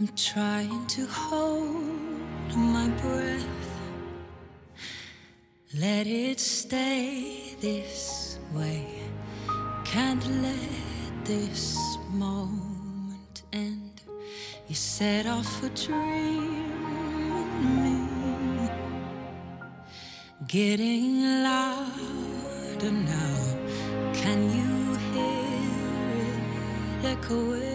I'm trying to hold my breath. Let it stay this way. Can't let this moment end. You set off a dream in me. Getting louder now. Can you hear it echoing?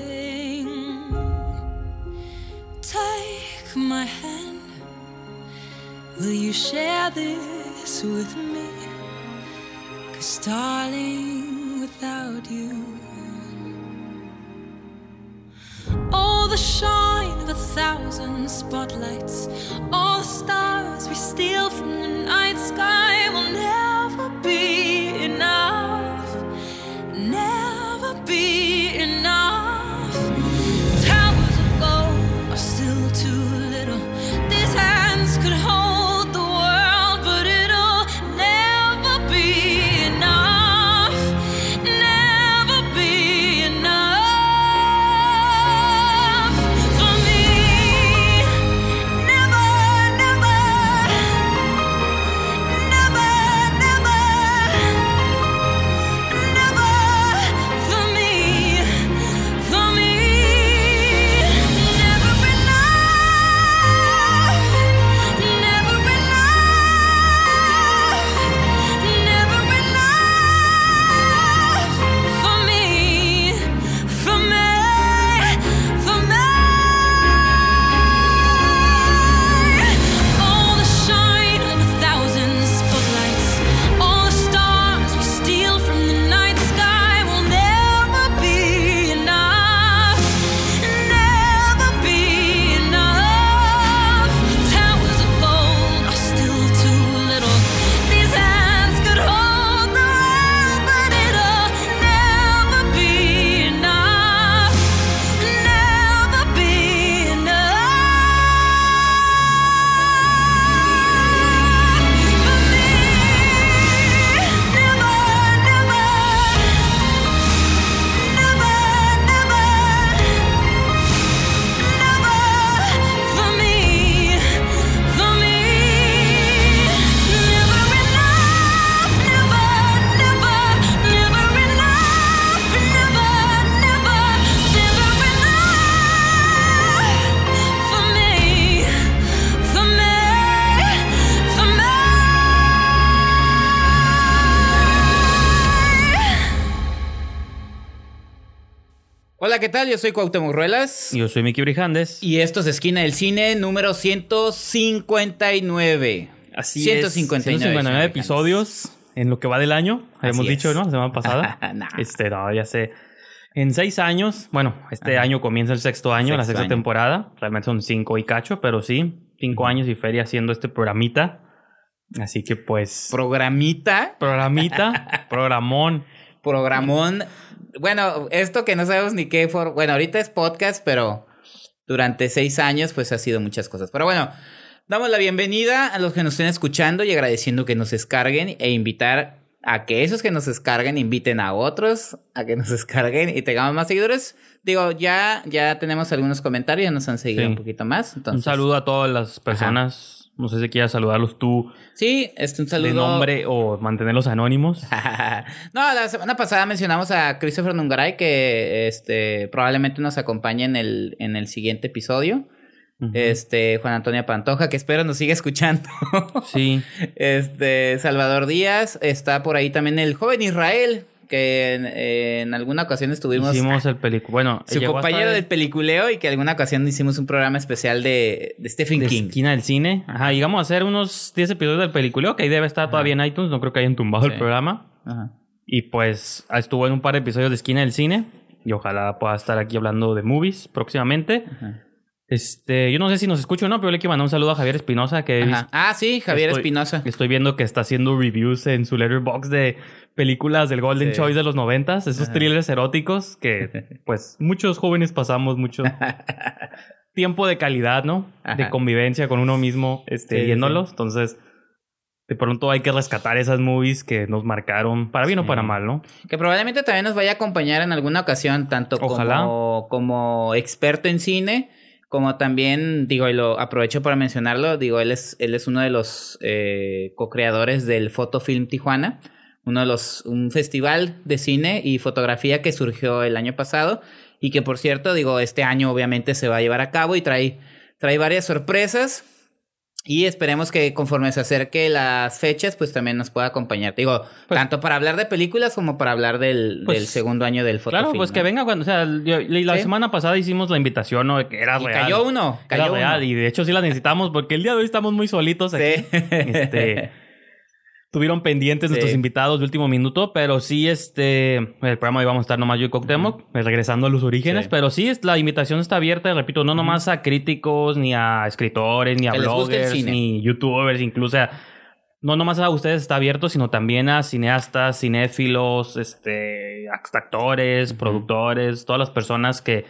Share this with me? Cause, darling, without you, all the shine of a thousand spotlights, all the stars we steal from the night sky will never tal? Yo soy Cuauhtémoc Ruelas. Yo soy Miki Brijandes. Y esto es Esquina del Cine número 159. Así 159, es. 159 episodios en lo que va del año. Habíamos es. dicho, ¿no? La semana pasada. Nah. Este, no, ya sé. En seis años, bueno, este Ajá. año comienza el sexto año, la Sexto sexta año. temporada. Realmente son cinco y cacho, pero sí, cinco años y feria haciendo este programita. Así que pues, Programita, programita, programón. Programón. Bueno, esto que no sabemos ni qué for... Bueno, ahorita es podcast, pero durante seis años pues ha sido muchas cosas. Pero bueno, damos la bienvenida a los que nos estén escuchando y agradeciendo que nos descarguen e invitar a que esos que nos descarguen inviten a otros a que nos descarguen y tengamos más seguidores. Digo, ya, ya tenemos algunos comentarios, ya nos han seguido Sí. un poquito más. Entonces, Un saludo a todas las personas. No sé si quieras saludarlos tú Sí, este un saludo. de nombre o mantenerlos anónimos. no, la semana pasada mencionamos a Christopher Nungaray que este probablemente nos acompañe en el, en el siguiente episodio. Este, Juan Antonio Pantoja, que espero nos siga escuchando. Sí, Este, Salvador Díaz, está por ahí también el joven Israel, que en, en alguna ocasión estuvimos hicimos el película. Bueno, su compañero de- del peliculeo y que alguna ocasión hicimos un programa especial de, de Stephen de King. esquina del cine. Ajá, llegamos a hacer unos 10 episodios del película, que ahí debe estar todavía en iTunes, no creo que hayan tumbado Sí. el programa. Ajá. Y pues estuvo en un par de episodios de esquina del cine y ojalá pueda estar aquí hablando de movies próximamente. Ajá. Este, yo no sé si nos escucha o no, pero le quiero mandar un saludo a Javier Espinosa que Ajá. Ah, sí, Javier Espinosa. Estoy viendo que está haciendo reviews en su letterbox de películas del Golden Sí. Choice de los noventas, esos Ajá. thrillers eróticos que pues muchos jóvenes pasamos mucho tiempo de calidad, ¿no? De convivencia con uno mismo, este, Sí, viéndolos. Entonces, de pronto hay que rescatar esas movies que nos marcaron para bien o para mal, ¿no? Que probablemente también nos vaya a acompañar en alguna ocasión, tanto Ojalá. como, como experto en cine, Como también, digo, y lo aprovecho para mencionarlo, digo, él es, él es uno de los eh, co-creadores del Fotofilm Tijuana, uno de los, un festival de cine y fotografía que surgió el año pasado y que por cierto, digo, este año obviamente se va a llevar a cabo y trae, trae varias sorpresas. Y esperemos que conforme se acerque las fechas, pues también nos pueda acompañar. Digo, Pues- tanto para hablar de películas como para hablar del, Pues, del segundo año del Fotofilm. Claro, pues ¿no? que venga cuando, o sea, yo- la Sí. semana pasada hicimos la invitación, ¿no? Que era Y real. cayó uno, Era cayó real uno. y de hecho sí la necesitamos porque el día de hoy estamos muy solitos aquí. Sí. Este, tuvieron pendientes Sí. nuestros invitados de último minuto, pero sí, este, el programa íbamos a estar nomás yo y Coctemoc, pues, regresando a los orígenes, Sí. pero sí, la invitación está abierta, repito, no nomás a críticos, ni a escritores, ni a Que bloggers, ni youtubers, incluso, no nomás a ustedes está abierto, sino también a cineastas, cinéfilos, este, actores, productores, todas las personas que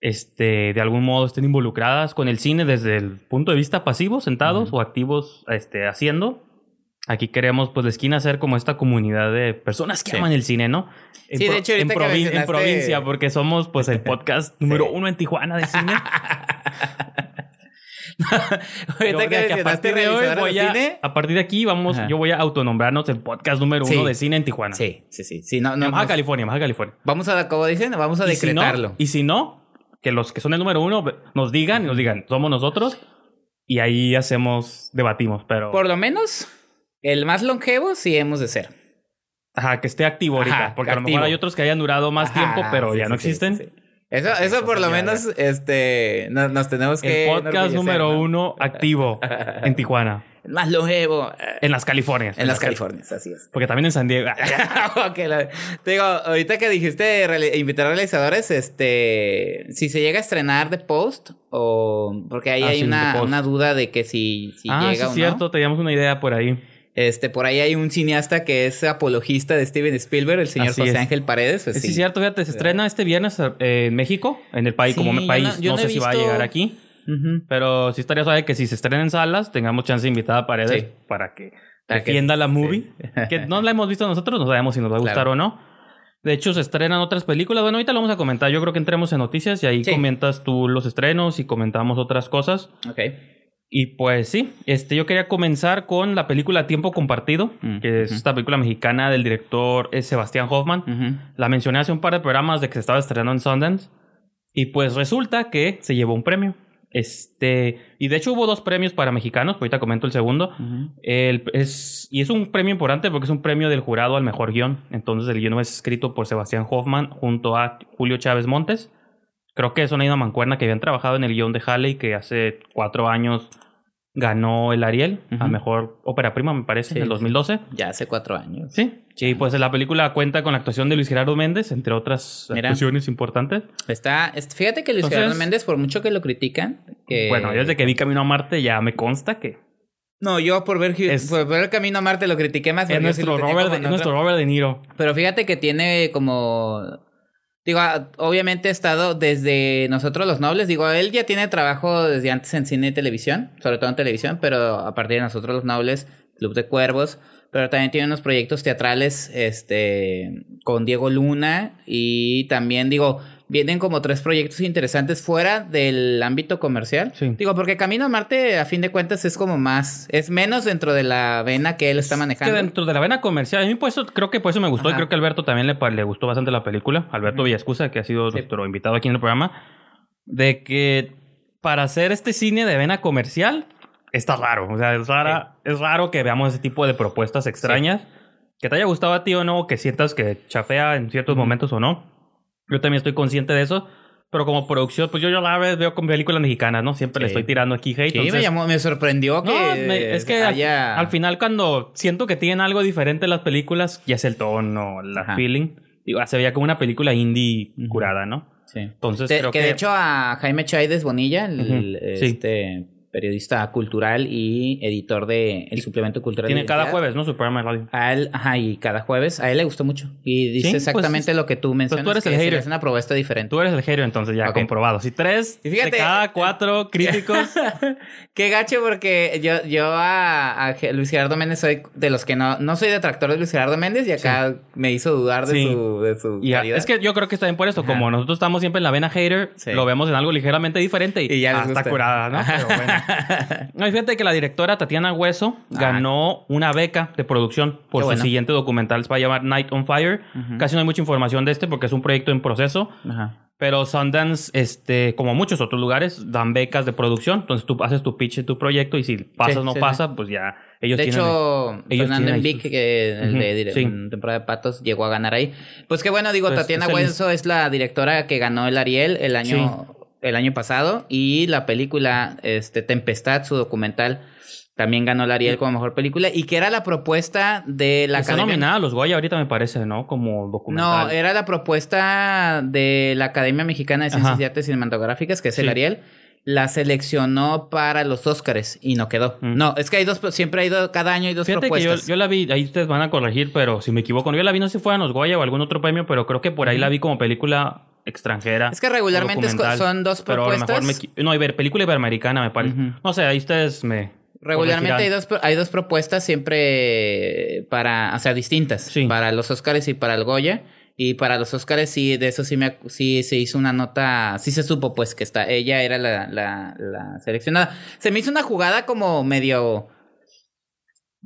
este, de algún modo estén involucradas con el cine desde el punto de vista pasivo, sentados o activos este, haciendo. Aquí queremos, pues, la esquina ser como esta comunidad de personas que Sí. aman el cine, ¿no? En, Sí, de hecho, en, provin- en mencionaste- provincia, porque somos, pues, el podcast número uno en Tijuana de cine. Yo Ahorita que que a mencionaste partir de hoy voy a, cine. a partir de aquí vamos, Ajá. yo voy a autonombrarnos el podcast número Sí. uno de cine en Tijuana. Sí, sí, sí. sí no, no, Baja nos- California, Baja California. Vamos a, como dicen, vamos a Y si no- decretarlo. Y si no, que los que son el número uno nos digan y nos digan, somos nosotros. Y ahí hacemos, debatimos, pero... Por lo menos, el más longevo sí hemos de ser. Ajá, que esté activo ahorita. Ajá, porque a lo mejor hay otros que hayan durado más Ajá, tiempo, pero sí, ya sí, no sí, existen. sí, sí. Eso, eso por lo menos, este, no- nos tenemos que... El podcast número ¿no? uno activo en Tijuana. El más longevo. En las Californias. en las Californias, así es. Porque también en San Diego. Ok, la- te digo, ahorita que dijiste reali- invitar realizadores, este, si se llega a estrenar The Post, o porque ahí Ah, hay sí, una, The Post. una duda de que si, si ah, sí llega es o cierto. no. Teníamos una idea por ahí. Este, por ahí hay un cineasta que es apologista de Steven Spielberg, el señor Así José es. Ángel Paredes. pues sí, sí. es cierto. Fíjate, se estrena este viernes eh, en México. En el país, Sí, como yo país. no- No, yo no sé he si va a visto- llegar aquí. Ujú. Pero sí estaría suave que si se estrena en salas, tengamos chance de invitar a Paredes Sí. para que defienda la movie. Que no la hemos visto nosotros, no sabemos si nos va a gustar Claro. o no. De hecho, se estrenan otras películas. Bueno, ahorita lo vamos a comentar. Yo creo que entremos en noticias y ahí comentas tú los estrenos y comentamos otras cosas. Ok. Y pues sí, este, yo quería comenzar con la película Tiempo Compartido, Mm, que es esta película mexicana del director eh, Sebastián Hoffman. La mencioné hace un par de programas de que se estaba estrenando en Sundance. Y pues resulta que se llevó un premio. Este, y de hecho hubo dos premios para mexicanos, ahorita comento el segundo. Ujú. El- es, y es un premio importante porque es un premio del jurado al mejor guion. Entonces el guion es escrito por Sebastián Hoffman junto a Julio Chávez Montes. Creo que es una misma mancuerna que habían trabajado en el guion de Halley, que hace cuatro años ganó el Ariel a Ujú. mejor ópera prima, me parece, Sí, en el 2012. Ya hace cuatro años. Sí. Sí, pues la película cuenta con la actuación de Luis Gerardo Méndez, entre otras Mira. actuaciones importantes. Está, es- fíjate que Luis Entonces- Gerardo Méndez, por mucho que lo critican, que... Bueno, yo desde que vi Camino a Marte ya me consta que No, yo por ver, Es- por ver camino a Marte lo critiqué más. es sí Robert, de, nuestro Robert De Niro. Pero fíjate que tiene como... Digo, ah, obviamente ha estado desde nosotros los nobles. Digo, él ya tiene trabajo desde antes en cine y televisión, sobre todo en televisión, pero a partir de nosotros los nobles, Club de Cuervos, pero también tiene unos proyectos teatrales este, con Diego Luna y también, digo, vienen como tres proyectos interesantes fuera del ámbito comercial. Sí. Digo, porque Camino a Marte, a fin de cuentas, es como más, es menos dentro de la vena que él está Que manejando. dentro de la vena comercial, a mí por eso, creo que por eso me gustó Ajá. y creo que a Alberto también le, le gustó bastante la película. Alberto. Villascusa, que ha sido Sí. nuestro invitado aquí en el programa, de que para hacer este cine de vena comercial está raro. O sea, es, rara, es raro que veamos ese tipo de propuestas extrañas. Que te haya gustado a ti o no, que sientas que chafea en ciertos momentos o no. Yo también estoy consciente de eso. Pero como producción, pues yo ya la vez veo con películas mexicanas, ¿no? Siempre le Sí. estoy tirando aquí hate. Sí, me entonces- llamó, me sorprendió que no, me- es que al- haya... al, final cuando siento que tienen algo diferente las películas, ya es el tono, la Ajá. feeling, digo, se veía como una película indie curada, ¿no? Sí. Entonces De- creo que, que... de hecho a Jaime Chaides Bonilla, el, Ujú, sí. este periodista cultural y editor de El Suplemento Cultural. Tiene cada jueves, ¿no? Su programa de radio. A él, ajá, y cada jueves, a él le gustó mucho. Y dice Sí, pues, exactamente lo que tú mencionas. tú eres que el hater. hace una propuesta diferente. Tú eres el hater, entonces ya Ok. comprobado. Si tres Y fíjate- de cada cuatro críticos. Qué gacho porque yo, yo a, Luis Gerardo Méndez soy de los que no, no soy detractor de Luis Gerardo Méndez y acá me hizo dudar de Sí. su, de su y calidad. es que yo creo que está bien por esto. Ajá. Como nosotros estamos siempre en la vena hater, lo vemos en algo ligeramente diferente y, Y ya está curada, ¿no? Pero bueno. No, y fíjate que la directora Tatiana Hueso Ah. ganó una beca de producción por Qué su bueno. siguiente documental. Se va a llamar Night on Fire. Casi no hay mucha información de este porque es un proyecto en proceso. Pero Sundance, este, como muchos otros lugares, dan becas de producción. Entonces tú haces tu pitch de tu proyecto y si pasa o Sí, no sí, pasa, pues ya ellos de tienen... hecho, ellos Fernando Envic, que el de sí. temporada de Patos, llegó a ganar ahí. Pues qué bueno, digo, Pues, Tatiana Hueso es la directora que ganó el Ariel el año, el año pasado y la película este, Tempestad, su documental, también ganó el Ariel como mejor película y que era la propuesta de la Está Academia nominada a los Goya ahorita me parece, ¿no? Como documental. No, era la propuesta de la Academia Mexicana de Ciencias Ajá. y Artes Cinematográficas, que es el. Ariel. La seleccionó para los Óscares y no quedó. Mm. No, es que hay dos, siempre hay dos, cada año hay dos Fíjate que yo, propuestas. yo la vi, ahí ustedes van a corregir, pero si me equivoco, yo la vi, no sé si fue a los Goya o algún otro premio, pero creo que por ahí la vi como película extranjera. Es que regularmente es son dos pero a lo mejor propuestas. me no, película iberoamericana me parece. No sé, ahí ustedes me... Regularmente hay dos, hay dos propuestas siempre para, o sea, distintas. Sí. Para los Óscares y para el Goya. Y para los Óscares sí, de eso sí, me, sí se hizo una nota, sí se supo pues que está, ella era la, la, la seleccionada. Se me hizo una jugada como medio...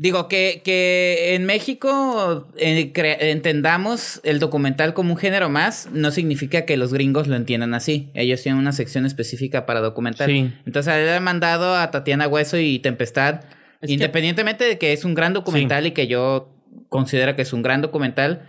Digo, que, que en México eh, entendamos el documental como un género más, no significa que los gringos lo entiendan así. Ellos tienen una sección específica para documental. Sí. Entonces, le han mandado a Tatiana Hueso y Tempestad, Es que- independientemente de que es un gran documental y que yo considero que es un gran documental.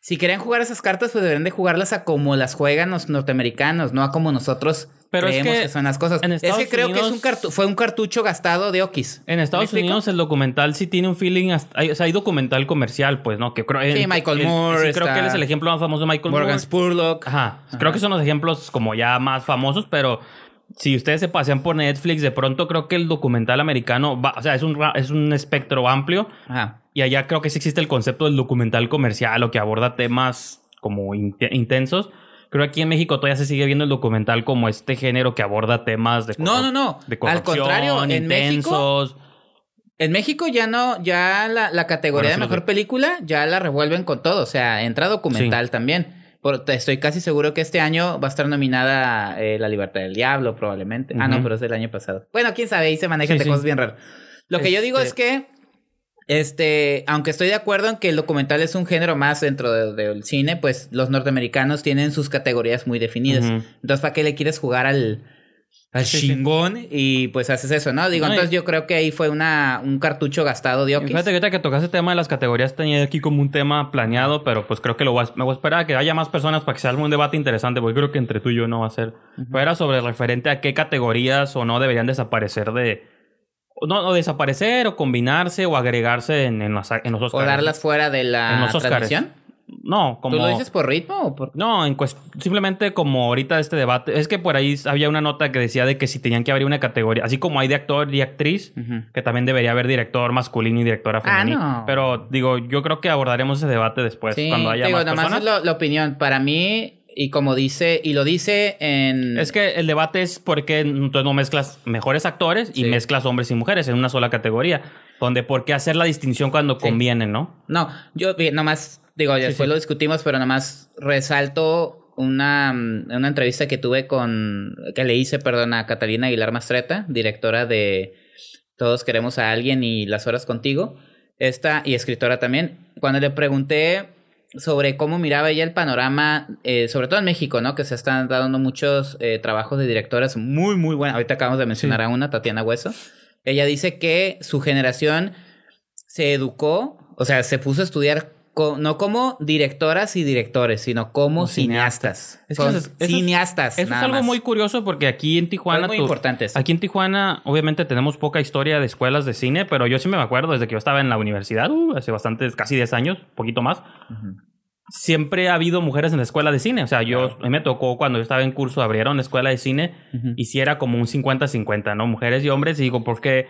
Si quieren jugar esas cartas, pues deberían de jugarlas a como las juegan los norteamericanos, no a como nosotros Pero es creemos que, que son las cosas. en Es que creo que es un cartu- fue un cartucho gastado de Okis. En Estados. Unidos el documental sí tiene un feeling, hasta- hay, o sea, hay documental comercial, pues, ¿no? Que creo, Sí, el- Michael el- Moore sí, creo que él es el ejemplo más famoso de Michael Morgan Moore. Spurlock. Ajá. Creo que son los ejemplos como ya más famosos, pero si ustedes se pasean por Netflix, de pronto creo que el documental americano, va, o sea, es un, es un espectro amplio Ajá. y allá creo que sí existe el concepto del documental comercial o que aborda temas como in- intensos. Creo que aquí en México todavía se sigue viendo el documental como este género que aborda temas de No, no, no. de Al contrario, en México intensos. En México ya no, ya la, la categoría Bueno, de mejor película ya la revuelven con todo. O sea, entra documental también. Por- estoy casi seguro que este año va a estar nominada eh, La Libertad del Diablo, probablemente. Ah, no, pero es del año pasado. Bueno, quién sabe, ahí se manejan Sí, de sí. cosas bien raras. Lo que yo digo Este- es que, este, aunque estoy de acuerdo en que el documental es un género más dentro de- del cine, pues los norteamericanos tienen sus categorías muy definidas. Entonces, ¿para qué le quieres jugar al, al Sí, sí. chingón? Y pues haces eso, ¿no? Digo, No, entonces yo creo que ahí fue una, un cartucho gastado de Okis. Fíjate que ahorita que tocaste el tema de las categorías tenía aquí como un tema planeado, pero pues creo que lo voy a, me voy a esperar a que haya más personas para que se arme un debate interesante, porque creo que entre tú y yo no va a ser. Pero era sobre referente a qué categorías o no deberían desaparecer de... o No, o desaparecer o combinarse o agregarse en, en, los, en los O Oscars. darlas fuera de En la los Oscars. No, como... ¿Tú lo dices por ritmo o por...? No, en cuest- simplemente como ahorita este debate, es que por ahí había una nota que decía de que si tenían que abrir una categoría, así como hay de actor y actriz, Ujú. que también debería haber director masculino y directora Ah, femenina. no. Pero digo, yo creo que abordaremos ese debate después, sí, cuando haya digo, más personas. es lo- la opinión. Para mí, y como dice, y lo dice en... Es que el debate es porque entonces no mezclas mejores actores y Sí. mezclas hombres y mujeres en una sola categoría. Donde por qué hacer la distinción cuando Sí. conviene, ¿no? No, yo nomás, digo, después sí. lo discutimos, pero nomás resalto una, una entrevista que tuve con, que le hice, perdón, a Catalina Aguilar Mastreta, directora de Todos queremos a alguien y Las horas contigo, esta y escritora también, cuando le pregunté sobre cómo miraba ella el panorama, eh, sobre todo en México, ¿no? Que se están dando muchos eh, trabajos de directoras muy, muy buenas. Ahorita acabamos de mencionar Sí. a una, Tatiana Hueso. Ella dice que su generación se educó, o sea, se puso a estudiar co- no como directoras y directores, sino como Como cineastas. Es que Son eso es- cineastas. Eso es algo más. muy curioso porque aquí en Tijuana... Muy tú- importante eso. Aquí en Tijuana, obviamente, tenemos poca historia de escuelas de cine, pero yo sí me acuerdo desde que yo estaba en la universidad, uh, hace bastantes, casi 10 años, poquito más. Ujú. siempre ha habido mujeres en la escuela de cine. O sea, yo Claro. a mí me tocó cuando yo estaba en curso, abrieron la escuela de cine Ujú. y si era como un 50-50, ¿no? Mujeres y hombres. Y digo, porque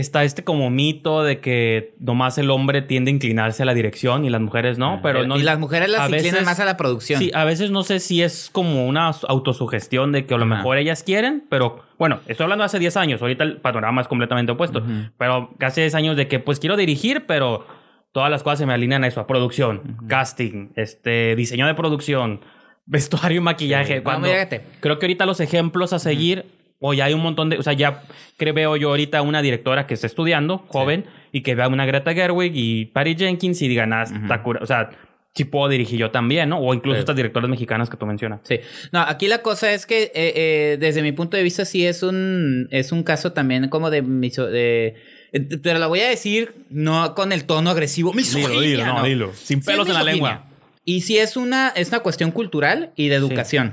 está este como mito de que nomás el hombre tiende a inclinarse a la dirección y las mujeres no, pero no. y las mujeres las inclinan veces- más a la producción. Sí, a veces no sé si es como una autosugestión de que a lo Ajá. mejor ellas quieren, pero bueno, estoy hablando de hace 10 años, ahorita el panorama es completamente opuesto, Ujú. pero casi 10 años de que pues quiero dirigir, pero todas las cosas se me alinean a eso, a producción, casting, este, diseño de producción, vestuario y maquillaje. Sí. Cuando- Vamos, creo que ahorita los ejemplos a seguir, o ya hay un montón de, o sea, ya creo veo yo ahorita una directora que está estudiando, joven, y que vea una Greta Gerwig y Patty Jenkins y digan, ah, está cura- o sea, sí puedo dirigir yo también, ¿no? O incluso Sí. estas directoras mexicanas que tú mencionas. Sí. No, aquí la cosa es que eh, eh, desde mi punto de vista sí es un es un caso también como de de eh, pero lo voy a decir no con el tono agresivo. Misoginia, no. Sin Sí es pelos en la lengua. Y sí es una es una cuestión cultural y de educación.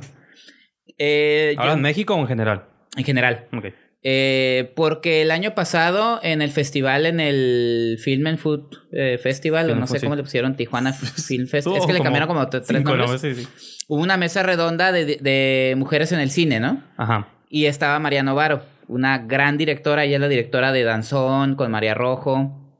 Eh, yo- ¿Ahora en México o en general? En general. Ok. Eh, porque el año pasado en el festival, en el Film and Food eh, Festival, Film o no sé Food, cómo sí. le pusieron, Tijuana Film Fest, es que le cambiaron como tre- tres nombres. sí, sí. Hubo una mesa redonda de, mujeres en el cine, ¿no? Ajá. Y estaba María Novaro, una gran directora, ella es la directora de Danzón, con María Rojo,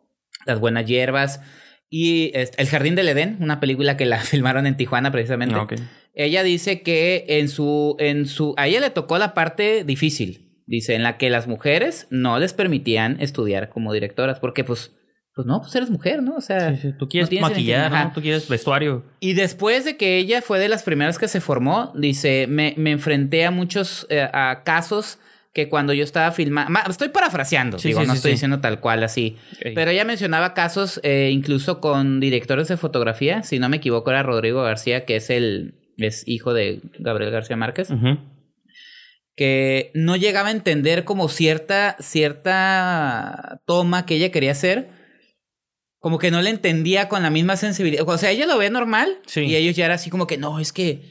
Las Buenas Hierbas, y este, El Jardín del Edén, una película que la filmaron en Tijuana precisamente. Ah, ok. Ella dice que en su, en su, a ella le tocó la parte difícil, dice, en la que las mujeres no les permitían estudiar como directoras, porque pues, pues no, pues eres mujer, ¿no? O sea, Sí, sí. Tú quieres no maquillar. Tú quieres vestuario. Y después de que ella fue de las primeras que se formó, dice, me, me enfrenté a muchos eh, a casos que cuando yo estaba filmando, estoy parafraseando, Sí, digo, no estoy diciendo tal cual así, pero ella mencionaba casos eh, incluso con directores de fotografía, si no me equivoco era Rodrigo García, que es el es hijo de Gabriel García Márquez, que no llegaba a entender como cierta, cierta toma que ella quería hacer, como que no le entendía con la misma sensibilidad. O sea, ella lo ve normal Sí. y ellos ya era así como que, no, es que,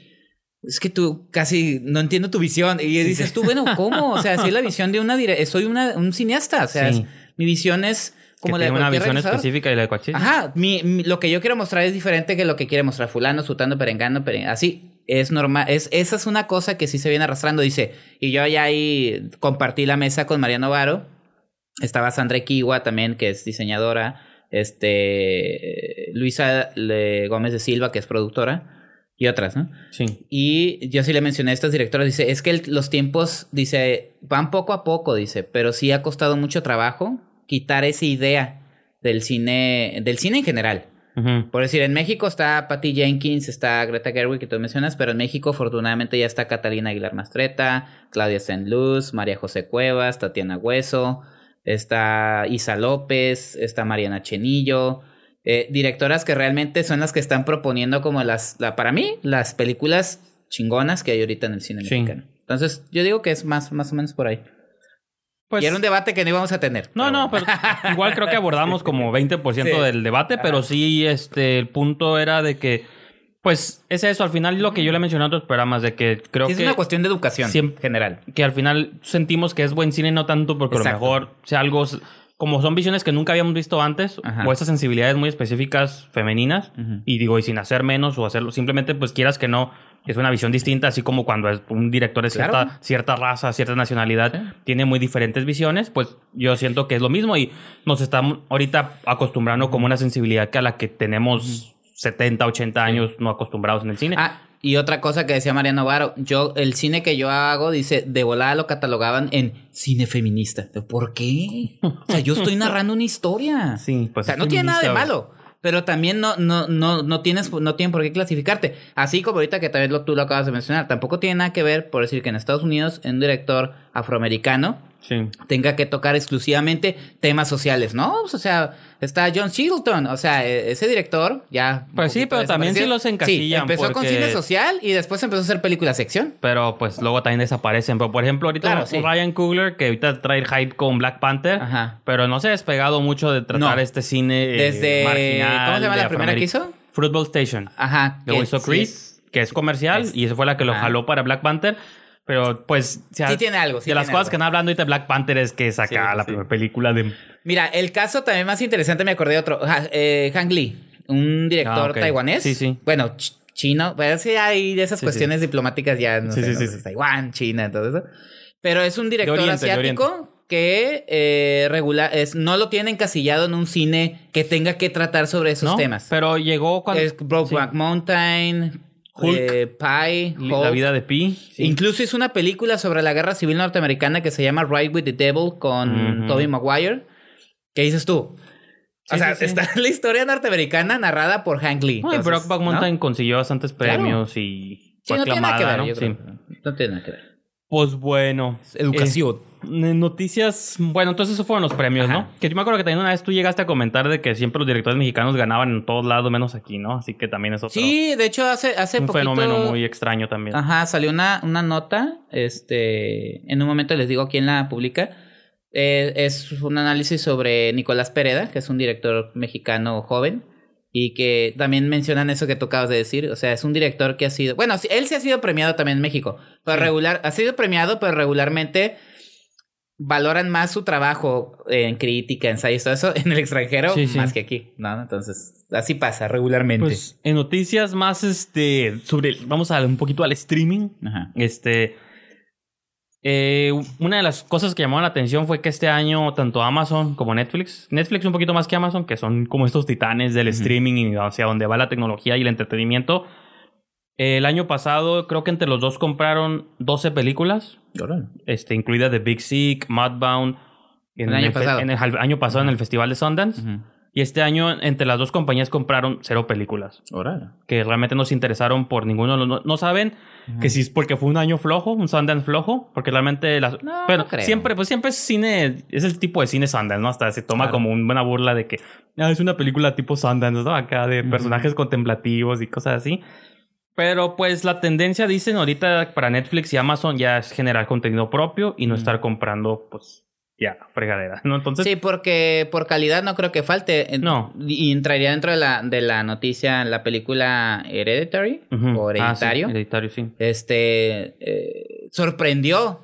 es que tú casi no entiendo tu visión. Y dices tú, bueno, ¿cómo? O sea, si es la visión de una, soy una, un cineasta, o sea, Sí. es- mi visión es como que la de tiene una visión realizador. específica y la de cualquier. Ajá, mi, mi- lo que yo quiero mostrar es diferente que lo que quiere mostrar fulano, sutando, perengano, peren- así es normal, es esa es una cosa que sí se viene arrastrando, dice, y yo ya ahí compartí la mesa con Mariano Varo, estaba Sandra Kiwa también, que es diseñadora, este, Luisa Le- Gómez de Silva, que es productora, y otras, ¿no? Sí. Y yo sí le mencioné a estas directoras, dice, es que el- los tiempos, dice, van poco a poco, dice, pero sí ha costado mucho trabajo quitar esa idea del cine, del cine en general. Por decir, en México está Patty Jenkins, está Greta Gerwig, que tú mencionas, pero en México afortunadamente ya está Catalina Aguilar Mastreta, Claudia Saint-Luz, María José Cuevas, Tatiana Hueso, está Isa López, está Mariana Chenillo, eh, directoras que realmente son las que están proponiendo como las, la, para mí, las películas chingonas que hay ahorita en el cine Sí. mexicano. Entonces, yo digo que es más, más o menos por ahí. Pues, y era un debate que no íbamos a tener. No, pero no, pero igual creo que abordamos como 20% Sí. del debate, pero sí, este, el punto era de que, pues, es eso, al final lo que yo le mencioné en otros programas, de que creo Sí, es que, una cuestión de educación siempre- general. que al final sentimos que es buen cine, no tanto porque Exacto. a lo mejor sea algo, como son visiones que nunca habíamos visto antes, Ajá. o esas sensibilidades muy específicas femeninas, Ujú. y digo, y sin hacer menos o hacerlo, simplemente pues quieras que no, es una visión distinta, así como cuando es un director de cierta, Claro. cierta raza, cierta nacionalidad, tiene muy diferentes visiones, pues yo siento que es lo mismo y nos estamos ahorita acostumbrando como una sensibilidad que a la que tenemos 70, 80 años no acostumbrados en el cine. Ah, y otra cosa que decía Mariano Varo, yo, el cine que yo hago, dice, de volada lo catalogaban en cine feminista. ¿Por qué? O sea, yo estoy narrando una historia. Sí, pues o sea, es no tiene nada de malo. Pero también no, no, no, no tienes, no tienen por qué clasificarte. Así como ahorita que también lo, tú lo acabas de mencionar. Tampoco tiene nada que ver, por decir que en Estados Unidos, un director afroamericano Sí. tenga que tocar exclusivamente temas sociales, ¿no? Pues, o sea, está John Singleton, o sea, e- ese director ya... Pues sí, pero también sí los encasillan Sí, empezó con cine social y después empezó a hacer películas sección. Pero pues luego también desaparecen. Pero por ejemplo, ahorita Claro, sí. Ryan Coogler, que ahorita trae hype con Black Panther, Ajá. pero no se ha despegado mucho de tratar No. este cine eh, Desde- marginal. ¿cómo se llama de la primera que hizo? Football Station. Ajá. Sí Creed, es- que es comercial, es- y esa fue la que lo Ajá. jaló para Black Panther. Pero pues, o sea, Sí tiene algo, sí de las cosas algo. que están hablando ahorita de Black Panther es que saca Sí, la sí. primera película de. Mira, el caso también más interesante me acordé de otro. Eh, Hang Lee. un director Ah, taiwanés. Sí, sí. Bueno, ch- chino. Pero sí hay de esas Sí, cuestiones diplomáticas ya, no Sí, sé, sí, no sí. sé, Taiwán, China, todo eso. Pero es un director Oriente, asiático que eh, regular, es, no lo tiene encasillado en un cine que tenga que tratar sobre esos ¿No? temas. Pero llegó cuando. es Brokeback Mountain. Eh, Pi, La vida de Pi. sí. Incluso hizo una película sobre la guerra civil norteamericana que se llama Ride with the Devil con Ujú. Tobey Maguire. ¿Qué dices tú? o Sí, sea, sí, sí. está la historia norteamericana narrada por Hank Lee. Entonces, ¿no? Mountain consiguió bastantes Claro. premios y Sí, fue no tiene nada que ver, ¿no? yo Sí. creo. No tiene nada que ver. Pues bueno. Educación. Eh, noticias. Bueno, entonces esos fueron los premios, Ajá. ¿no? Que yo me acuerdo que también una vez tú llegaste a comentar de que siempre los directores mexicanos ganaban en todos lados, menos aquí, ¿no? Así que también es otro. Sí, de hecho, hace, hace un poquito... fenómeno muy extraño también. Ajá, salió una, una nota. Este, en un momento les digo quién la publica. Eh, es un análisis sobre Nicolás Pereda, que es un director mexicano joven. Y que también mencionan eso que tú acabas de decir. O sea, es un director que ha sido. Bueno, él sí ha sido premiado también en México. Pero Sí. regular, ha sido premiado, pero regularmente valoran más su trabajo en crítica, ensayos, todo eso en el extranjero Sí, sí. más que aquí, ¿no? Entonces, así pasa regularmente. Pues en noticias más, este, sobre, vamos a un poquito al streaming. Ajá. Este, eh, una de las cosas que llamó la atención fue que este año tanto Amazon como Netflix, Netflix un poquito más que Amazon, que son como estos titanes del streaming y hacia donde va la tecnología y el entretenimiento. El año pasado creo que entre los dos compraron 12 películas, este, incluida The Big Sick, Mudbound. En El año pasado. En el jal- año pasado en el Festival de Sundance. Y este año entre las dos compañías compraron cero películas que realmente no se interesaron por ninguno. No, no saben que si es porque fue un año flojo, un Sundance flojo, porque realmente las... No, pero no creo. siempre, pues siempre es cine, es el tipo de cine Sundance, ¿no? Hasta se toma Claro. como una buena burla de que "Ah, es una película tipo Sundance, ¿no? Acá de personajes contemplativos y cosas así. Pero pues la tendencia, dicen ahorita para Netflix y Amazon ya es generar contenido propio y no estar comprando, pues, ya, fregadera, ¿no? Entonces, Sí, porque por calidad no creo que falte. No. Y entraría dentro de la, de la noticia la película Hereditary ujú. o Ah, sí, Hereditario. hereditario, sí. Este eh, sorprendió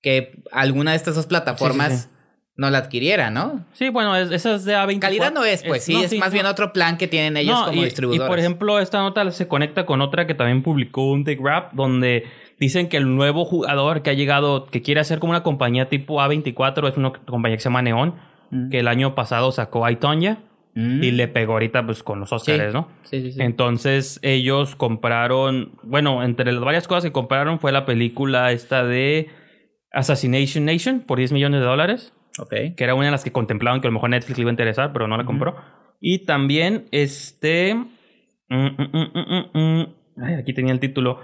que alguna de estas dos plataformas Sí, sí, sí. No la adquiriera, ¿no? Sí, bueno, es, esa es de A24. Calidad no es, pues, sí, no, es más bien otro plan que tienen ellos No, como y, distribuidores. Y por ejemplo, esta nota se conecta con otra que también publicó un The Grab, donde dicen que el nuevo jugador que ha llegado, que quiere hacer como una compañía tipo A24, es una compañía que se llama Neon, Mm. que el año pasado sacó I, Tonya Mm. y le pegó ahorita pues con los Oscars, Sí. ¿no? Sí, sí, sí. Entonces ellos compraron, bueno, entre las varias cosas que compraron fue la película esta de Assassination Nation por 10 millones de dólares Ok. que era una de las que contemplaban que a lo mejor Netflix le iba a interesar, pero no la compró. Y también, este... mm, mm, mm, ay, aquí tenía el título.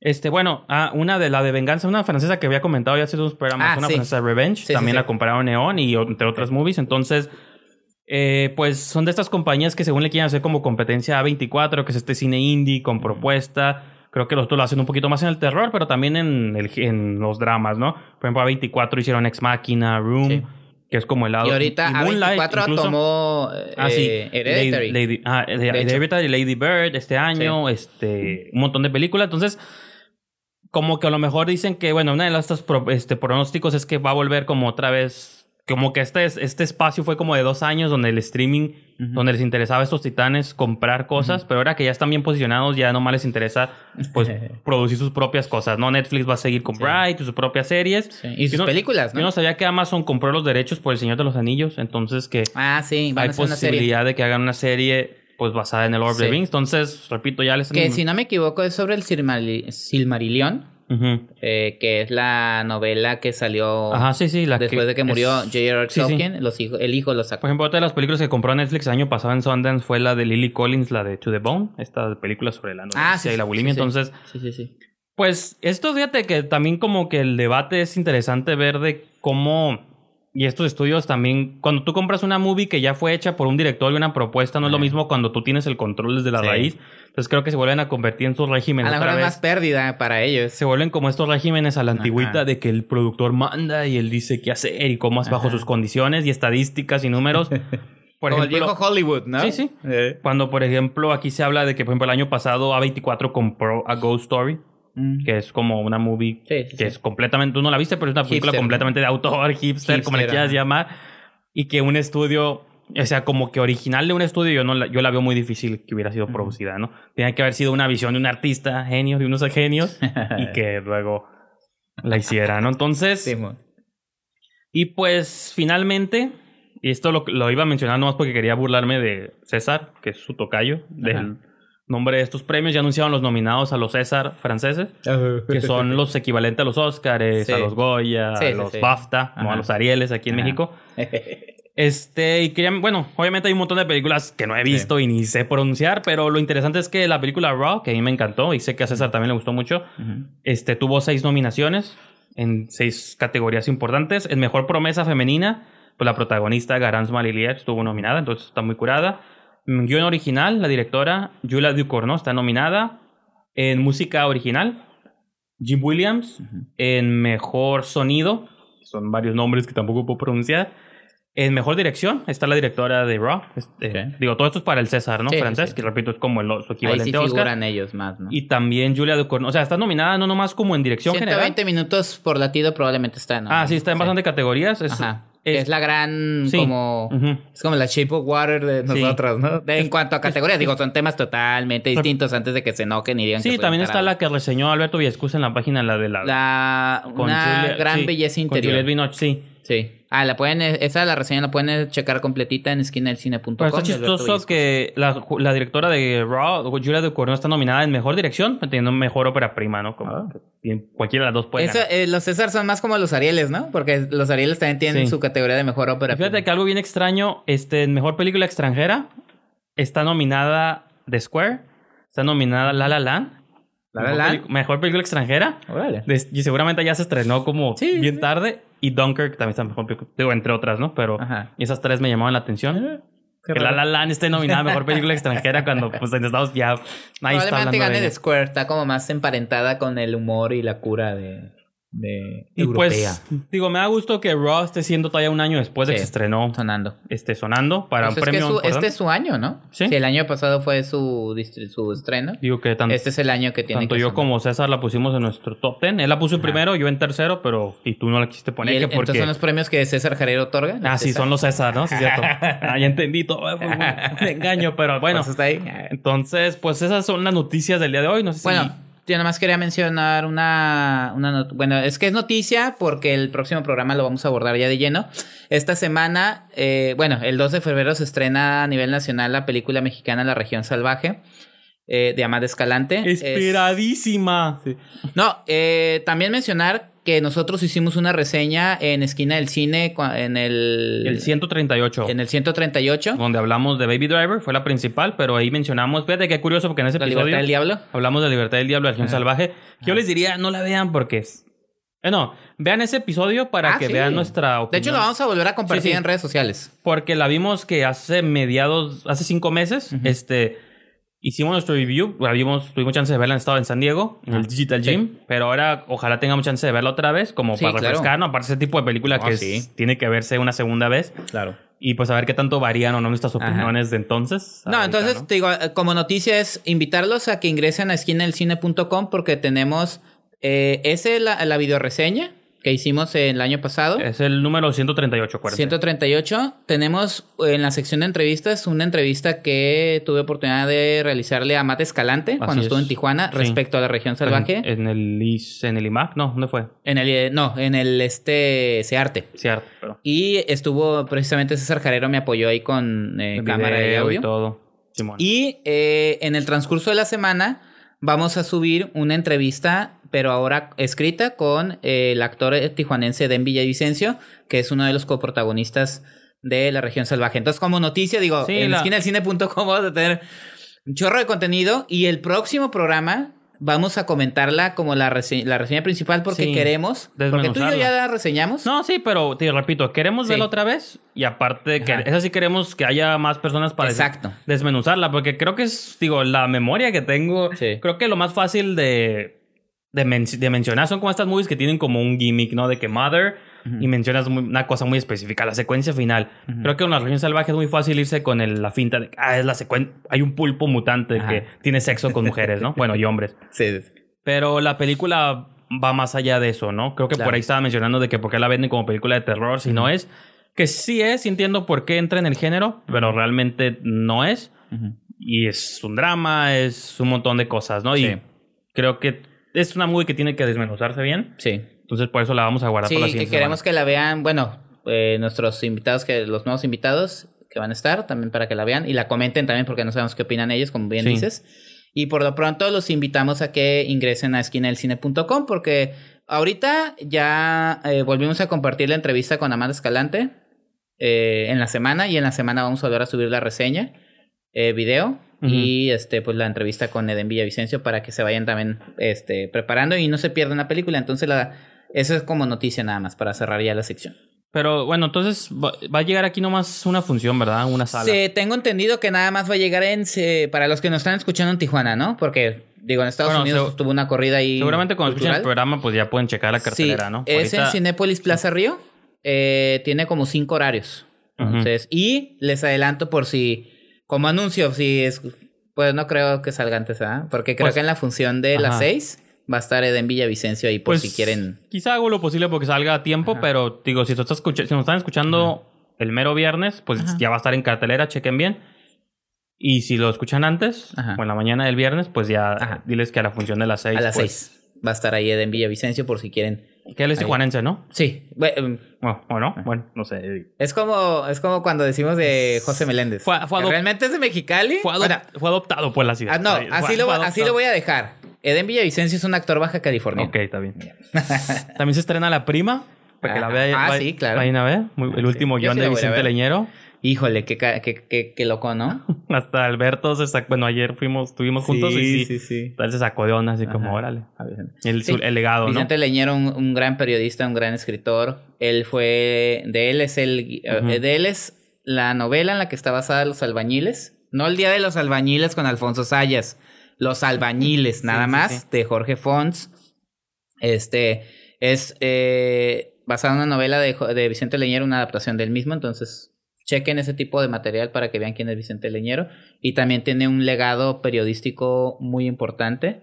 Este, bueno, ah, una de la de Venganza, una francesa que había comentado ya hace dos programas, Ah, una sí. francesa Revenge, sí, también sí. la compraron Neon y entre otras movies. Entonces, eh, pues son de estas compañías que según le quieren hacer como competencia a 24, que es este cine indie con propuesta. Creo que los otros lo hacen un poquito más en el terror, pero también en, el, en los dramas, ¿no? Por ejemplo, a 24 hicieron Ex Machina, Room, Sí. que es como el lado. Y ahorita Moonlight, A24 incluso. tomó eh, Ah, sí. Hereditary. Lady, Lady- ah, de- De hecho. Hereditary y Lady Bird este año, este, un montón de películas. Entonces, como que a lo mejor dicen que, bueno, una de pro- este, pronósticos es que va a volver como otra vez. Como que este, es- este espacio fue como de dos años donde el streaming, donde les interesaba a estos titanes comprar cosas, pero ahora que ya están bien posicionados, ya nomás les interesa pues producir sus propias cosas, ¿no? Netflix va a seguir con Sí. Bright y sus propias series. Sí, Y sus Yo no- películas, ¿no? Yo no sabía que Amazon compró los derechos por El Señor de los Anillos, entonles que Ah, sí, van hay a hacer una serie. posibilidad de que hagan una serie pues basada en el Lord of the. Rings. Entonces, repito, ya les Que si no me equivoco es sobre el Silmari- Eh, que es la novela que salió Ajá, sí, sí. La después de que murió J.R.R. Sí, sí. Tolkien. Los hijos, el hijo lo sacó. Por ejemplo, otra de las películas que compró Netflix el año pasado en Sundance fue la de Lily Collins, la de To the Bone, esta película sobre la anorexia Ah, y la bulimia. Entonces, Sí, sí, sí. Pues esto, fíjate que también como que el debate es interesante ver de cómo... Y estos estudios también, cuando tú compras una movie que ya fue hecha por un director y una propuesta, no es lo mismo cuando tú tienes el control desde la Sí. raíz. Entonces creo que se vuelven a convertir en sus A regímenes lo mejor es más pérdida para ellos. Se vuelven como estos regímenes a la antigüita Ajá. de que el productor manda y él dice qué hacer y cómo es bajo Ajá. sus condiciones y estadísticas y números. Por Como el ejemplo, viejo Hollywood, ¿no? Sí, sí. Eh. cuando por ejemplo aquí se habla de que por ejemplo el año pasado A24 compró A Ghost Story, Mm. que es como una movie Sí, sí, que sí. es completamente, tú no la viste, pero es una película Hipster, completamente de autor, hipster, como le Hipster, quieras llamar, y que un estudio O sea, como que original de un estudio, yo, no la, yo la veo muy difícil que hubiera sido producida, ¿no? Tiene que haber sido una visión de un artista, genio, de unos genios, y que luego la hiciera, ¿no? Entonces, y pues finalmente, y esto lo, lo iba a mencionar nomás porque quería burlarme de César, que es su tocayo, del. Nombre de estos premios. Ya anunciaron los nominados a los César franceses, que son los equivalentes a los Oscars, Sí. a los Goya, Sí, a los sí. BAFTA, Ajá. a los Arieles aquí en Ajá. México. Este, y querían, bueno, obviamente hay un montón de películas que no he visto y ni sé pronunciar, pero lo interesante es que la película Raw, que a mí me encantó y sé que a César también le gustó mucho, este, tuvo seis nominaciones en seis categorías importantes. En Mejor Promesa Femenina, pues la protagonista Garance Malilier estuvo nominada, entonces está muy curada. Guión original, la directora Julia Ducournau está nominada. En Música original, Jim Williams. En Mejor Sonido, son varios nombres que tampoco puedo pronunciar. En Mejor Dirección está la directora de Raw. Este. Digo, todo esto es para el César, ¿no? Sí, Francés, sí. que repito es como el, su Ahí equivalente sí a Oscar. figuran ellos más, ¿no? Y también Julia Ducournau. O sea, está nominada no nomás como en dirección 120 general. minutos por latido probablemente está, ¿no? Ah, sí, está en bastantes categorías. Es, Ajá. Es- Es, la gran Sí. como... Es como la Shape of Water de Sí. nosotros, ¿no? De- en cuanto a categorías, digo, son temas totalmente distintos antes de que se enoquen y digan que Sí, soy también está la que reseñó Alberto Villascus en la página, la de la... La... con Una Julia- gran belleza Con interior. Juliette Binoche, sí. Sí. Ah, la pueden... Esa la reseña la pueden checar completita en esquinaelcine.com. Pero está de Alberto chistoso que la, la directora de Raw, Julia Ducournau, está nominada en Mejor Dirección, teniendo mejor ópera prima, ¿no? Como Ah. cualquiera de las dos puede Eso, ganar. eh, los César son más como los Arieles, ¿no? Porque los Arieles también tienen Sí. su categoría de mejor ópera. Y Fíjate que algo bien extraño, este, en Mejor Película Extranjera, está nominada The Square, está nominada La La Land. La Mejor Mejor Película Extranjera. Órale. Y seguramente ya se estrenó como Sí, bien sí. tarde. Y Dunkirk también está mejor película. Digo, entre otras, ¿no? Pero Ajá. esas tres me llamaban la atención. Qué que La raro. La Land esté nominada a Mejor Película Extranjera cuando pues en Estados ya nadie está Probablemente hablando gane de de. Square. Está como más emparentada con el humor y la cura de... de Y europea. pues, digo, me da gusto que Raw esté siendo todavía un año después de que se estrenó, sonando. esté sonando para Pues un es que premio. su- este es su año, ¿no? Sí. Si el año pasado fue su, su estreno. Digo que tanto, Este es el año que tiene tanto que yo sonar. como César la pusimos en nuestro top 10. Él la puso en primero, yo en tercero, pero y tú no la quisiste poner el- que porque... Entonces son los premios que César Jarero otorga. Ah, sí, son los César, ¿no? Sí, cierto. Ah, ya entendí todo. Fue un engaño, pero bueno. Pues está ahí. Entonces, pues esas son las noticias del día de hoy. No sé si... Bueno, yo nada más quería mencionar una, una bueno, es que es noticia porque el próximo programa lo vamos a abordar ya de lleno. Esta semana, eh, bueno, el 2 de febrero se estrena a nivel nacional la película mexicana La región salvaje eh, de Amada Escalante. Es- Esperadísima. No, eh, también mencionar que nosotros hicimos una reseña en Esquina del Cine en el, El 138. en el 138, donde hablamos de Baby Driver, fue la principal, pero ahí mencionamos, fíjate qué curioso porque en ese La episodio libertad del diablo. hablamos de Libertad del Diablo, Acción Ajá. Salvaje. que Yo les diría, no la vean porque es... Eh, no, vean ese episodio para Ah, que sí. vean nuestra opinión. De hecho, lo vamos a volver a compartir Sí, sí. en redes sociales. Porque la vimos que hace mediados, hace cinco meses, este, hicimos nuestro review, la vimos, tuvimos chance de verla en estado en San Diego, en el Ah, Digital sí. Gym, pero ahora ojalá tengamos chance de verla otra vez, como Sí, para claro. refrescarnos, aparte ese tipo de película Ah, que es- sí. tiene que verse una segunda vez, Claro. y pues a ver qué tanto varían o no nuestras Ajá. opiniones de entonces. No, ahorita, entonces, ¿no? te digo, como noticia es invitarlos a que ingresen a esquinaelcine.com porque tenemos eh, ese la, la videoreseña que hicimos el año pasado. Es el número 138, acuérdense. 138. Tenemos en la sección de entrevistas una entrevista que tuve oportunidad de realizarle a Matt Escalante cuando estuvo es. en Tijuana Sí. respecto a la región salvaje. En, en el en el IMAC, no, ¿dónde fue? En el, eh, no, en el este Searte. Cierto, pero. Y estuvo precisamente César Jarero me apoyó ahí con eh, cámara y audio. todo. Simón. Y eh, en el transcurso de la semana vamos a subir una entrevista, pero ahora escrita, con eh, el actor tijuanense Den Villavicencio, que es uno de los coprotagonistas de La Región Salvaje. Entonces, como noticia, digo, Sí, en la- esquinaelcine.com vamos a tener un chorro de contenido y el próximo programa vamos a comentarla como la, rese- la reseña principal porque Sí, queremos. Porque tú y yo ya la reseñamos. No, sí, pero te repito, queremos Sí. verla otra vez y aparte, que esa sí queremos que haya más personas para Exacto. desmenuzarla, porque creo que es, digo, la memoria que tengo, Sí. creo que lo más fácil de, de, men- de mencionar son como estas movies que tienen como un gimmick, ¿no? De que Mother Ujú. y mencionas muy- una cosa muy específica, la secuencia final. Ujú. Creo que en la región salvaje es muy fácil irse con el- la finta de que, ah, es la secuencia, hay un pulpo mutante Ajá. que tiene sexo con mujeres, ¿no? bueno, y hombres. Sí. Pero la película va más allá de eso, ¿no? Creo que Claro. por ahí estaba mencionando de que por qué la venden como película de terror, si no es que sí es, entiendo por qué entra en el género, pero realmente no es. Y es un drama, es un montón de cosas, ¿no? Sí. Y creo que es una movie que tiene que desmenuzarse bien. Sí. Entonces por eso la vamos a guardar Sí, para la que siguiente queremos semana. que la vean, bueno, eh, nuestros invitados, que los nuevos invitados que van a estar, también para que la vean y la comenten también porque no sabemos qué opinan ellos, como bien Sí. dices. Y por lo pronto los invitamos a que ingresen a esquinadelcine.com porque ahorita ya eh, volvimos a compartir la entrevista con Amanda Escalante eh, en la semana y en la semana vamos a volver a subir la reseña, eh, video y este pues la entrevista con Eden Villavicencio para que se vayan también este preparando y no se pierdan la película. Entonces la eso es como noticia nada más para cerrar ya la sección. Pero bueno, entonces va, va a llegar aquí nomás una función, ¿verdad? Una sala. Sí, tengo entendido que nada más va a llegar en se- para los que nos están escuchando en Tijuana, ¿no? Porque digo en Estados Bueno, Unidos tuvo una corrida ahí. Seguramente cuando escuchen el programa, pues ya pueden checar la cartelera, sí, ¿no? Es en Cinépolis Plaza Río. Eh, tiene como cinco horarios. Entonces, y les adelanto por si, como anuncio, si es, pues no creo que salga antes, ¿ah? Porque creo Pues- que en la función de las Ajá. seis va a estar Eden Villavicencio ahí por Pues, si quieren. Quizá hago lo posible porque salga a tiempo, Ajá. pero digo, si, tú estás escucha- si nos están escuchando el mero viernes, pues Ajá. ya va a estar en cartelera, chequen bien. Y si lo escuchan antes, o en la mañana del viernes, pues ya diles que a la función de las seis. a las pues, seis va a estar ahí Eden Villavicencio por si quieren. Que él es tijuanense, ¿no? Sí, bueno, O, o no, bueno, no sé. Es como, es como cuando decimos de José Meléndez. Fue- ¿Realmente es de Mexicali? Fue, adop- Bueno, fue adoptado por la ciudad. ah, no, así, lo, así lo voy a dejar. Eden Villavicencio es un actor baja californiano. Ok, está bien. También se estrena La Prima, para que la Ah, vean. ah, vay- sí, claro. Vayan a ver. El último guion de la Vicente. Leñero. Híjole, qué, qué, qué, qué loco, ¿no? Hasta Alberto se sacó. Bueno, ayer fuimos, estuvimos juntos y sí. sí. Él se sacó de onda, así como, órale. El, Sí. el legado, ¿no? Vicente Leñero, un, un gran periodista, un gran escritor. Él fue. De él es el. eh, Ujú. De él es la novela en la que está basada Los Albañiles. No el Día de los Albañiles con Alfonso Sayas. Los Albañiles, nada sí, más, sí. de Jorge Fons. Este. Es eh, basada en una novela de Vicente Leñero, una adaptación del mismo. Entonces, chequen ese tipo de material para que vean quién es Vicente Leñero. Y también tiene un legado periodístico muy importante.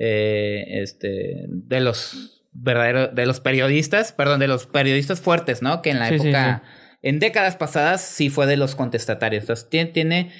eh, este, de los verdaderos, de los periodistas, perdón, de los periodistas fuertes, ¿no? Que en la Sí, sí, época, en décadas pasadas, sí fue de los contestatarios. Entonces, tiene, tiene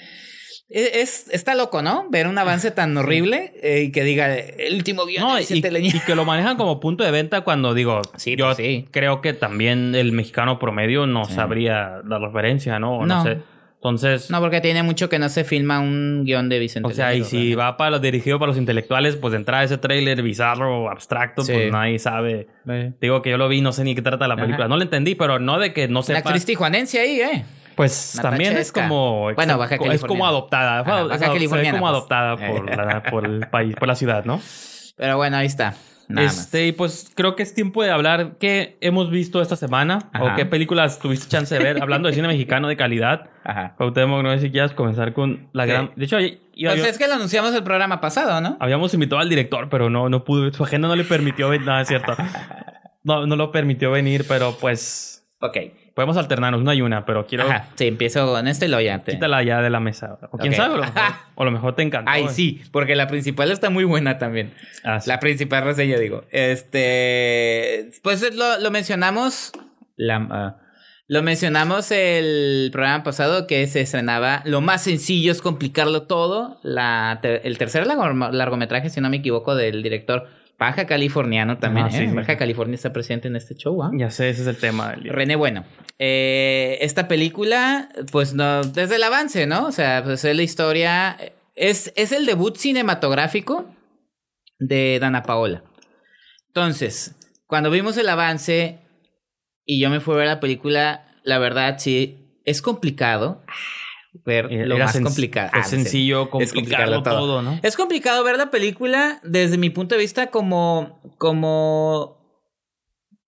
es, está loco, ¿no? Ver un avance tan horrible eh, y que diga el último guion No, de y, y que lo manejan como punto de venta cuando digo, Sí, yo pues sí. creo que también el mexicano promedio no Sí. sabría la referencia, ¿no? O no. No. sé. Entonces, No, porque tiene mucho que no se filma un guion de Vicente o sea, y si va para los dirigido para los intelectuales, pues de entrada ese tráiler bizarro, abstracto, Sí. pues nadie sabe. Digo que yo lo vi, no sé ni qué trata la película. Ajá. No lo entendí, pero no de que no Una sepa. actriz tijuanense ahí, ¿eh? Pues Natacha también es Esca. como. Bueno, baja es como adoptada. Ajá, o sea, baja californiana, como pues. adoptada por, la- por el país, por la ciudad, ¿no? Pero bueno, ahí está. Nada este, y pues creo que es tiempo de hablar qué hemos visto esta semana Ajá. o qué películas tuviste chance de ver. Hablando de cine mexicano de calidad. Ajá. Cuauhtémoc, no sé si quieras comenzar con la Sí. gran. De hecho, Pues yo- es que lo anunciamos el programa pasado, ¿no? habíamos invitado al director, pero no, no pudo. Su agenda no le permitió venir. No, es cierto. No, no lo permitió venir, pero pues. Ok. Podemos alternarnos una y una, pero quiero. Ajá. Sí, empiezo con este y lo ya. te- Quítala ya de la mesa. O quién sabe, o lo mejor, o lo mejor te encantó. Ay, sí, porque la principal está muy buena también. Ah, sí. La principal reseña, digo. Este. Pues lo, lo mencionamos. La, ah, lo mencionamos el programa pasado que se estrenaba. Lo más sencillo es complicarlo todo. La, el tercer largo- largometraje, si no me equivoco, del director Baja Californiano también. Ah, sí, ¿eh? sí. Baja California está presente en este show. ¿ah? Ya sé, ese es el tema del día. René Bueno. Eh, esta película, pues no, desde el avance, ¿no? O sea, pues es la historia. Es, es el debut cinematográfico de Dana Paola. Entonces, cuando vimos el avance y yo me fui a ver la película, la verdad sí, es complicado ver lo Era más sen- complicado. Es Ah, sencillo Es complicarlo todo. todo, ¿no? Es complicado ver la película desde mi punto de vista como como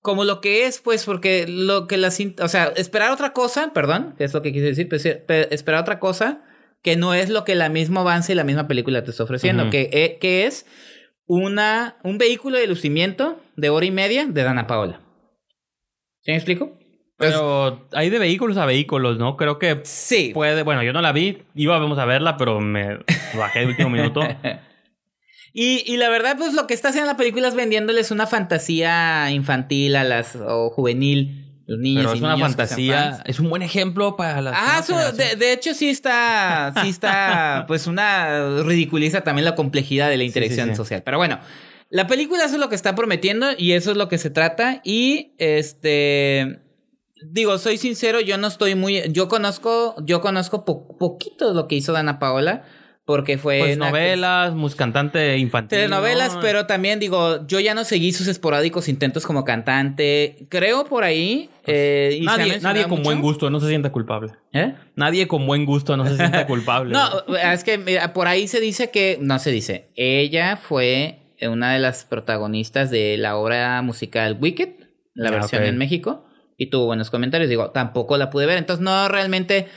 como lo que es, pues, porque lo que la cinta, o sea, esperar otra cosa, perdón, que es lo que quise decir, pues, eh, pe- esperar otra cosa que no es lo que la misma avance y la misma película te está ofreciendo, que, eh, que es una un vehículo de lucimiento de hora y media de Dana Paola. ¿Sí me explico? Pero hay de vehículos a vehículos, ¿no? Creo que sí. puede. Bueno, yo no la vi, íbamos a verla, pero me bajé de último minuto. Y, y la verdad, pues lo que está haciendo la película es vendiéndoles una fantasía infantil a las, o juvenil los niños Pero y es una niños fantasía. Es un buen ejemplo para las. Ah, su- de, hecho sí está, sí está, pues una ridiculiza también la complejidad de la interacción sí. social. Pero bueno, la película eso es lo que está prometiendo y eso es lo que se trata y este, digo, soy sincero, yo no estoy muy, yo conozco, yo conozco po- poquito lo que hizo Dana Paola porque fue Pues novelas, mus cantante infantil. Telenovelas, ¿no? pero también digo, yo ya no seguí sus esporádicos intentos como cantante. Creo por ahí. eh, se ha Nadie, con mucho. buen gusto no se sienta culpable. ¿Eh? Nadie con buen gusto no se sienta culpable. No, es que mira, por ahí se dice que, no se dice, ella fue una de las protagonistas de la obra musical Wicked, la Ah, versión en México, y tuvo buenos comentarios. Digo, tampoco la pude ver, entonces no realmente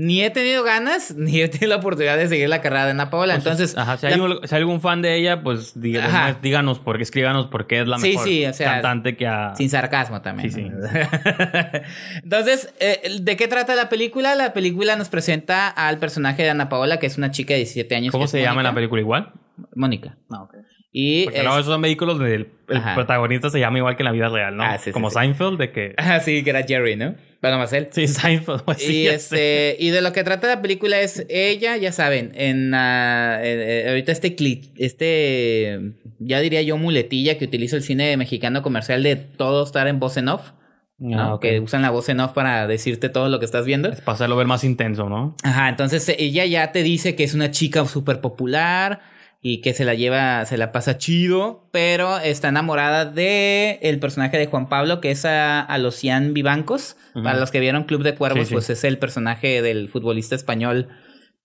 ni he tenido ganas ni he tenido la oportunidad de seguir la carrera de Ana Paola. Pues, entonces, ajá, si, la- hay, si hay algún fan de ella, pues díganos por qué, escríbanos por qué es la Sí, mejor sí, o sea, cantante que ha. Sin sarcasmo también. Sí, sí. ¿no? Entonces, eh, ¿de qué trata la película? La película nos presenta al personaje de Ana Paola, que es una chica de 17 años. ¿Cómo se llama en la película igual? Mónica. No, ok. Y Porque es- esos son vehículos donde el, el protagonista se llama igual que en la vida real, ¿no? Ah, sí, Como sí. Seinfeld, de que. Ah, sí, que era Jerry, ¿no? Bueno, más él. Sí, Seinfeld. pues sí, y este y de lo que trata la película es ella, ya saben, en eh, ahorita este clip, este ya diría yo muletilla que utiliza el cine mexicano comercial de todo estar en voz en off, ¿no? Ah, ok. que usan la voz en off para decirte todo lo que estás viendo. Es para hacerlo ver más intenso, ¿no? Ajá, entonces ella ya te dice que es una chica súper popular y que se la lleva, se la pasa chido, pero está enamorada de el personaje de Juan Pablo, que es a, a Lucián Vivancos. Ujú. Para los que vieron Club de Cuervos, Sí, sí. pues es el personaje del futbolista español.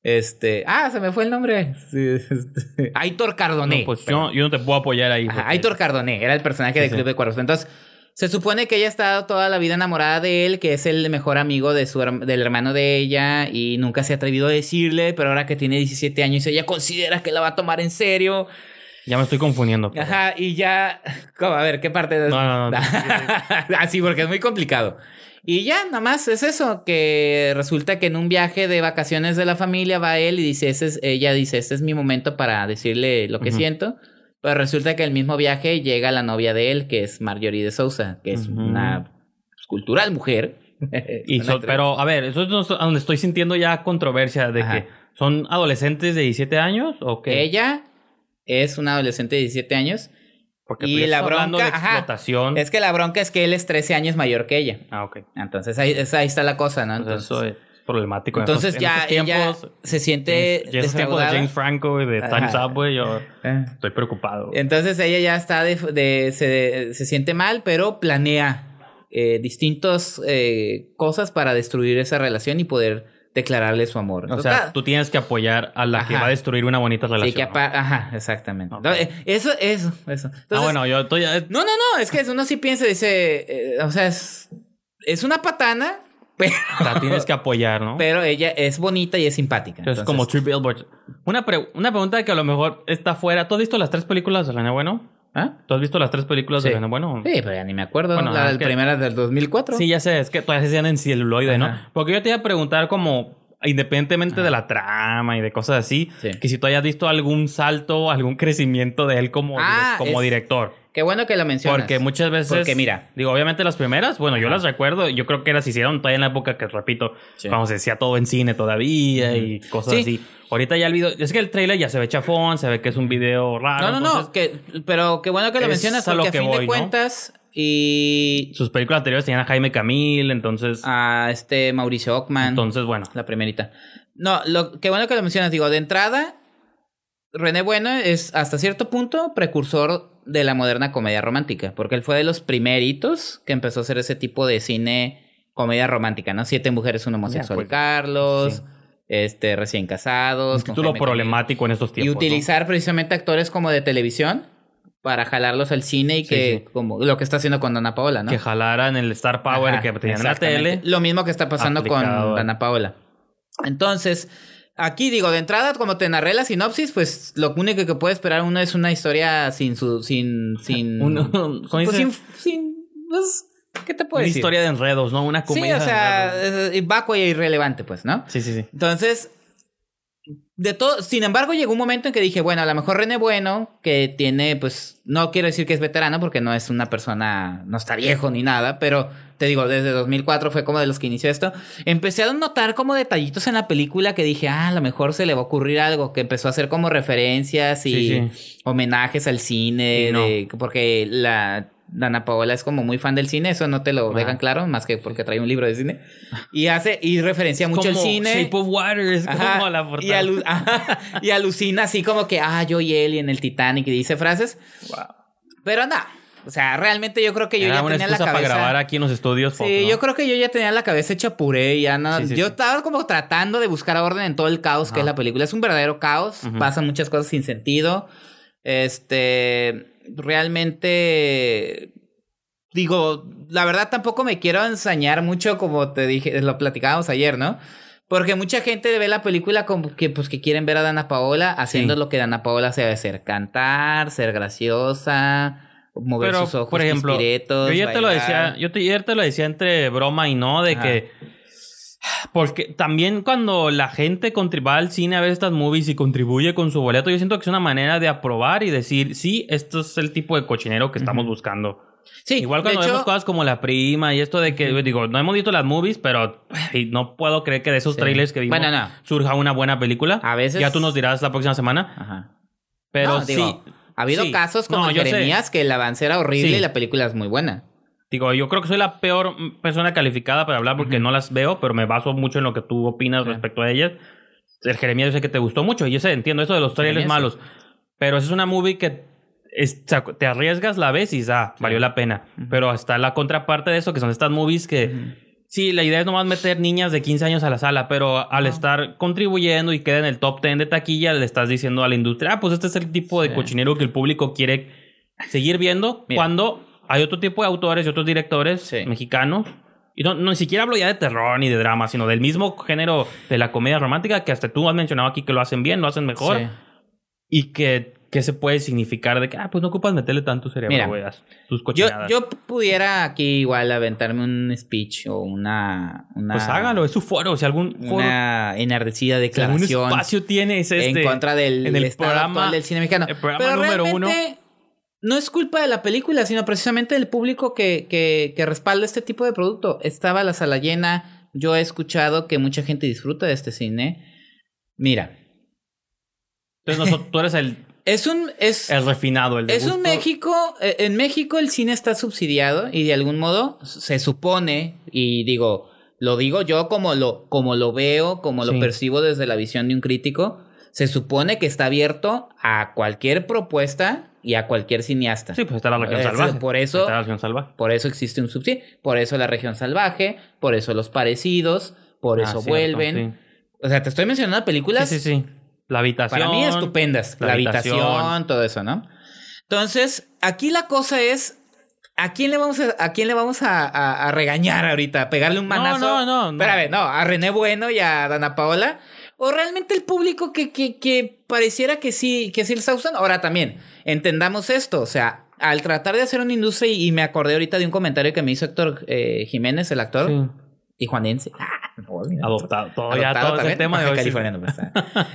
Este, ah, se me fue el nombre. Sí, este, Aitor Cardoné. No, pues yo, yo no te puedo apoyar ahí. Ajá, porque- Aitor Cardoné era el personaje de. Club de Cuervos. Entonces, se supone que ella ha estado toda la vida enamorada de él, que es el mejor amigo de su del hermano de ella, y nunca se ha atrevido a decirle, pero ahora que tiene 17 años, ella considera que la va a tomar en serio. Ya me estoy confundiendo. pero- Ajá, y ya. ¿Cómo? A ver, ¿qué parte de No, no, no. Así, porque es muy complicado. Y ya, nada más es eso, que resulta que en un viaje de vacaciones de la familia va él y dice, ese es, ella dice, este es mi momento para decirle lo que siento. Pero resulta que el mismo viaje llega la novia de él, que es Marjorie de Sousa, que es una cultural mujer. Y Una so- actriz. pero, a ver, eso es donde- estoy sintiendo ya controversia de Ajá. que son adolescentes de 17 años o qué? Ella es una adolescente de 17 años. Porque y ya la bronca, de ajá. explotación. Es que la bronca es que él es 13 años mayor que ella. Ah, ok. Entonces ahí, ahí está la cosa, ¿no? Entonces, Entonces, problemático. en entonces estos- en ya estos ella tiempos, se siente en esos tiempos de. James Franco y de Ajá. Time's Up, güey, yo Eh. estoy preocupado. Entonces ella ya está de, de- se, se siente mal, pero planea eh, distintas eh, cosas para destruir esa relación y poder declararle su amor. O sea, tú tienes que apoyar a la que va a destruir una bonita Sí, relación. que ¿no? Ajá, exactamente. Eh, eso, eso, eso. ah, bueno, yo estoy... No, no, no, es que uno sí piensa, dice, eh, o sea, es, es una patana, pero, La tienes que apoyar, ¿no? pero ella es bonita y es simpática. es como Three Billboards. Una, pre- una pregunta que a lo mejor está fuera. ¿Tú has visto las tres películas de René Bueno? ¿Ah? ¿Tú has visto las tres películas Sí. de René Bueno? Sí, pero ya ni me acuerdo. Bueno, la que- primera del 2004. Sí, ya sé, es que todavía se hacían en celuloide, ¿no? Porque yo te iba a preguntar como, independientemente de la trama y de cosas así, Sí. que si tú hayas visto algún salto, algún crecimiento de él como, Ah, como es- director. Qué bueno que lo mencionas. Porque muchas veces... Porque mira. Digo, obviamente las primeras, bueno, yo las recuerdo, yo creo que las hicieron todavía en la época que, repito, Sí. cuando se decía todo en cine todavía y cosas Sí. así. Ahorita ya el video... Es que el trailer ya se ve chafón, se ve que es un video raro. No, no, no, que, pero qué bueno que lo mencionas a lo porque a que fin voy, de ¿no? cuentas y Sus películas anteriores tenían a Jaime Camil, entonces... a este Mauricio Ockman, entonces, bueno. la primerita. No, lo qué bueno que lo mencionas, digo, de entrada René Bueno es hasta cierto punto precursor de la moderna comedia romántica, porque él fue de los primeritos que empezó a hacer ese tipo de cine comedia romántica, ¿no? Siete mujeres, un homosexual, pues, Carlos, sí. este recién casados, Un título problemático en estos y tiempos. ¿no? utilizar precisamente actores como de televisión para jalarlos al cine y que sí. como lo que está haciendo con Dana Paola, ¿no? Que jalaran el Star Power Ajá, que tenían en la tele. Lo mismo que está pasando aplicado con Dana Paola. Entonces, aquí digo, de entrada, como te narré la sinopsis, pues lo único que puede esperar uno es una historia sin su, sin, sin, Uno- ¿cómo pues, sin, sin, pues, ¿qué te puedo Una decir? historia de enredos, ¿no? Una sí, comedia o de sea, vacua y irrelevante, pues, ¿no? Sí, sí, sí. Entonces, de todo, sin embargo, llegó un momento en que dije, bueno, a lo mejor René Bueno, que tiene, pues, no quiero decir que es veterano porque no es una persona, no está viejo ni nada, pero te digo, desde 2004 fue como de los que inició esto. Empecé a notar como detallitos en la película que dije, ah, a lo mejor se le va a ocurrir algo, que empezó a hacer como referencias y Sí, homenajes al cine, Y no. de- porque la Dana Paola es como muy fan del cine, eso no te lo Ajá. dejan claro, más que porque trae un libro de cine. Y hace, y referencia mucho el Como cine. Shape of Water es Ajá, como la y, portada. alu- ajá, y alucina así como que, ah, yo y él y en el Titanic y dice frases. Pero nada, o sea, realmente yo creo que yo Era ya una tenía la cabeza. para grabar aquí en los estudios. Fox, Sí, ¿no? yo creo que yo ya tenía la cabeza hecha puré y ya no. Sí, sí, yo sí. estaba como tratando de buscar orden en todo el caos que Ajá. es la película. Es un verdadero caos. Ujú. Pasan muchas cosas sin sentido. Este. Realmente. Digo, la verdad tampoco me quiero ensañar mucho como te dije, lo platicábamos ayer, ¿no? Porque mucha gente ve la película como que pues que quieren ver a Dana Paola haciendo Sí. lo que Dana Paola se debe hacer, cantar, ser graciosa, mover Pero, sus ojos por ejemplo, yo ya te lo decía, yo te, ayer te lo decía entre broma y no, de Ajá. que porque también cuando la gente contribuye al cine a ver estas movies y contribuye con su boleto, yo siento que es una manera de aprobar y decir, sí, esto es el tipo de cochinero que estamos Ujú. buscando. Sí, Igual cuando hecho, vemos cosas como La Prima y esto de que, digo, no hemos visto las movies, pero ay, no puedo creer que de esos Sí. trailers que vimos Bueno, no. surja una buena película. A veces- Ya tú nos dirás la próxima semana. Ajá. Pero No, sí. digo, Ha habido sí. casos como No. Jeremías que el avance era horrible Sí. y la película es muy buena. Digo, yo creo que soy la peor persona calificada para hablar porque Ujú. no las veo, pero me baso mucho en lo que tú opinas Sí. respecto a ellas. El Jeremías yo sé que te gustó mucho y yo sé, entiendo eso de los trailers malos. Pero es una movie que es- te arriesgas, la ves y ah, valió la pena. Ujú. Pero está la contraparte de eso, que son estas movies que... Sí, la idea es nomás meter niñas de 15 años a la sala, pero al Ah. estar contribuyendo y queda en el top 10 de taquilla, le estás diciendo a la industria, ah, pues este es el tipo de Sí. cochinero que el público quiere seguir viendo Mira. cuando hay otro tipo de autores y otros directores Sí. mexicanos. Y no, no, ni siquiera hablo ya de terror ni de drama, sino del mismo género de la comedia romántica que hasta tú has mencionado aquí que lo hacen bien, lo hacen mejor. Sí. Y que, que se puede significar de que, ah, pues no ocupas meterle tanto cerebro, güey, tus Yo, cochinadas. yo pudiera aquí igual aventarme un speech o una... una pues hágalo, es su foro. Si algún foro, Una enardecida si algún declaración espacio tiene, es este. en contra del en el programa- del cine mexicano. el programa Pero número realmente no es culpa de la película, sino precisamente del público que, que, que respalda este tipo de producto. Estaba la sala llena. Yo he escuchado que mucha gente disfruta de este cine. Mira, Entonces nosotros, tú eres el, es un... Es, el refinado, el de Es un. México, eh, en México el cine está subsidiado y de algún modo se supone, y digo, lo digo yo como lo, como lo veo, como lo Sí. percibo desde la visión de un crítico, se supone que está abierto a cualquier propuesta y a cualquier cineasta. Sí, pues está la región Es- salvaje. Por eso, Está la región salvaje. por eso existe un subsidio, por eso la región salvaje, por eso los parecidos, por Ah, eso cierto, vuelven. O sea, te estoy mencionando películas Sí, sí, sí. La habitación. para mí estupendas. La, la habitación, habitación. todo eso, ¿no? Entonces, aquí la cosa es. ¿A quién le vamos a, a quién le vamos a, a- a regañar ahorita? ¿A ¿Pegarle un No, manazo? no, no, no. Espérame, no, a René Bueno y a Dana Paola. ¿O realmente el público que, que, que pareciera que sí, que sí le está gustando? Ahora también, entendamos esto. O sea, al tratar de hacer una industria, y, y me acordé ahorita de un comentario que me hizo Héctor eh, Jiménez, el actor Sí. tijuanense. Ah, no. Adoptado. Todo, ya Adoptado ese también, tema de hoy. sí. californiano, pues.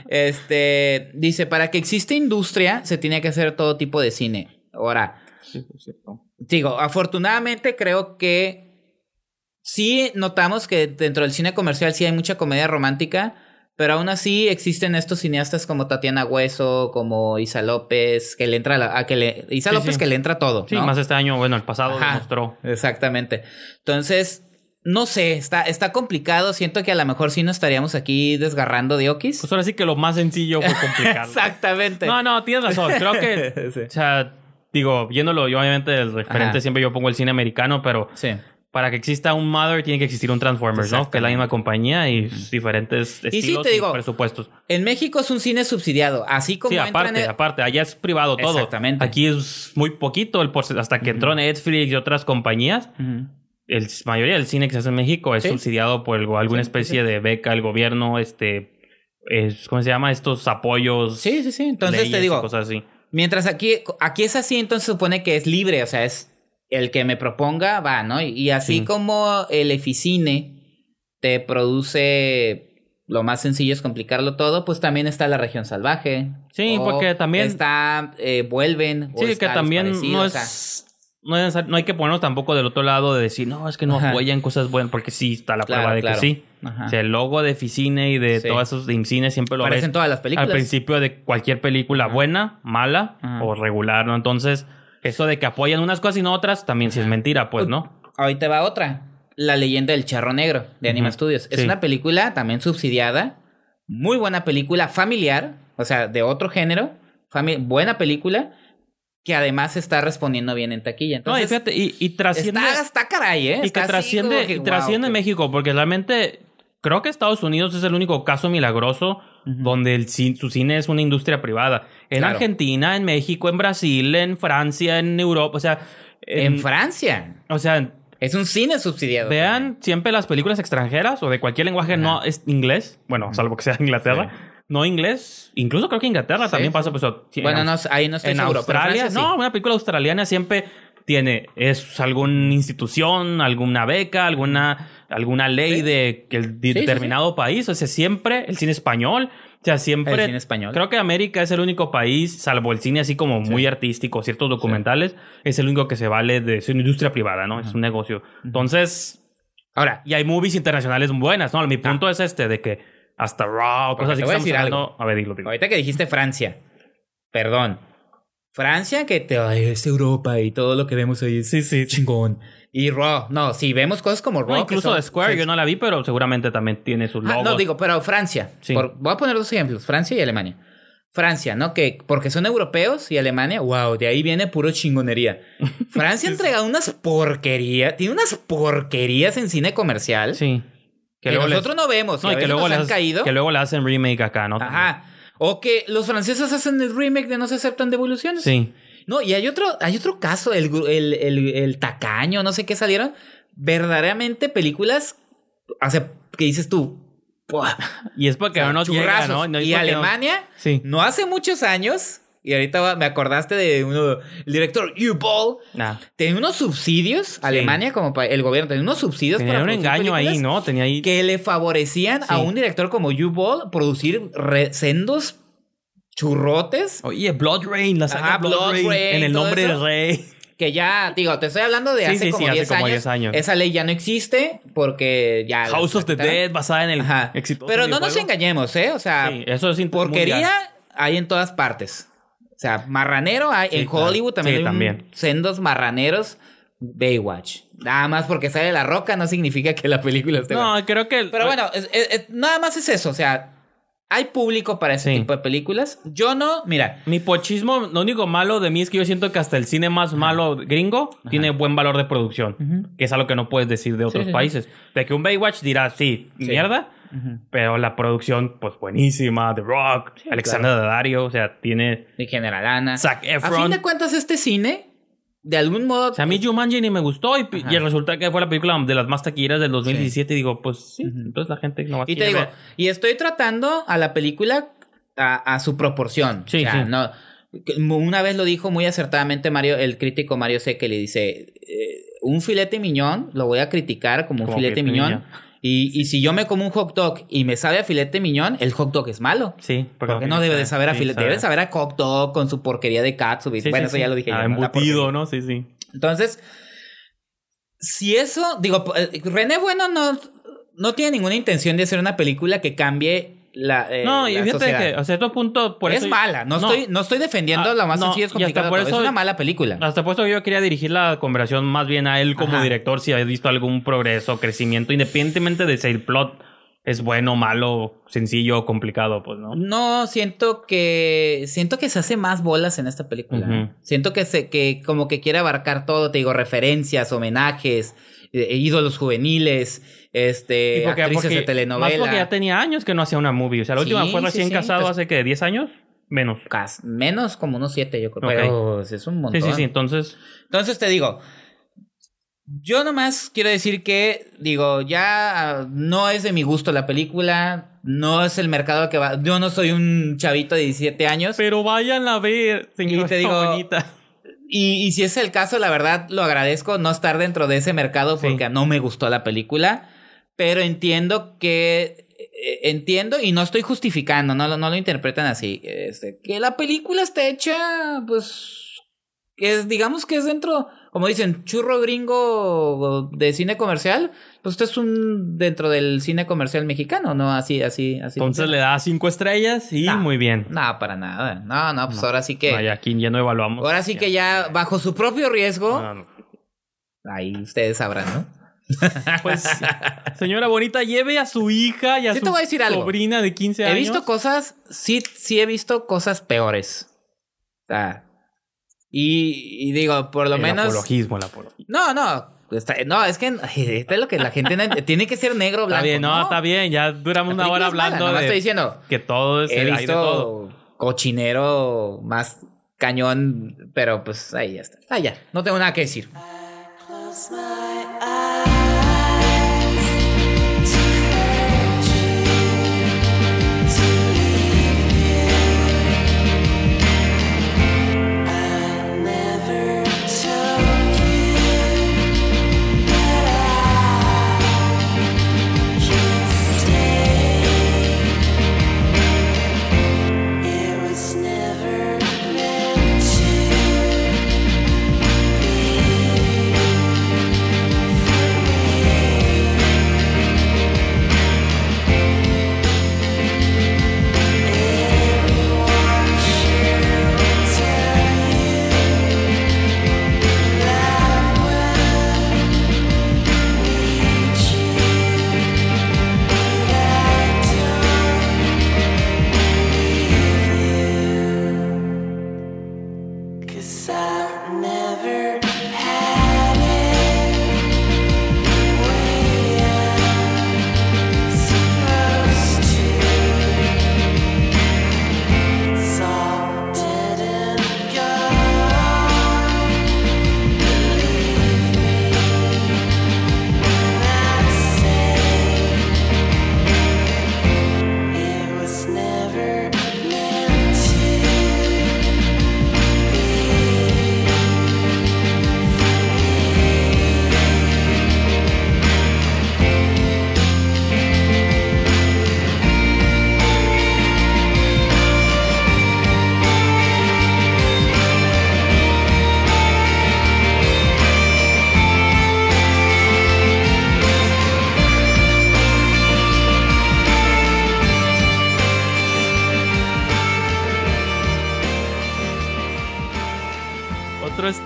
Este dice: para que exista industria, se tiene que hacer todo tipo de cine. Ahora, Sí, digo, afortunadamente creo que sí notamos que dentro del cine comercial sí hay mucha comedia romántica, pero aún así existen estos cineastas como Tatiana Hueso, como Isa López, que le entra a, la- a que le. Isa Sí, López sí. que le entra todo. Sí, ¿no? más este año, bueno, el pasado Ajá. demostró. Exactamente. Entonces, no sé, está, está complicado. Siento que a lo mejor sí nos estaríamos aquí desgarrando de Okis. Pues ahora sí que lo más sencillo fue complicado. Exactamente. No, no, tienes razón. Creo que, Sí. o sea, digo, viéndolo, yo obviamente el referente Ajá. siempre yo pongo el cine americano, pero Sí. Para que exista un Mother tiene que existir un Transformers, ¿no? Que es la misma compañía y diferentes sí estilos te digo, presupuestos. En México es un cine subsidiado. Así como Sí, en aparte, el- aparte, allá es privado todo. Exactamente. Aquí es muy poquito el porce- hasta que entró Netflix y otras compañías. Ujú. El mayoría del cine que se hace en México es Sí. subsidiado por el- alguna Sí, especie de beca del gobierno, este, es- ¿cómo se llama? Estos apoyos. Sí, sí, sí. Entonces te y digo, cosas así. mientras aquí, aquí es así, entonces se supone que es libre. O sea, es el que me proponga, va, ¿no? Y, así Sí. como el Eficine te produce lo más sencillo es complicarlo todo, pues también está la región salvaje. Sí, O porque también- Está, eh, vuelven. o Sí, que también no es. No, es necesario- no hay que ponernos tampoco del otro lado de decir, no, es que no Ajá. apoyan cosas buenas, porque sí está la Claro, prueba de claro. que sí. Ajá. O sea, el logo de Ficine y de Sí. todos esos de Imcine siempre lo ves Aparecen todas las películas. al principio de cualquier película buena, mala o regular, ¿no? Entonces, eso de que apoyan unas cosas y no otras, también sí es mentira, pues, ¿no? Ahorita va otra. La leyenda del charro negro de Anima. Studios. Es Sí. una película también subsidiada. Muy buena película familiar. O sea, de otro género. fami- buena película. Que además está respondiendo bien en taquilla. No, y Entonces, fíjate, y, y trasciende. está, está caray, ¿eh? y que Está trasciende, como que, y wow, trasciende México, porque realmente creo que Estados Unidos es el único caso milagroso donde el, su cine es una industria privada. En Claro. Argentina, en México, en Brasil, en Francia, en Europa, o sea, En Francia. o sea, Es un cine subsidiado. vean siempre las películas extranjeras o de cualquier lenguaje Ajá. no es inglés, bueno, salvo que sea Inglaterra, no inglés, incluso creo que Inglaterra Sí, también pasa pues Bueno, en no, ahí no estoy en seguro. pero Australia, Francia sí. no, una película australiana siempre tiene es alguna institución, alguna beca, alguna alguna ley Sí. de que el sí, determinado país, o sea, siempre el cine español, o sea, siempre El cine español. Creo que América es el único país, salvo el cine así como muy artístico, ciertos documentales, es el único que se vale de es una industria privada, ¿no? Es un negocio. Entonces, Ahora, y hay movies internacionales buenas, ¿no? Mi punto es este de que hasta Raw, cosas así que estamos hablando- algo. A ver, dilo, dilo. ahorita que dijiste Francia. Perdón. Francia, que te ay, es Europa y todo lo que vemos ahí Sí, sí. chingón. Y Raw, no, si vemos cosas como Raw. No, incluso son- Square, yo no la vi, pero seguramente también tiene sus Ah, logos. no, digo, pero Francia. Sí. Por- voy a poner dos ejemplos: Francia y Alemania. Francia, ¿no? Que porque son europeos y Alemania, wow, de ahí viene puro chingonería. Francia ha entregado unas porquerías, tiene unas porquerías en cine comercial Sí. que, luego les- nosotros no vemos. no, y que luego, nos han les- caído. que luego le hacen remake acá, ¿no? Ajá. O que los franceses hacen el remake de No se aceptan devoluciones. Sí. No, y hay otro, hay otro caso, el, el, el, el tacaño, no sé qué salieron. Verdaderamente películas hace, que dices tú. ¡buah! Y es porque no nos llega, y no- Alemania, Sí. no hace muchos años, y ahorita va- me acordaste de uno, el director U-Ball, Nah. tenía unos subsidios, Alemania como el gobierno, tenía unos subsidios Tenía para un engaño ahí, ¿no? Tenía ahí. Que le favorecían a un director como U-Ball producir sendos churrotes. Oye, Blood Rain, la saga Ajá, Blood, Blood Rain, Rain, en el nombre del rey. Que ya, digo, te estoy hablando de Sí, hace sí, como, sí, hace 10, como años. 10 años. Esa ley ya no existe porque ya. House of the. Dead, basada en el Ajá. exitoso Pero no nos engañemos, ¿eh? O sea, eso es porquería mundial. hay en todas partes. O sea, marranero hay. Sí, en claro. Hollywood también Sí, hay también. sendos marraneros. Baywatch. Nada más porque sale la roca no significa que la película esté buena. No, creo que. Pero bueno, es- es- es- nada más es eso. O sea, hay público para ese Sí. tipo de películas. Yo no, mira, Mi pochismo, lo único malo de mí es que yo siento que hasta el cine más malo gringo tiene buen valor de producción. Que es algo que no puedes decir de otros sí, sí. países. De que un Baywatch dirá, sí, Mierda. Pero la producción, pues buenísima. The Rock, Alexander Daddario, o sea, tiene. de General Ana. Zac A Efron. fin de cuentas, este cine, de algún modo. O sea, a mí Jumanji ni me gustó y, y resulta que fue la película de las más taquilleras del 2017 y digo, pues sí, entonces la gente no va a Y te digo, y estoy tratando a la película a, a su proporción. Sí, o sea, sí. no. Una vez lo dijo muy acertadamente Mario, el crítico Mario C, que le dice: eh, Un filete miñón lo voy a criticar como un filete filete miñón. miñón. Y, y si yo me como un hot dog y me sabe a filete miñón, el hot dog es malo. Sí, Porque no debe de saber a sí, filete, sabe. debe de saber a hot dog con su porquería de katsu. Sí, bueno, sí, eso ya lo dije Ah, embutido. ¿no? Sí, sí. Entonces, si eso, digo, eh, René Bueno no, no tiene ninguna intención de hacer una película que cambie la. eh, no, y la fíjate sociedad. que a cierto punto. Por es eso, mala, no, Estoy, no estoy defendiendo Ah, lo más no, sencillo es complicado. por eso- es una mala película. Hasta puesto que yo quería dirigir la conversación más bien a él como Ajá. director, si ha visto algún progreso, crecimiento, independientemente de si el plot es bueno, malo, sencillo o complicado, pues, ¿no? No, siento que siento que se hace más bolas en esta película. Siento que se que como que quiere abarcar todo, te digo, referencias, homenajes, eh, ídolos juveniles, este, porque- actrices porque- de Más telenovela. porque ya tenía años que no hacía una movie. O sea, la Sí, última fue recién sí, casado pues- hace que 10 años. Menos. Cas- menos como unos siete, yo creo. Pero es un montón. Sí, sí, sí. Entonces, Entonces te digo, yo nomás quiero decir que, digo, ya ah, no es de mi gusto la película, no es el mercado que va. Yo no soy un chavito de 17 años. pero vayan a ver, señora Y te digo- bonita. Y, y si es el caso, la verdad lo agradezco no estar dentro de ese mercado Sí. porque no me gustó la película. pero entiendo que eh, entiendo y no estoy justificando, no, lo- no lo interpretan así, este, que la película está hecha, pues, es, digamos que es dentro, como dicen, churro gringo de cine comercial, pues esto es un dentro del cine comercial mexicano, ¿no? Así, así, así. Entonces le da cinco estrellas y No. muy bien. No, para nada. No, no, pues ahora sí que, Vaya, aquí ya no evaluamos. ahora sí que ya bajo su propio riesgo, No, no. ahí ustedes sabrán, ¿no? Pues, señora bonita, lleve a su hija y a Sí su te voy a decir algo. sobrina de 15 He años. visto cosas, sí, sí he visto cosas peores. O sea, y, y digo, por lo el menos. apologismo, el apologismo. No, no. está- no, es que esto es lo que la gente no ent- tiene que ser negro o Está blanco. bien, no, está bien. Ya duramos una hora mala, hablando nomás de estoy diciendo. que todo es He hay de todo. visto cochinero más cañón, pero pues ahí ya está. Ah, ya. No tengo nada que decir.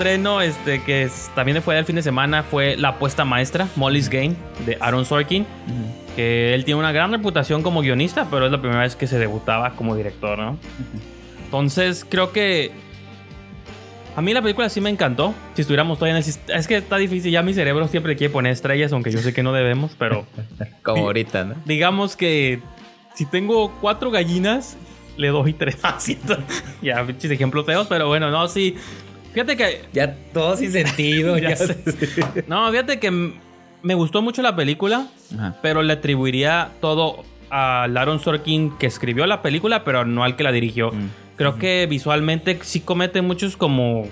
Estreno este, que es- también fue el fin de semana fue La apuesta maestra, Molly's Game, de Aaron Sorkin. Que él tiene una gran reputación como guionista, pero es la primera vez que se debutaba como director, ¿no? Entonces creo que a mí la película sí me encantó. Si estuviéramos todavía en el Es que está difícil, ya mi cerebro siempre quiere poner estrellas, aunque yo sé que no debemos, pero Como ahorita, ¿no? digamos que si tengo cuatro gallinas, le doy tres. Así, ya, ejemplos feos, pero bueno, no, sí. Fíjate que Ya todo sin sentido. Ya ya sé. No, fíjate que me gustó mucho la película, Ajá. pero le atribuiría todo a Aaron Sorkin que escribió la película, pero no al que la dirigió. Mm. Creo que visualmente sí comete muchos como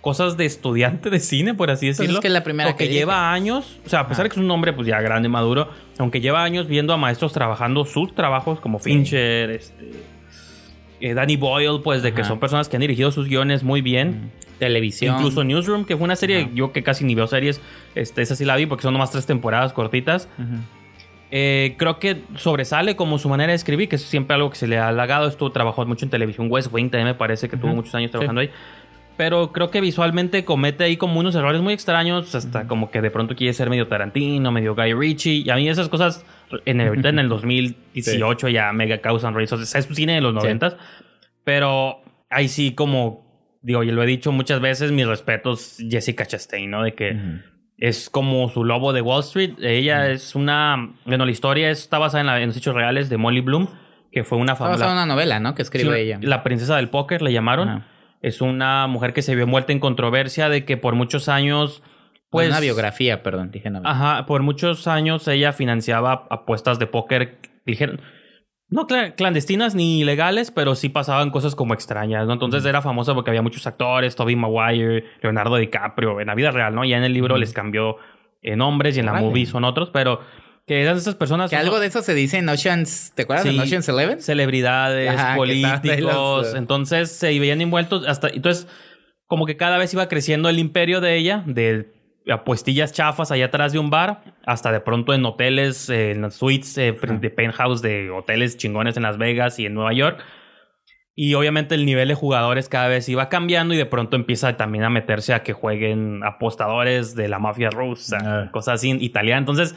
cosas de estudiante de cine, por así Pues decirlo. es que la primera O que que lleva años, o sea, a pesar de que es un hombre pues ya grande, maduro, aunque lleva años viendo a maestros trabajando sus trabajos como Fincher, este, eh, Danny Boyle, pues de que son personas que han dirigido sus guiones muy bien. Televisión. Incluso Newsroom, que fue una serie, Ajá. yo que casi ni veo series, este, esa sí la vi porque son nomás tres temporadas cortitas. Ujú. Eh, creo que sobresale como su manera de escribir, que es siempre algo que se le ha halagado. Estuvo trabajó mucho en televisión. West Wing también me parece que tuvo Ujú. muchos años trabajando ahí. Pero creo que visualmente comete ahí como unos errores muy extraños, hasta como que de pronto quiere ser medio Tarantino, medio Guy Ritchie. Y a mí esas cosas en el, en el 2018 ya mega causan risas. O sea, es un cine de los Sí. 90 Pero ahí sí como, digo, y lo he dicho muchas veces, mis respetos Jessica Chastain, ¿no? De que es como su lobo de Wall Street. Ella es una. Bueno, la historia está basada en, la- en los hechos reales de Molly Bloom, que fue una Está basada en famosa. una novela, ¿no? Que escribe ella. La princesa del póker le llamaron. Es una mujer que se vio envuelta en controversia de que por muchos años. Pues. una biografía, perdón, dije. Ajá, por muchos años ella financiaba apuestas de póker ligero- no cla- clandestinas ni ilegales, pero sí pasaban cosas como extrañas, ¿no? Entonces era famosa porque había muchos actores, Tobey Maguire, Leonardo DiCaprio, en la vida real, ¿no? Ya en el libro Ujú. les cambió eh, nombres y en la movie son otros, pero Que eran esas personas. Que algo de eso se dice en Oceans, ¿te acuerdas? Sí. En Oceans Eleven. celebridades, Ajá, políticos. los, eh. Entonces se veían envueltos hasta. Entonces, como que cada vez iba creciendo el imperio de ella, de apuestillas chafas allá atrás de un bar, hasta de pronto en hoteles, eh, en suites eh, de penthouse de hoteles chingones en Las Vegas y en Nueva York. Y obviamente el nivel de jugadores cada vez iba cambiando y de pronto empieza también a meterse a que jueguen apostadores de la mafia rusa, Ah. cosas así, italiana. Entonces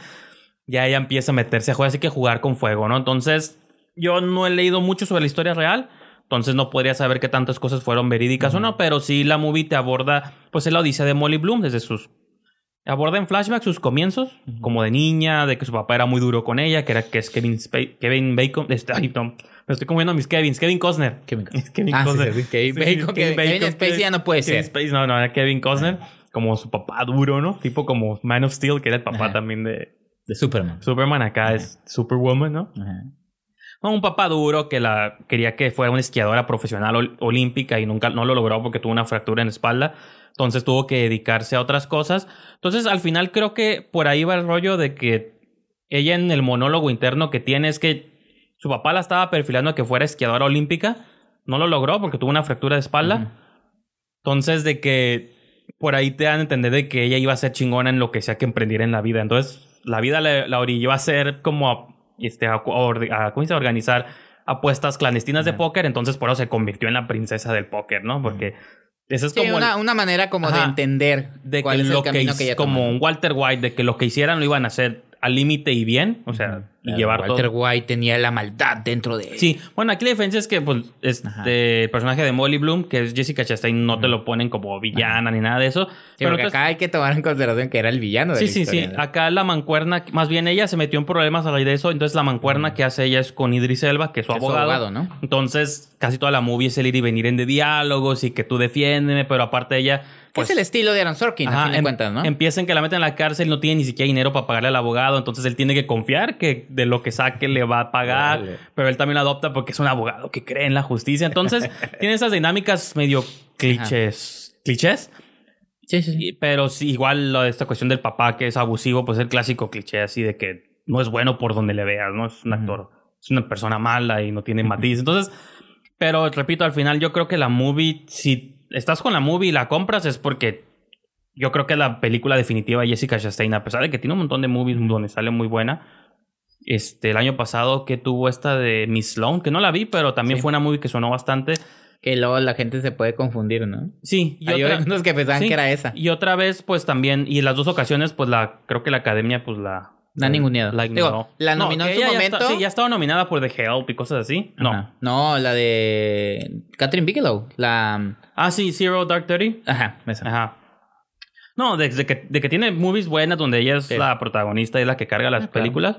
ya ella empieza a meterse a jugar, así que jugar con fuego, ¿no? Entonces yo no he leído mucho sobre la historia real, entonces no podría saber qué tantas cosas fueron verídicas o no, pero sí la movie te aborda, pues es la odisea de Molly Bloom desde sus... Aborda en flashback sus comienzos, como de niña, de que su papá era muy duro con ella, que era que es Kevin, Kevin Bacon, este, ay, no, me estoy comiendo mis Kevins, Kevin Costner. Kevin Kevin Ah, Costner. sí, sí. Kevin Sí, sí, Bacon, Kevin Spacey ya no puede Kevin ser. Spacey, no, no, era Kevin Costner, como su papá duro, ¿no? Tipo como Man of Steel, que era el papá también de De Superman. Superman, acá es Superwoman, ¿no? Un papá duro que la quería que fuera una esquiadora profesional ol- olímpica y nunca no lo logró porque tuvo una fractura en la espalda. Entonces tuvo que dedicarse a otras cosas. Entonces al final creo que por ahí va el rollo de que ella en el monólogo interno que tiene es que su papá la estaba perfilando a que fuera esquiadora olímpica. No lo logró porque tuvo una fractura de espalda. Entonces de que por ahí te dan a entender de que ella iba a ser chingona en lo que sea que emprendiera en la vida. Entonces la vida le- la orilló a ser como este, a, a organizar apuestas clandestinas de póker. Entonces por eso se convirtió en la princesa del póker, ¿no? Porque eso es Sí, como... el- una, una manera como de entender de cuál que es el lo que camino hiz- que ella como un Walter White de que lo que hicieran lo iban a hacer al límite y bien o sea y Claro, llevar Walter todo White tenía la maldad dentro de él. sí bueno aquí la diferencia es que pues este personaje de Molly Bloom que es Jessica Chastain no te lo ponen como villana ni nada de eso Sí, pero entonces- acá hay que tomar en consideración que era el villano de Sí, la sí, sí. Acá la mancuerna, más bien ella se metió en problemas a raíz de eso. Entonces la mancuerna que hace ella es con Idris Elba, que es su Que es su abogado. abogado, ¿no? Entonces casi toda la movie es el ir y venir en de diálogos y que tú defiéndeme, pero aparte ella... Que Pues, es el estilo de Aaron Sorkin, a Ajá, fin de em- cuentas, ¿no? Empieza en que la meten en la cárcel, no tiene ni siquiera dinero para pagarle al abogado, entonces él tiene que confiar que de lo que saque le va a pagar, pero él también lo adopta porque es un abogado que cree en la justicia. Entonces tiene esas dinámicas medio clichés. ¿Clichés? Sí, sí, sí. Pero sí, igual lo de esta cuestión del papá que es abusivo, pues el clásico cliché así de que no es bueno por donde le veas, ¿no? Es un actor, es una persona mala y no tiene matiz. Entonces, pero repito, al final yo creo que la movie, si estás con la movie y la compras es porque yo creo que la película definitiva de Jessica Chastain, a pesar de que tiene un montón de movies donde sale muy buena, este, el año pasado que tuvo esta de Miss Sloan, que no la vi, pero también Sí. fue una movie que sonó bastante. Que luego la gente se puede confundir, ¿no? Sí, y Hay otra- que pensaban Sí, que era esa. Y otra vez, pues también, y en las dos ocasiones, pues la, creo que la academia, pues la. La han ninguneado. Digo, ignoró. la nominó en su ya momento. está- sí, ya estaba nominada por The Help y cosas así. No. Ajá. No, la de Catherine Bigelow. La. Ah, sí, Zero Dark Thirty. Ajá, esa. Ajá. No, desde que, de que tiene movies buenas donde ella es Sí. la protagonista y es la que carga las Ah, claro. películas.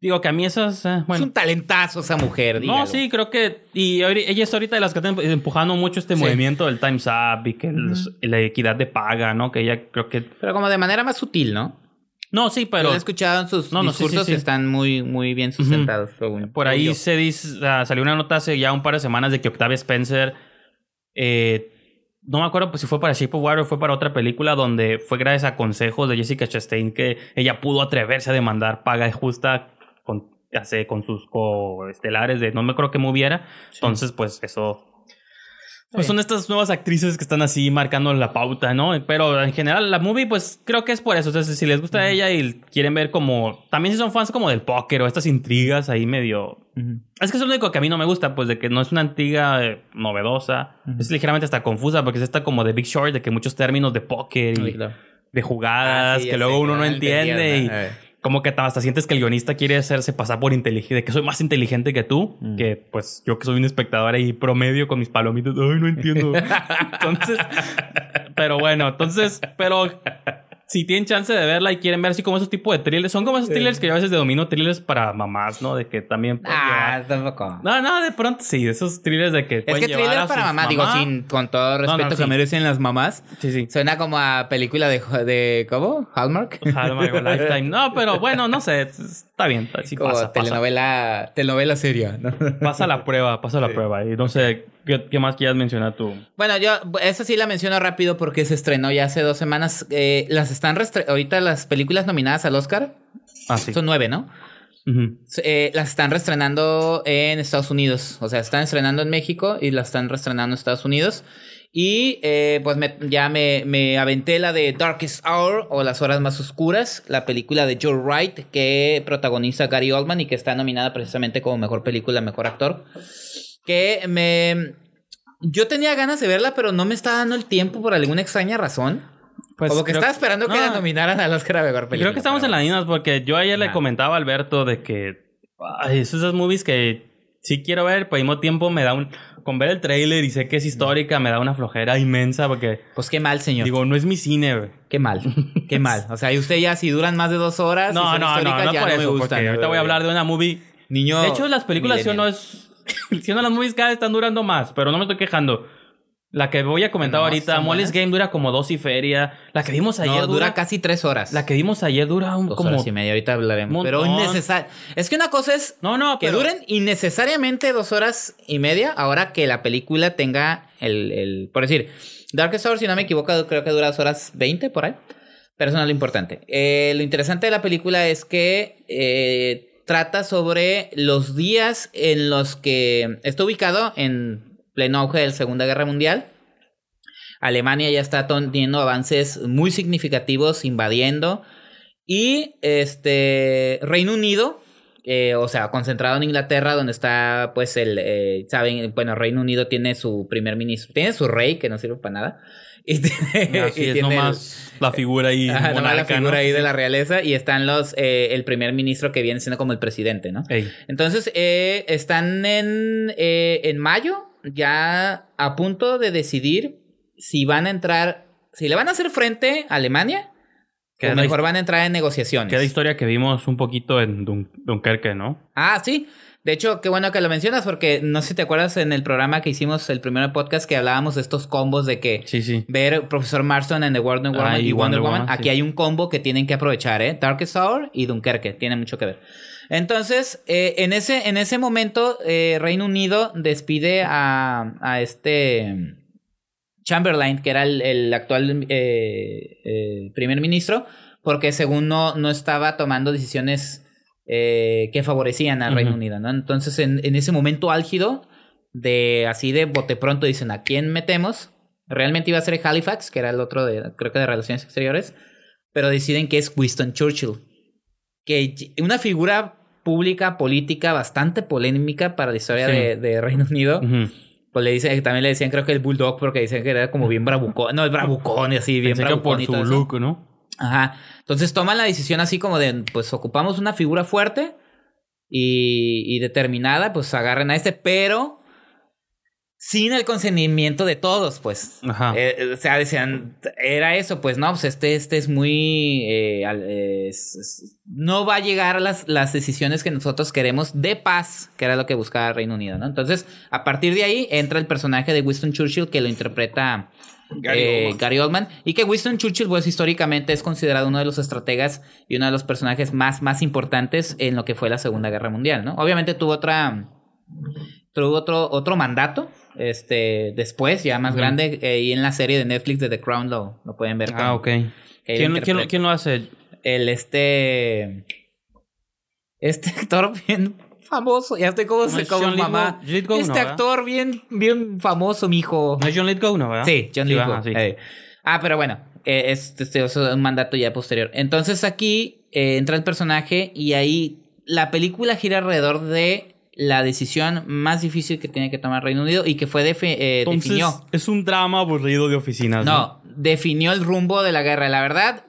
Digo que a mí esas, eh, Es bueno. un talentazo esa mujer, dígalo. No, sí, creo que. Y ella es ahorita de las que están empujando mucho este Sí. movimiento del Time's Up y que la equidad de paga, ¿no? Que ella creo que. Pero como de manera más sutil, ¿no? No, sí, pero. He escuchado en sus No, no, sí, sí, discursos sí. que están muy, muy bien sustentados. Por ahí yo. se dice, salió una nota hace ya un par de semanas de que Octavia Spencer, eh, no me acuerdo pues, si fue para Shape of Water o fue para otra película donde fue gracias a consejos de Jessica Chastain que ella pudo atreverse a demandar paga justa con, con sus coestelares de no me acuerdo qué moviera. Entonces, pues eso... Pues Sí. son estas nuevas actrices que están así marcando la pauta, ¿no? Pero en general la movie, pues creo que es por eso. Entonces, si les gusta ella y quieren ver como... También si son fans como del póker o estas intrigas ahí medio... Es que es lo único que a mí no me gusta, pues de que no es una intriga eh, novedosa. Es ligeramente hasta confusa porque es esta como de Big Short, de que muchos términos de póker y de jugadas Ah, sí, que sé, luego uno no entiende y. Eh. Como que hasta sientes que el guionista quiere hacerse pasar por inteligente, de que soy más inteligente que tú, Mm. que pues yo que soy un espectador ahí promedio con mis palomitas, ay, no entiendo. entonces, pero bueno, entonces, pero si tienen chance de verla y quieren ver así como esos tipos de thrillers, son como esos thrillers que yo a veces domino thrillers para mamás, ¿no? De que también Ah, llevar- tampoco. No, no, de pronto sí, esos thrillers de que Es pueden que llevar thriller a para sus mamá, digo, mamás. sin, con todo respeto no, que sí. merecen las mamás. Sí, sí. Suena como a película de, de ¿cómo? Hallmark. Hallmark o Lifetime. No, pero bueno, no sé. Está bien. Sí como pasa, pasa. telenovela, telenovela seria, ¿no? Pasa la prueba, pasa la prueba. Y no sé, ¿qué, qué más quieras mencionar tú? Bueno, yo esa sí la menciono rápido porque se estrenó ya hace dos semanas. Eh, las están restre- ahorita las películas nominadas al Oscar Ah, sí. Son nueve, ¿no? Eh, las están reestrenando en Estados Unidos. O sea, están estrenando en México y las están reestrenando en Estados Unidos. Y eh, pues me- ya me, me aventé la de Darkest Hour o Las Horas Más Oscuras, la película de Joe Wright que protagoniza Gary Oldman y que está nominada precisamente como mejor película, mejor actor. Que me. Yo tenía ganas de verla, pero no me estaba dando el tiempo por alguna extraña razón. Pues como que estaba esperando que No, la nominaran al Oscar a mejor película. Creo que estamos en las mismas porque yo ayer le comentaba a Alberto de que ay, es esas movies que sí quiero ver, pero al mismo tiempo me da un... Con ver el tráiler y sé que es histórica, me da una flojera inmensa porque... Pues qué mal, señor. Digo, no es mi cine, güey. Qué mal, qué mal. O sea, y usted ya si duran más de dos horas. y No, son no, no, históricas, no ya por me eso, gustan. porque ahorita voy a hablar de una movie... Niño. De hecho, las películas sí o no es... sí o no las movies cada vez están durando más, pero no me estoy quejando. La que voy a comentar No, ahorita, buenas. Game dura como dos y feria. La que vimos ayer No, dura... dura casi tres horas. La que vimos ayer dura un, dos como... horas y media. Ahorita hablaremos. Montón. Pero innecesario. Es que una cosa es No, no, que pero... duren innecesariamente dos horas y media. Ahora que la película tenga el, el por decir, Darkest Hour, si no me equivoco, creo que dura dos horas veinte por ahí. Pero eso no es lo importante. Eh, lo interesante de la película es que eh, trata sobre los días en los que está ubicado en pleno auge de la Segunda Guerra Mundial. Alemania ya está teniendo avances muy significativos, invadiendo. Y este Reino Unido, eh, o sea, concentrado en Inglaterra, donde está, pues, el, eh, saben, bueno, Reino Unido tiene su primer ministro, tiene su rey, que no sirve para nada. Y tiene, Así y es, tiene el- nomás la figura ahí Ajá, la figura ¿no? ahí de la realeza y están los eh, el primer ministro que viene siendo como el presidente, ¿no? Ey. Entonces eh, están en eh, en mayo ya a punto de decidir si van a entrar, si le van a hacer frente a Alemania Que o mejor van a entrar en negociaciones. Que es la historia que vimos un poquito en Dun- Dunkerque, ¿no? Ah, sí. De hecho, qué bueno que lo mencionas porque no sé si te acuerdas en el programa que hicimos el primer podcast que hablábamos de estos combos de que Sí, sí. ver Profesor Marston en The Wonder Woman Ah, y y Wonder, Wonder Woman. Woman, Aquí sí. hay un combo que tienen que aprovechar, ¿eh? Darkest Hour y Dunkerque. Tiene mucho que ver. Entonces, eh, en, ese, en ese momento, eh, Reino Unido despide a, a este Chamberlain, que era el, el actual eh, eh, primer ministro, porque según no, no estaba tomando decisiones eh, que favorecían al Reino Ujú. Unido, ¿no? Entonces, en, en ese momento álgido, de así de bote pronto, dicen, ¿a quién metemos? Realmente iba a ser Halifax, que era el otro de, creo que de Relaciones Exteriores, pero deciden que es Winston Churchill, que una figura pública, política, bastante polémica para la historia Sí. de, de Reino Unido. Ujú. Pues le dicen, también le decían creo que el Bulldog, porque dicen que era como bien bravucón, no, es bravucón y así, bien Pensé que bravucón por y su todo eso. look, ¿no? Ajá. Entonces toman la decisión así como de, pues ocupamos una figura fuerte y, y determinada, pues agarren a este, pero sin el consentimiento de todos, pues. Ajá. Eh, eh, o sea, decían, era eso, pues no, pues este, este es muy... eh, al- eh, es- es- no va a llegar a las, las decisiones que nosotros queremos de paz, que era lo que buscaba Reino Unido, ¿no? Entonces, a partir de ahí entra el personaje de Winston Churchill que lo interpreta Gary eh, Oldman. Gary Oldman, y que Winston Churchill, pues históricamente es considerado uno de los estrategas y uno de los personajes más, más importantes en lo que fue la Segunda Guerra Mundial, ¿no? Obviamente tuvo otra... Tuvo otro, otro mandato, este, después, ya más grande, eh, y en la serie de Netflix de The Crown lo, lo pueden ver. Ah, ok. ¿Quién, quién, quién lo hace? El este. Este actor bien famoso. Ya estoy como, ¿No es como John Lithgow? mamá. Lithgow, este actor bien, bien famoso, mijo. ¿No es John Lithgow, no, verdad? Sí, John Lithgow. ajá, sí. Eh, Ah, pero bueno, eh, es, este, es un mandato ya posterior. Entonces aquí eh, entra el personaje y ahí la película gira alrededor de la decisión más difícil que tiene que tomar Reino Unido y que fue defi- Entonces, definió. es un drama aburrido de oficinas. No, definió el rumbo de la guerra. La verdad,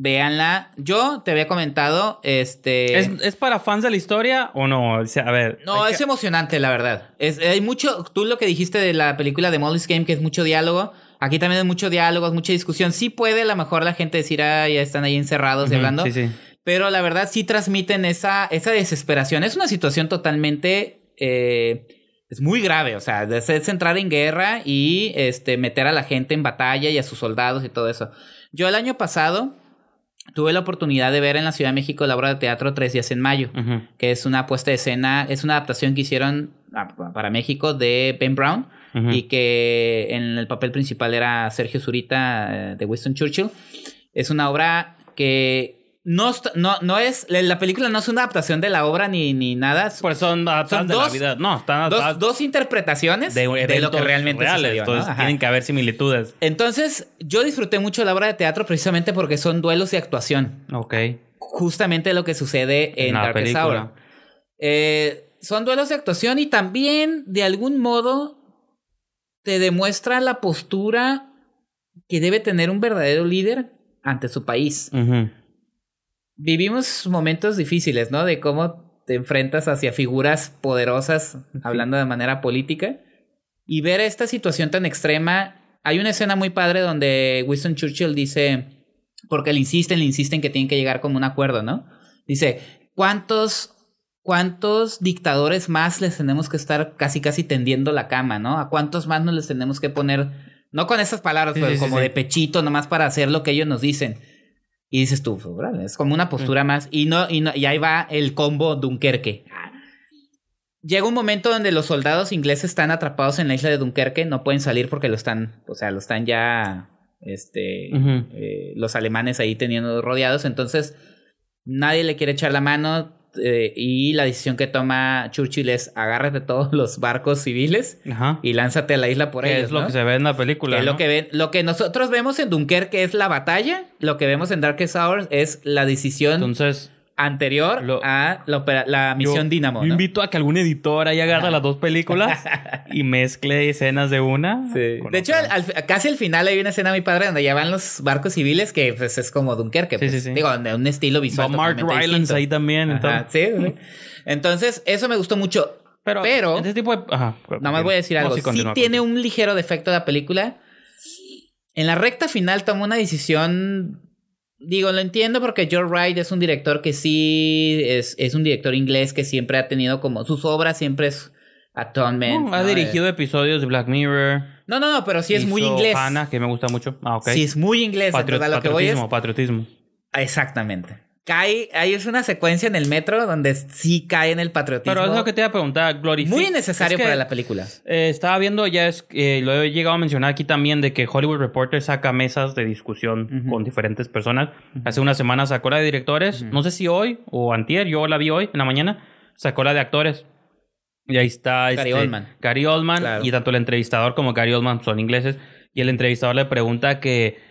véanla. Yo te había comentado, este... ¿Es, ¿Es para fans de la historia o no? O sea, a ver. No, es que- emocionante, la verdad. Es, hay mucho, tú lo que dijiste de la película de Molly's Game, que es mucho diálogo. Aquí también hay mucho diálogo, es mucha discusión. Sí puede a lo mejor la gente decir, ah, ya están ahí encerrados y hablando. Sí, sí. Pero la verdad sí transmiten esa, esa desesperación. Es una situación totalmente... eh, es muy grave, o sea, de es entrar en guerra y este, meter a la gente en batalla y a sus soldados y todo eso. Yo el año pasado tuve la oportunidad de ver en la Ciudad de México la obra de teatro Tres días en mayo que es una puesta de escena, es una adaptación que hicieron ah, para México de Ben Brown y que en el papel principal era Sergio Zurita eh, de Winston Churchill. Es una obra que no, no, no es. La película no es una adaptación de la obra ni, ni nada. Pues son Son de la dos- vida. No, están Dos, dos interpretaciones de, de, lo que realmente reales. Entonces tienen que haber similitudes. Entonces, yo disfruté mucho la obra de teatro precisamente porque son duelos de actuación. Ok. Justamente lo que sucede en, la película. Hour. Eh, son duelos de actuación y también, de algún modo, te demuestra la postura que debe tener un verdadero líder ante su país. Vivimos momentos difíciles, ¿no? De cómo te enfrentas hacia figuras poderosas, hablando de manera política. Y ver esta situación tan extrema. Hay una escena muy padre donde Winston Churchill dice, porque le insisten, le insisten que tienen que llegar como un acuerdo, ¿no? Dice, ¿cuántos, cuántos dictadores más les tenemos que estar casi, casi tendiendo la cama, ¿no? ¿A cuántos más nos les tenemos que poner, no con esas palabras, Sí, pero sí, como sí. de pechito, nomás para hacer lo que ellos nos dicen? Y dices tú, pues, es como una postura más. Y no, y no, y ahí va el combo Dunkerque. Llega un momento donde los soldados ingleses están atrapados en la isla de Dunkerque, no pueden salir porque lo están, o sea, lo están ya, este, eh, los alemanes ahí teniendo rodeados. Entonces, nadie le quiere echar la mano eh, y la decisión que toma Churchill es agárrate todos los barcos civiles Ajá. y lánzate a la isla por ellos. es lo ¿no? que se ve en la película. Es ¿no? lo que ven, lo que nosotros vemos en Dunkerque es la batalla, lo que vemos en Darkest Hour es la decisión Entonces, anterior lo- a la, opera- la misión yo, Dynamo. yo ¿no? invito a que algún editor ahí agarre las dos películas y mezcle escenas de una. De hecho, otra. al- al- casi al final hay una escena muy padre donde ya van los barcos civiles que pues, es como Dunkerque. Pues. sí, sí. Digo, de un estilo visual. Mark Rylance ahí también. Ajá, entonces. eso me gustó mucho. Pero, Pero- este tipo de. Ajá. Nada más voy a decir algo. sí, continúa, tiene continúa. un ligero defecto la película. En la recta final toma una decisión. Digo, lo entiendo porque George Wright es un director que sí es, es un director inglés que siempre ha tenido como sus obras siempre es Atonement. No, ha ¿no? dirigido episodios de Black Mirror. No, no, no, pero sí es muy inglés. Hannah, que me gusta mucho. Ah, ok. Sí es muy inglés. Patri- entonces a lo que voy es patriotismo, patriotismo. exactamente. Cae, ahí es una secuencia en el metro donde sí cae en el patriotismo. Pero es lo que te iba a preguntar. Glorifica. muy necesario es que, para la película. eh, estaba viendo, ya es, eh, lo he llegado a mencionar aquí también, de que Hollywood Reporter saca mesas de discusión Ujú. con diferentes personas. Hace una semana sacó la de directores, no sé si hoy o antier, yo la vi hoy en la mañana, sacó la de actores. Y ahí está Gary este, Oldman. Gary Oldman Claro. y tanto el entrevistador como Gary Oldman son ingleses. Y el entrevistador le pregunta que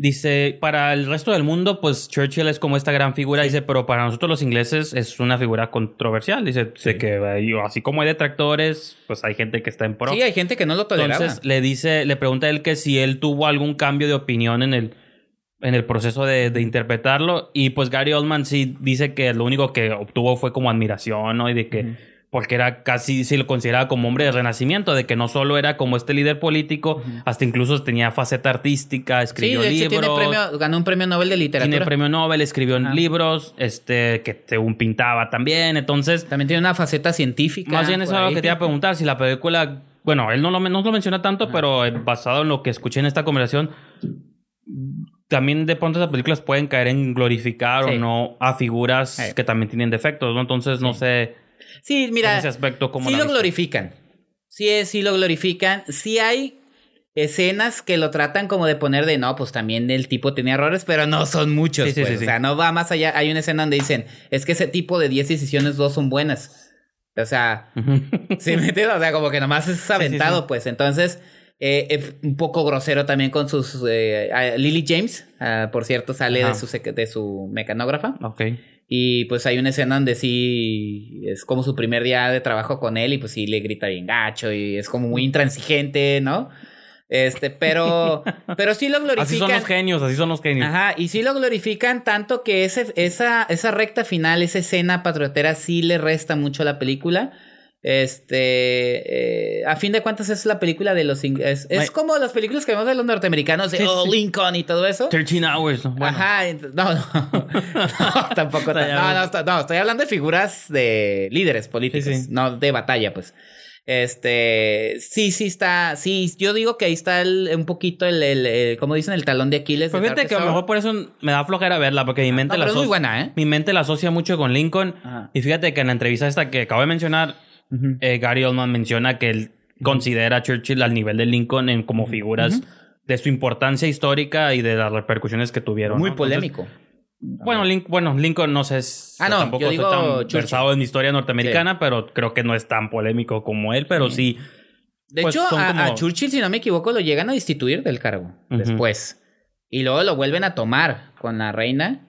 dice, para el resto del mundo, pues Churchill es como esta gran figura, dice, pero para nosotros los ingleses es una figura controversial. Dice, de que así como hay detractores, pues hay gente que está en pro. Sí, hay gente que no lo toleraba. Entonces le dice, le pregunta a él que si él tuvo algún cambio de opinión en el, en el proceso de, de interpretarlo. Y pues Gary Oldman sí dice que lo único que obtuvo fue como admiración, ¿no? Y de que, porque era casi, sí lo consideraba como hombre de renacimiento, de que no solo era como este líder político, hasta incluso tenía faceta artística, sí, escribió de hecho libros. tiene premio, ganó un premio Nobel de literatura. Tiene premio Nobel, escribió libros, este, que según pintaba también. Entonces, También tiene una faceta científica. más bien eso es lo que te iba a preguntar, si la película, bueno, él no lo, no lo menciona tanto, pero eh, basado en lo que escuché en esta conversación, también de pronto esas películas pueden caer en glorificar Sí. o no a figuras Sí. que también tienen defectos, ¿no? Entonces, no sé Sí, mira, en ese aspecto cómo sí lo glorifican. Sí, es- sí lo glorifican. Sí hay escenas que lo tratan como de poner de no, pues también el tipo tenía errores, pero no son muchos. Sí, pues. sí, O sí. sea, no va más allá. Hay una escena donde dicen, es que ese tipo de 10 decisiones, dos son buenas. O sea, ¿sí me entiendes? O sea, como que nomás es aventado, pues. Entonces, eh, es un poco grosero también con sus... eh, Lily James, ah, por cierto, sale de su, de su mecanógrafa. Ok. Y pues hay una escena donde sí es como su primer día de trabajo con él y pues sí le grita bien gacho y es como muy intransigente, ¿no? Este, pero, pero sí lo glorifican. Así son los genios, así son los genios. Ajá, y sí lo glorifican tanto que ese, esa, esa recta final, esa escena patriotera sí le resta mucho a la película. Este, eh, a fin de cuentas es la película de los ingleses. Es, Ay. como las películas que vemos de los norteamericanos, de Sí, oh. Lincoln y todo eso. 13 hours. ¿no? Bueno, Ajá, no, no, no, tampoco. No, no, no, estoy hablando de figuras de líderes políticos, Sí, sí. no de batalla, pues. Este, sí, sí está, sí, yo digo que ahí está el- un poquito el, el, el- como dicen, el talón de Aquiles. De fíjate que a lo mejor por eso me da flojera verla, porque mi mente No, la es muy asocia- buena, ¿eh? Mi mente la asocia mucho con Lincoln. Ajá. Y fíjate que en la entrevista esta que acabo de mencionar, Eh, Gary Oldman menciona que él considera a Churchill al nivel de Lincoln en como figuras de su importancia histórica y de las repercusiones que tuvieron. Muy ¿no? Entonces, polémico. Bueno, Link, bueno, Lincoln no sé. es- Ah, no, tampoco yo digo tan versado en historia norteamericana, pero creo que no es tan polémico como él, pero sí. De Pues hecho, a, como- a Churchill, si no me equivoco, lo llegan a destituir del cargo después. Y luego lo vuelven a tomar con la reina.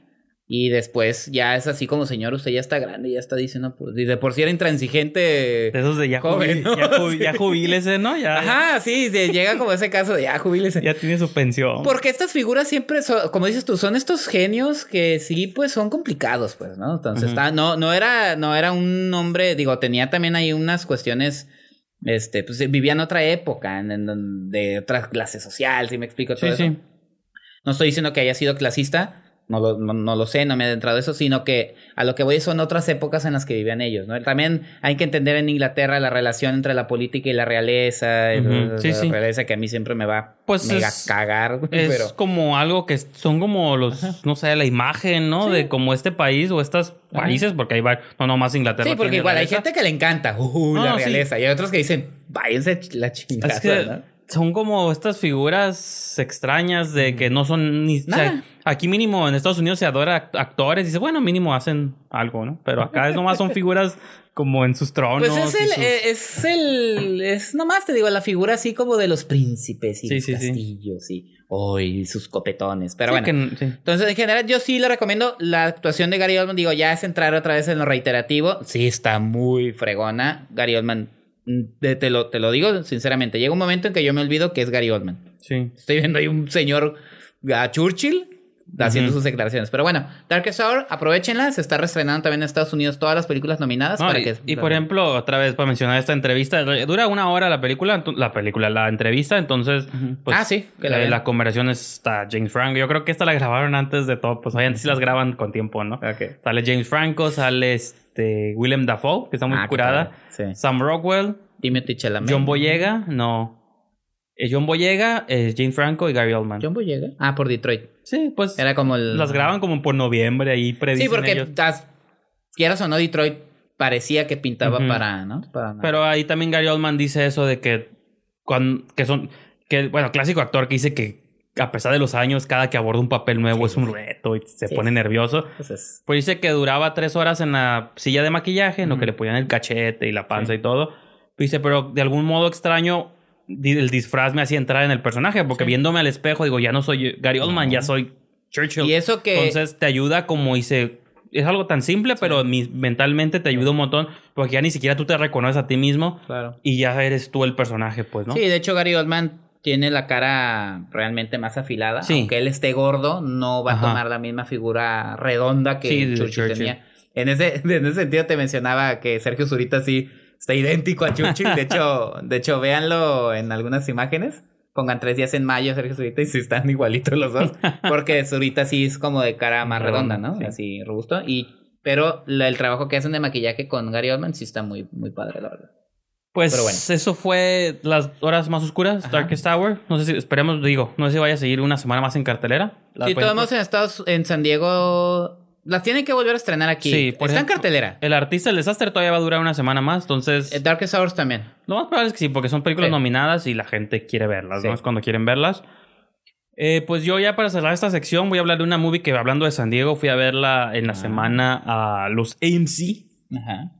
Y después ya es así como, señor, usted ya está grande, ya está diciendo, pues, y de por sí era intransigente. De esos de ya, Joven, ¿no? ya, jubílese, ¿no? Ya, Ajá, sí, llega como ese caso de ya jubílese. ya tiene su pensión. Porque estas figuras siempre son, como dices tú, son estos genios que sí, pues son complicados, pues, ¿no? Entonces, está- no, no era, no era un hombre, digo, tenía también ahí unas cuestiones, este, pues vivía en otra época, en, en- de otra clase social, si me explico todo Sí, eso. sí. No estoy diciendo que haya sido clasista, no lo, no, no lo sé, no me he adentrado en eso, sino que a lo que voy son otras épocas en las que vivían ellos, ¿no? También hay que entender en Inglaterra la relación entre la política y la realeza, la, sí, la sí. realeza que a mí siempre me va Pues mega es- cagar, Es pero... como algo que son como los, no sé, la imagen, ¿no? Sí. De como este país o estos Ajá. países, porque hay va- no nomás Inglaterra. Sí, porque igual hay gente que le encanta, uh, No, la realeza, y hay otros que dicen, váyanse la chingada, Es que ¿no? son como estas figuras extrañas de que no son ni. o sea, Nada. Aquí mínimo en Estados Unidos se adora act- actores y dice, bueno, mínimo hacen algo, ¿no? Pero acá es nomás son figuras como en sus tronos. Pues es el, sus- eh, es el, es nomás te digo, la figura así como de los príncipes y Sí, los sí, sí. castillos y, oh, y sus copetones, pero bueno. que-. Entonces, en general, yo sí le recomiendo la actuación de Gary Oldman. Digo, ya es entrar otra vez en lo reiterativo. Sí, está muy fregona. Gary Oldman, mm, te, te lo, te lo digo sinceramente. Llega un momento en que yo me olvido que es Gary Oldman. Sí. Estoy viendo ahí un señor a Churchill haciendo sus declaraciones. Pero bueno, Darkest Hour, aprovechenla. Se está reestrenando también en Estados Unidos todas las películas nominadas. No, para y, que, y por ejemplo, otra vez para mencionar esta entrevista, dura una hora la película, la película, la entrevista, entonces, pues, Ah, sí, que la la conversación está James Franco. Yo creo que esta la grabaron antes de todo, pues antes sí las graban con tiempo, ¿no? Ok. Sale James Franco, sale este Willem Dafoe, que está muy Ah, curada. Sí. Sam Rockwell, Timothy Chalamet. John Boyega, no. Eh, John Boyega, eh, James Franco y Gary Oldman. John Boyega. Ah, por Detroit. Sí, pues Era como el... las graban como por noviembre ahí predicen Sí, porque ellos. tas- quieras o no, Detroit parecía que pintaba Ujú. para, ¿no? Para Pero ahí también Gary Oldman dice eso de que cuando, que son que bueno, clásico actor que dice que a pesar de los años, cada que aborda un papel nuevo es un reto y se Sí, pone sí. nervioso. Entonces, Pues dice que duraba tres horas en la silla de maquillaje, en lo que le ponían el cachete y la panza Sí. y todo. Dice, pero de algún modo extraño, el disfraz me hacía entrar en el personaje, porque Sí. viéndome al espejo digo, ya no soy Gary Oldman, No. ya soy Churchill. y eso que... Entonces te ayuda como dice, es algo tan simple, pero mi- mentalmente te ayuda un montón, porque ya ni siquiera tú te reconoces a ti mismo claro. y ya eres tú el personaje, pues, ¿no? Sí, de hecho Gary Oldman tiene la cara realmente más afilada. Sí. Aunque él esté gordo, no va Ajá. a tomar la misma figura redonda que Sí, Churchill, Churchill. tenía. En ese, en ese sentido te mencionaba que Sergio Zurita sí está idéntico a Churchill. De hecho, de hecho, véanlo en algunas imágenes. Pongan tres días en mayo Sergio Zurita y sí están igualitos los dos. Porque Zurita sí es como de cara más redonda, ¿no? sí. Así robusto. Y, pero la- el trabajo que hacen de maquillaje con Gary Oldman sí está muy, muy padre, la verdad. Pues Pero bueno. eso fue las horas más oscuras, Ajá. Darkest Hour. No sé si, esperemos, digo, no sé si vaya a seguir una semana más en cartelera. La Si pueden- todos en Estados en San Diego las tienen que volver a estrenar aquí. Sí, por Está en cartelera. El artista del desastre todavía va a durar una semana más, entonces... Eh, Darkest Hours también. Lo más probable es que sí, porque son películas Sí. nominadas y la gente quiere verlas, Sí. ¿no? Es cuando quieren verlas. Eh, pues yo ya para cerrar esta sección voy a hablar de una movie que hablando de San Diego fui a verla en la Ah. semana a los AMC Ajá.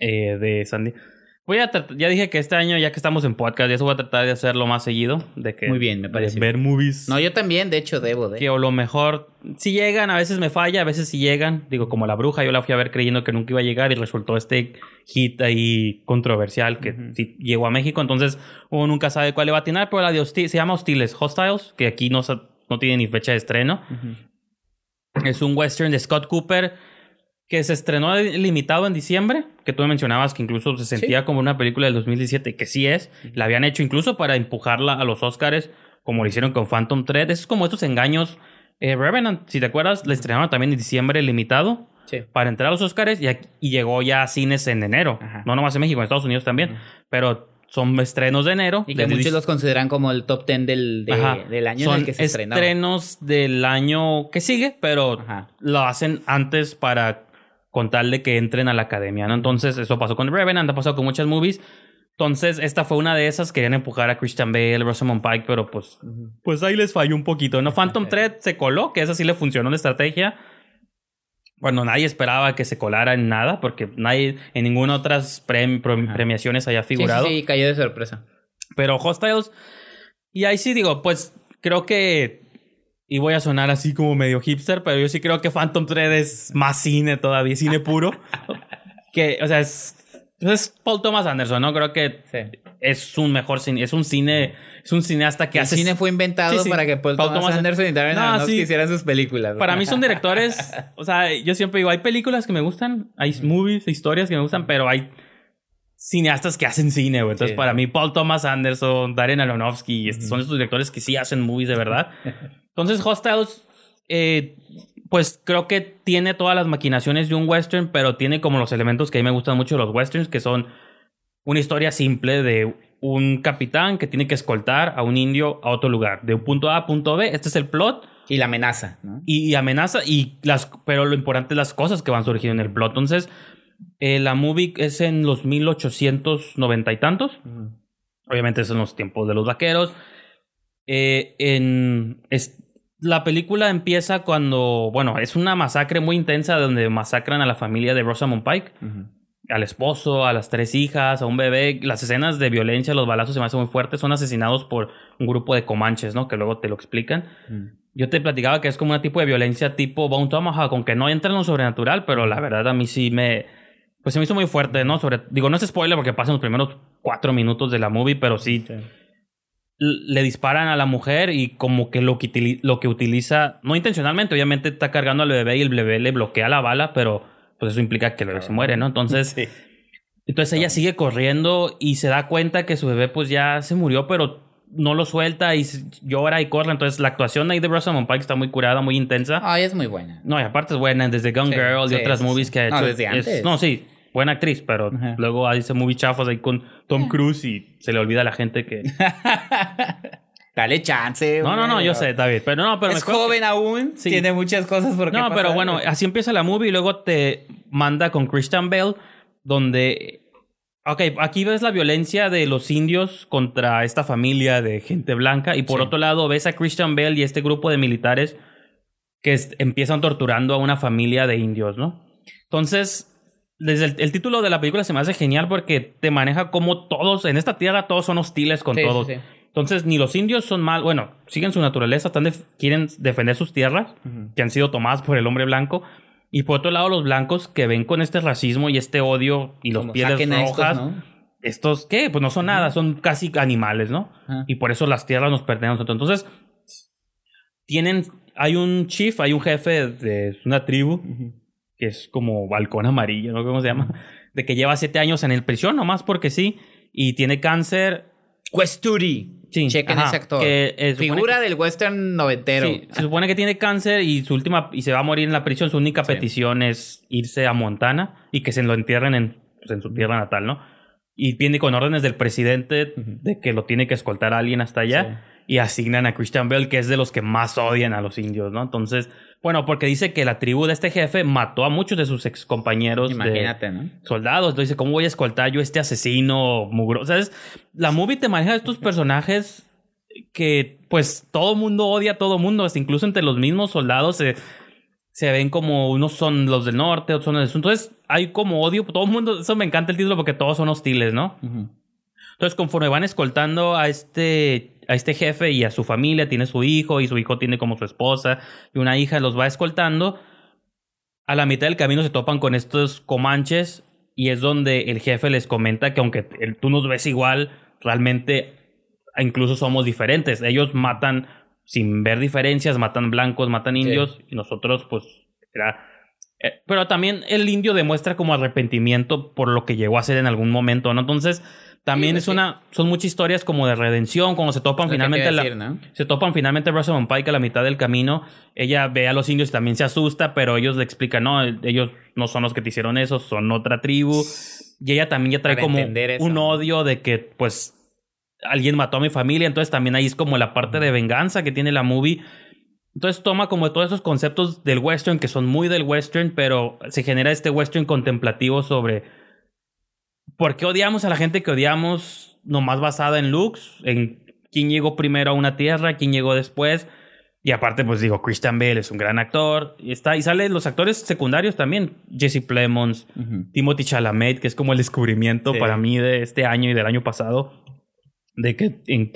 eh, de San Diego. Voy a tratar- ya dije que este año, ya que estamos en podcast, ya eso voy a tratar de hacerlo más seguido. De que, Muy bien, me de parece ver movies. No, yo también, de hecho, debo de. que o lo mejor, si llegan, a veces me falla, a veces si llegan. Digo, como la bruja, yo la fui a ver creyendo que nunca iba a llegar y resultó este hit ahí controversial que sí llegó a México. Entonces, uno nunca sabe cuál le va a atinar, pero la de Hostil, se llama Hostiles, Hostiles, que aquí no, no tiene ni fecha de estreno. Es un western de Scott Cooper que se estrenó limitado en diciembre, que tú me mencionabas que incluso se sentía como una película del 2017, que sí es. La habían hecho incluso para empujarla a los Oscars, como lo hicieron con Phantom Thread. Es como estos engaños. Eh, Revenant, si te acuerdas, la estrenaron también en diciembre limitado Sí. para entrar a los Oscars y, aquí- y llegó ya a cines en enero. Ajá. No nomás en México, en Estados Unidos también. Ujú. Pero son estrenos de enero. Y que muchos los consideran como el top 10 del, de- Ajá. del año Son en el que se estrenaba. estrenos del año que sigue, pero Ajá. lo hacen antes para con tal de que entren a la academia, ¿no? Entonces, eso pasó con Revenant, ha pasado con muchas movies. Entonces, esta fue una de esas. Querían empujar a Christian Bale, Rosamund Pike, pero pues, pues ahí les falló un poquito, ¿no? Phantom Thread se coló, que esa sí le funcionó la estrategia. Bueno, nadie esperaba que se colara en nada, porque nadie en ninguna otras prem- premiaciones haya Sí, figurado. sí, sí, cayó de sorpresa. Pero Hostiles, y ahí sí digo, pues creo que, y voy a sonar así como medio hipster, pero yo sí creo que Phantom Thread es más cine todavía, cine puro. que, o sea, es, es Paul Thomas Anderson, ¿no? Creo que Sí. es un mejor cine, es un cine, es un cineasta que el hace... cine fue inventado Sí, sí. para que Paul, Paul Thomas Thomas- Anderson y Darren No, Aronofsky hicieran sus películas. Para mí son directores, o sea, yo siempre digo, hay películas que me gustan, hay movies, historias que me gustan, pero hay cineastas que hacen cine, güey. Entonces, Sí. para mí, Paul Thomas Anderson, Darren Aronofsky, son estos directores que sí hacen movies de verdad. Entonces, Hostiles, eh, pues creo que tiene todas las maquinaciones de un western, pero tiene como los elementos que a mí me gustan mucho de los westerns, que son una historia simple de un capitán que tiene que escoltar a un indio a otro lugar, de un punto A a punto B. Este es el plot. Y la amenaza, ¿no? y, y amenaza y las pero lo importante es las cosas que van surgiendo en el plot. Entonces eh, la movie es en los 1890 y tantos. Obviamente es en los tiempos de los vaqueros. Eh, en es- la película empieza cuando bueno es una masacre muy intensa donde masacran a la familia de Rosamund Pike al esposo, a las tres hijas, a un bebé. Las escenas de violencia, los balazos se me hacen muy fuertes. Son asesinados por un grupo de comanches, ¿no? Que luego te lo explican. Yo te platicaba que es como un tipo de violencia tipo Bone Tomahawk, aunque no entra en lo sobrenatural, pero la verdad a mí sí me... Pues se me hizo muy fuerte, ¿no? Sobre, digo, no es spoiler porque pasan los primeros cuatro minutos de la movie, pero sí Sí. Le disparan a la mujer y como que lo que, lo que utiliza, no intencionalmente, obviamente está cargando al bebé y el bebé le bloquea la bala, pero pues eso implica que el bebé se muere, ¿no? Entonces... Sí. Entonces ella sigue corriendo y se da cuenta que su bebé pues ya se murió, pero no lo suelta y llora y corre. Entonces la actuación ahí de Rosamund Pike está muy curada, muy intensa. Ay, es muy buena. No, y aparte es buena, desde Gun Sí, Girl y sí, otras movies que ha hecho. No, desde Es- antes. no, sí, buena actriz, pero Ajá. luego hace movie chafos ahí con Tom Cruise y se le olvida a la gente que... Dale chance. No, no, no, yo sé, David, pero no, pero es que- joven aún. Sí. Tiene muchas cosas por qué No, pero bueno, así empieza la movie y luego te manda con Christian Bale, donde... Ok, aquí ves la violencia de los indios contra esta familia de gente blanca y por Sí. otro lado ves a Christian Bale y este grupo de militares que es- empiezan torturando a una familia de indios, ¿no? Entonces, desde el, el título de la película se me hace genial porque te maneja como todos, en esta tierra todos son hostiles con Sí, todos. sí. Entonces, ni los indios son mal, bueno, siguen su naturaleza, están quieren defender sus tierras, Ujú. que han sido tomadas por el hombre blanco. Y por otro lado, los blancos que ven con este racismo y este odio y los Como pieles a estos, rojas. ¿no? Estos, ¿qué? Pues no son nada, son casi animales, ¿no? Ajá. Y por eso las tierras nos pertenecen a nosotros. Entonces, tienen, hay un chief, hay un jefe de una tribu. Que es como balcón amarillo, ¿no? ¿Cómo se llama? De que lleva siete años en el prisión, nomás porque sí, y tiene cáncer. Questuri. Sí, Chequen ajá, ese actor. que, eh, Figura que- del western noventero. Sí, se supone que tiene cáncer y su última y se va a morir en la prisión. Su única Sí. petición es irse a Montana y que se lo entierren en, pues, en su tierra natal, ¿no? Y viene con órdenes del presidente de que lo tiene que escoltar a alguien hasta allá y asignan a Christian Bell, que es de los que más odian a los indios, ¿no? Entonces, bueno, porque dice que la tribu de este jefe mató a muchos de sus ex compañeros de Imagínate, ¿no? soldados. Entonces dice, ¿cómo voy a escoltar yo a este asesino mugro? ¿Sabes? La movie te maneja estos personajes que, pues, todo mundo odia a todo mundo. Hasta incluso entre los mismos soldados se, se ven como unos son los del norte, otros son los del sur. Entonces hay como odio. Todo el mundo, eso me encanta el título porque todos son hostiles, ¿no? Entonces, conforme van escoltando a este, a este jefe y a su familia, tiene su hijo y su hijo tiene como su esposa y una hija, los va escoltando. A la mitad del camino se topan con estos comanches y es donde el jefe les comenta que aunque tú nos ves igual, realmente incluso somos diferentes. Ellos matan sin ver diferencias, matan blancos, matan indios y nosotros pues era... eh, Pero también el indio demuestra como arrepentimiento por lo que llegó a hacer en algún momento, ¿no? Entonces, también Sí, es sí. una... Son muchas historias como de redención, cuando se topan Lo finalmente... la- se topan finalmente Rosamund Pike a la mitad del camino. Ella ve a los indios y también se asusta, pero ellos le explican, no, ellos no son los que te hicieron eso, son otra tribu. Y ella también ya trae Para como un odio de que, pues, alguien mató a mi familia. Entonces también ahí es como la parte de venganza que tiene la movie. Entonces toma como todos esos conceptos del western que son muy del western, pero se genera este western contemplativo sobre por qué odiamos a la gente que odiamos, nomás basada en looks, en quién llegó primero a una tierra, quién llegó después. Y aparte, pues digo, Christian Bale es un gran actor. Y está, y salen los actores secundarios también. Jesse Plemons, Timothy Chalamet, que es como el descubrimiento Sí. para mí de este año y del año pasado. De que en-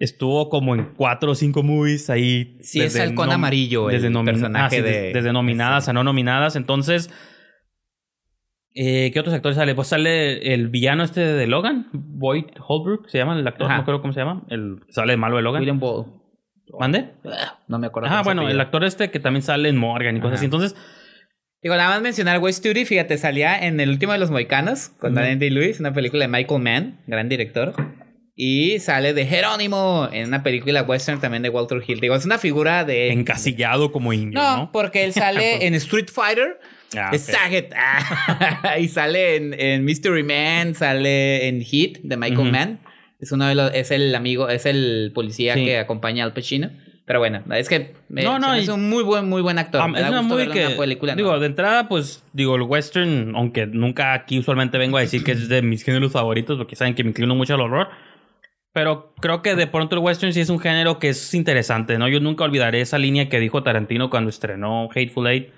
estuvo como en cuatro o cinco movies ahí. Sí, es halcón nom- amarillo el desde nomi- personaje ah, sí, de- desde- desde nominadas a no nominadas. Entonces, eh, ¿qué otros actores sale? Pues sale el villano este de Logan, Boyd Holbrook, se llama el actor, Ajá. no creo cómo se llama. El sale de malo de Logan. William Ball. ¿Mande? No me acuerdo. Se bueno, el actor este que también sale en Morgan y cosas Ajá. así. Entonces, Digo, nada más mencionar West Story, fíjate, salía en el último de los Moicanos con. Daniel Day-Lewis, una película de Michael Mann, gran director. Y sale de Jerónimo en una película western también de Walter Hill. Digo, es una figura de... encasillado como indio, No, ¿no? porque él sale en Street Fighter. Ah, es ok. Saget. Ah, y sale en, en Mystery Man, sale en Hit de Michael Ujú. Mann. Es uno de los, es el amigo, es el policía Sí. que acompaña al Pacino. Pero bueno, es que me, No, no, y- hizo un muy buen, muy buen actor. Me es una en que, una película, digo, ¿no? de entrada, pues, digo, el western, aunque nunca aquí usualmente vengo a decir que es de mis géneros favoritos, porque saben que me inclino mucho al horror, pero creo que de pronto el western sí es un género que es interesante, ¿no? Yo nunca olvidaré esa línea que dijo Tarantino cuando estrenó Hateful Eight,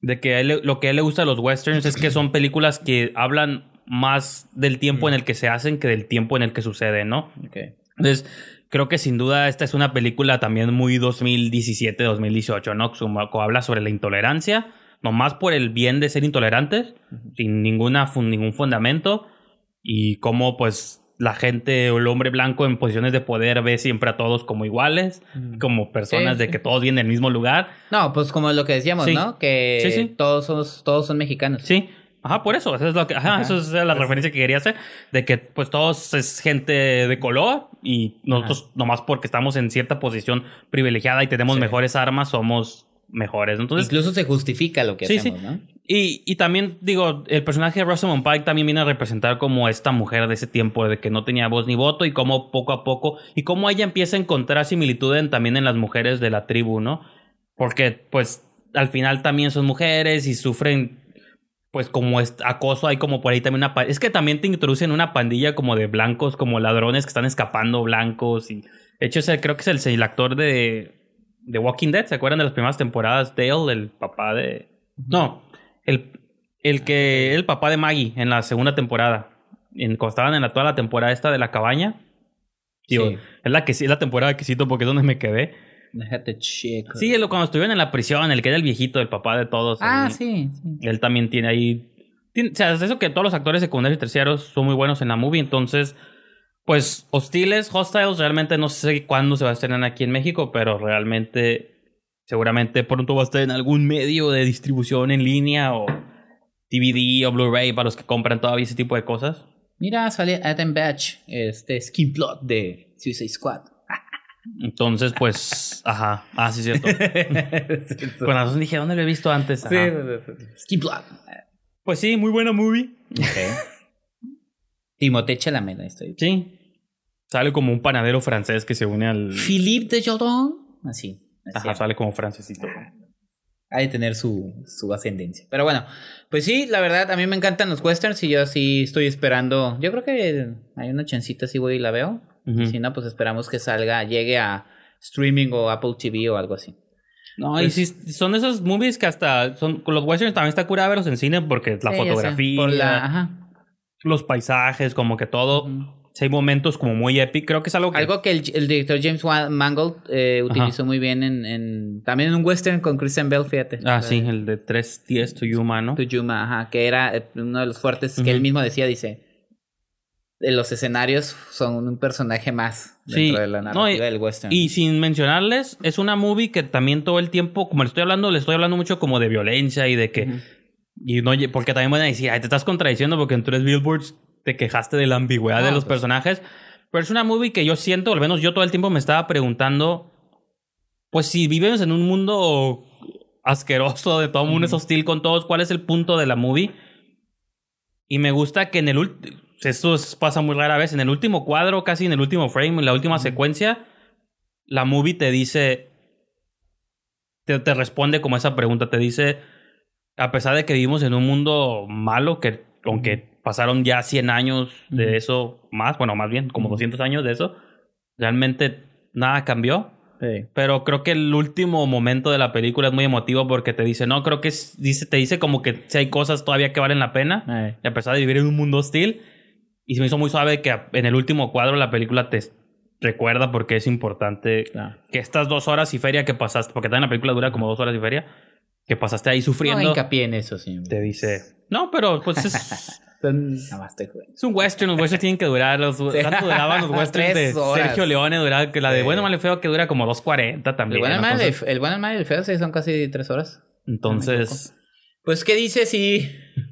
de que a él le- lo que a él le gusta de los westerns es que son películas que hablan más del tiempo en el que se hacen que del tiempo en el que sucede, ¿no? Entonces, creo que sin duda esta es una película también muy 2017-2018, ¿no? Como habla sobre la intolerancia, nomás por el bien de ser intolerantes, sin ninguna ningún fundamento, y cómo pues la gente o el hombre blanco en posiciones de poder ve siempre a todos como iguales, como personas Sí, de que todos vienen del mismo lugar. No, pues como lo que decíamos, Sí. ¿no? Que Sí, sí. todos somos, todos son mexicanos. Sí. Ajá, por eso, eso es lo que, ajá, Ajá. eso es la referencia que quería hacer, de que pues todos es gente de color y nosotros nomás porque estamos en cierta posición privilegiada y tenemos Sí. mejores armas somos mejores. Entonces, Incluso se justifica lo que Sí, hacemos, sí. ¿no? y, y también digo, el personaje de Rosamund Pike también viene a representar como esta mujer de ese tiempo de que no tenía voz ni voto y cómo poco a poco y cómo ella empieza a encontrar similitud en- también en las mujeres de la tribu, ¿no? Porque pues al final también son mujeres y sufren pues como es acoso, hay como por ahí también una... Es que también te introducen una pandilla como de blancos, como ladrones que están escapando blancos y... De hecho, creo que es el, el actor de, de Walking Dead, ¿se acuerdan de las primeras temporadas? Dale, el papá de... No, el, el que... El papá de Maggie en la segunda temporada. En, cuando estaban en la, toda la temporada esta de la cabaña. Digo, Sí. es la que es la temporada que cito porque es donde me quedé. Sí, cuando estuvieron en la prisión, el que era el viejito, el papá de todos. Ah, sí, sí. Él también tiene ahí. tiene- o sea, es eso que todos los actores secundarios y terciarios son muy buenos en la movie. Entonces, pues, hostiles, hostiles, realmente no sé cuándo se va a estrenar aquí en México, pero realmente, seguramente pronto va a estar en algún medio de distribución en línea o DVD o Blu-ray para los que compran todavía ese tipo de cosas. Mira, sale Adam Batch, este skin plot de Suicide Squad. Entonces, pues, ajá. Ah, sí, cierto. Con razón dije, ¿dónde lo he visto antes? Sí, Ajá. sí. Skin plot. Pues sí, muy buena movie. Timothée Chalamet, ahí estoy. Sí. Sale como un panadero francés que se une al. Philippe de Jordan. Así. así. Ajá, sale como francesito. Ha de tener su, su ascendencia. Pero bueno, pues sí, la verdad, a mí me encantan los westerns y yo sí estoy esperando. Yo creo que hay una chancita, si voy y la veo. Si no, pues esperamos que salga, llegue a streaming o Apple TV o algo así. No, y Pues- sí, son esos movies que hasta son con los westerns también está curada verlos en cine porque la Sí, fotografía, Por la, ajá. los paisajes, como que todo. Sí, hay momentos como muy épico. Creo que es algo que. Algo que el, el director James Mangold eh, utilizó muy bien en, en- También en un western con Christian Bell, fíjate. Ah, sí, el de 3 10 to Yuma, ¿no? To Yuma, ajá, que era eh, uno de los fuertes que él mismo decía, dice, los escenarios son un personaje más Sí, dentro de la no, narrativa y- del western. Y sin mencionarles, es una movie que también todo el tiempo, como le estoy hablando, le estoy hablando mucho como de violencia y de que. Y no, porque también van a decir, ay, te estás contradiciendo porque en tres billboards te quejaste de la ambigüedad de los pues. personajes. Pero es una movie que yo siento, al menos yo todo el tiempo me estaba preguntando, pues si vivimos en un mundo asqueroso, de todo el mundo es hostil con todos, ¿cuál es el punto de la movie? Y me gusta que en el último, esto es- pasa muy rara vez, en el último cuadro, casi en el último frame, en la última secuencia, la movie te dice, te, te responde como esa pregunta, te dice, a pesar de que vivimos en un mundo malo, que aunque pasaron ya 100 años de eso, más, bueno, más bien como Ujú. 200 años de eso, realmente nada cambió. Pero creo que el último momento de la película es muy emotivo porque te dice, no, creo que es- dice, te dice como que si hay cosas todavía que valen la pena. Eh. Y a pesar de vivir en un mundo hostil. Y se me hizo muy suave que en el último cuadro la película te recuerda porque es importante Claro. que estas dos horas y feria que pasaste, porque también la película dura como dos horas y feria, que pasaste ahí No sufriendo, hincapié en eso, sí. te dice, no, pero pues es, Nada más te juego. es un western, los westerns tienen que durar, los, ¿cuánto duraban los westerns de. Sergio Leone? Duraba, que la de Sí. Bueno, Mal y Feo que dura como 2.40 El también. bueno, el malo, entonces, el bueno, el malo y el feo sí son casi tres horas. entonces, Pues, ¿qué dice si.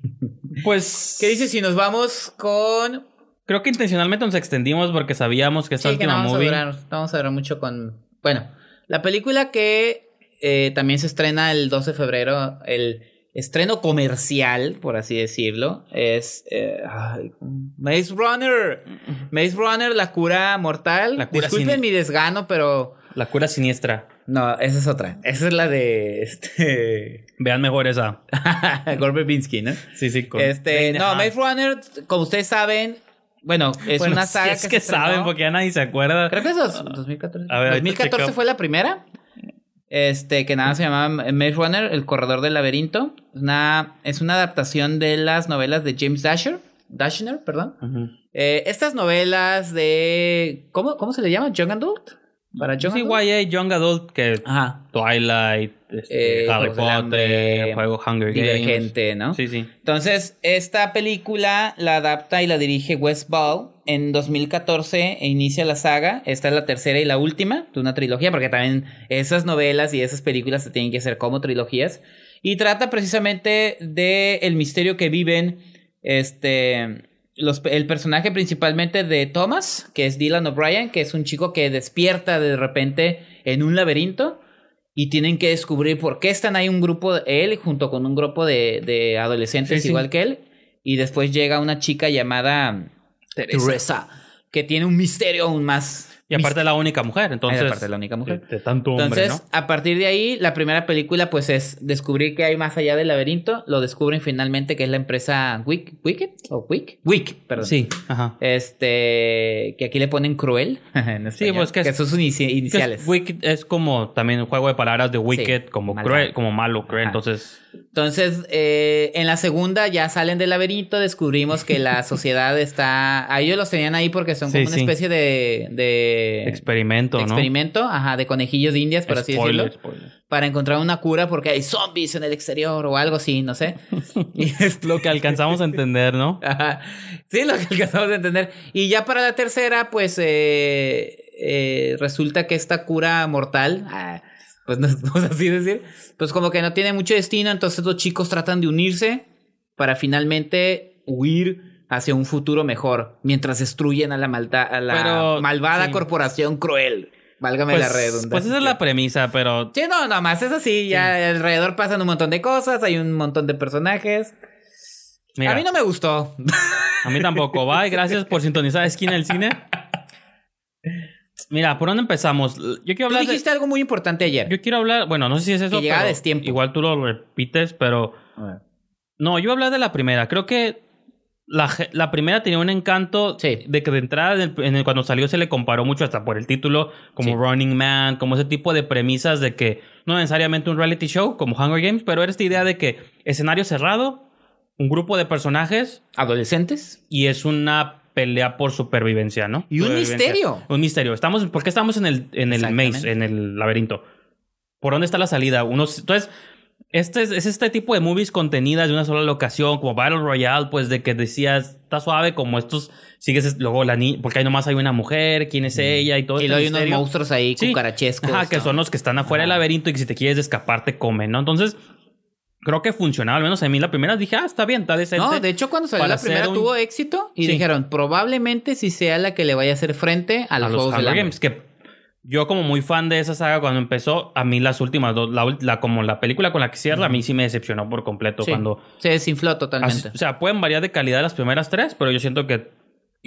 pues, ¿Qué dice si nos vamos con. creo que intencionalmente nos extendimos porque sabíamos que esta Sí, que no última vamos a movie... durar. no Vamos a durar mucho con. Bueno, la película que eh, también se estrena el 12 de febrero, el estreno comercial, por así decirlo, es. eh, ay, Maze Runner. Maze Runner, la cura mortal. La cura Disculpen mi desgano, pero. La cura siniestra. No, esa es otra. Esa es la de. Este. Vean mejor esa. Gore ¿no? Sí, sí. con- Este, no. Maze Runner, como ustedes saben, bueno, es Bueno, una si saga es que, que, saben porque ya nadie se acuerda. Creo que es dos- 2014. A ver, ahorita 2014 chequeo. fue la primera. Este, que nada se llamaba Maze Runner, El Corredor del Laberinto. Es una, es una adaptación de las novelas de James Dasher. Dashner, perdón. Eh, estas novelas de. ¿Cómo, ¿Cómo se le llama? ¿Young Adult? ¿Para Young Sí, Adult? YA, Young Adult, que Ajá. Twilight, este, Eh, Harry Potter, Juego Hunger Games. Divergente, ¿no? Sí, sí. Entonces, esta película la adapta y la dirige Wes Ball. En 2014 e inicia la saga. Esta es la tercera y la última de una trilogía, porque también esas novelas y esas películas se tienen que hacer como trilogías. Y trata precisamente de el misterio que viven este los, el personaje principalmente de Thomas, que es Dylan O'Brien, que es un chico que despierta de repente en un laberinto y tienen que descubrir por qué están ahí un grupo, él junto con un grupo de, de adolescentes Sí, sí. igual que él. Y después llega una chica llamada Teresa, que tiene un misterio aún más. Y aparte es la única mujer, entonces. Ay, aparte es la única mujer. De, de tanto hombre, Entonces, ¿no? a partir de ahí, la primera película, pues es descubrir que hay más allá del laberinto. Lo descubren finalmente que es la empresa Wick, Wicked o Wick, Wick, perdón. Sí, ajá. Este, que aquí le ponen cruel. en español, pues que es- son sus inici- Que iniciales. es, Wicked es como también un juego de palabras de Wicked, como cruel, como malo, cruel. Ajá. Entonces, Entonces, eh, en la segunda ya salen del laberinto, descubrimos que la sociedad está... A ellos los tenían ahí porque son Sí, como una sí. especie de... de experimento, experimento, ajá, de conejillos de indias, por así Spoiler, decirlo. spoiler. Para encontrar una cura porque hay zombies en el exterior o algo así, no sé. Y es Lo que alcanzamos a entender, ¿no? Ajá. Sí, lo que alcanzamos a entender. Y ya para la tercera, pues eh, eh, resulta que esta cura mortal, ah, pues no vamos así decir, pues como que no tiene mucho destino, entonces los chicos tratan de unirse para finalmente huir hacia un futuro mejor, mientras destruyen a la, malta- a la Pero, malvada sí. corporación cruel. Válgame Pues, la redundancia. pues esa es la premisa, pero Sí, no, nada más es así. Ya alrededor pasan un montón de cosas, hay un montón de personajes. mira, A mí no me gustó. a mí tampoco. Bye, gracias por sintonizar Esquina del Cine. Mira, ¿por dónde empezamos? Yo quiero Tú hablar de- dijiste algo muy importante ayer. Yo quiero hablar, bueno, no sé si es eso, Que llegaba pero destiempo. igual tú lo repites, pero no, yo voy a hablar de la primera. Creo que la, la primera tenía un encanto Sí. de que de entrada, en el- en el- cuando salió, se le comparó mucho hasta por el título, como Sí. Running Man, como ese tipo de premisas de que no necesariamente un reality show como Hunger Games, pero era esta idea de que escenario cerrado, un grupo de personajes Adolescentes. y es una pelea por supervivencia, ¿no? Y un misterio. Un misterio. Estamos, ¿Por qué estamos en el, en el maze, en el laberinto? ¿Por dónde está la salida? Unos, entonces, este es, es este tipo de movies contenidas de una sola locación, como Battle Royale, pues de que decías, está suave, como estos, sigues luego la niña, porque ahí nomás hay una mujer, quién es ella y todo Mm. y este luego hay unos monstruos ahí Sí. cucarachescos. Ajá, que ¿no? son los que están afuera del Ajá. laberinto y que si te quieres escapar te comen, ¿no? Entonces, creo que funcionaba, al menos a mí la primera dije, ah, está bien, está decente. No, de hecho, cuando salió la primera un- tuvo éxito y Sí. dijeron, probablemente si sea la que le vaya a hacer frente a los, a los Juegos Hunger Hambre. Games. Que yo, como muy fan de esa saga, cuando empezó, a mí las últimas dos, la, la- como la película con la que cierra, a mí sí me decepcionó por completo. Sí, Cuando, Se desinfló totalmente. o sea, pueden variar de calidad las primeras tres, pero yo siento que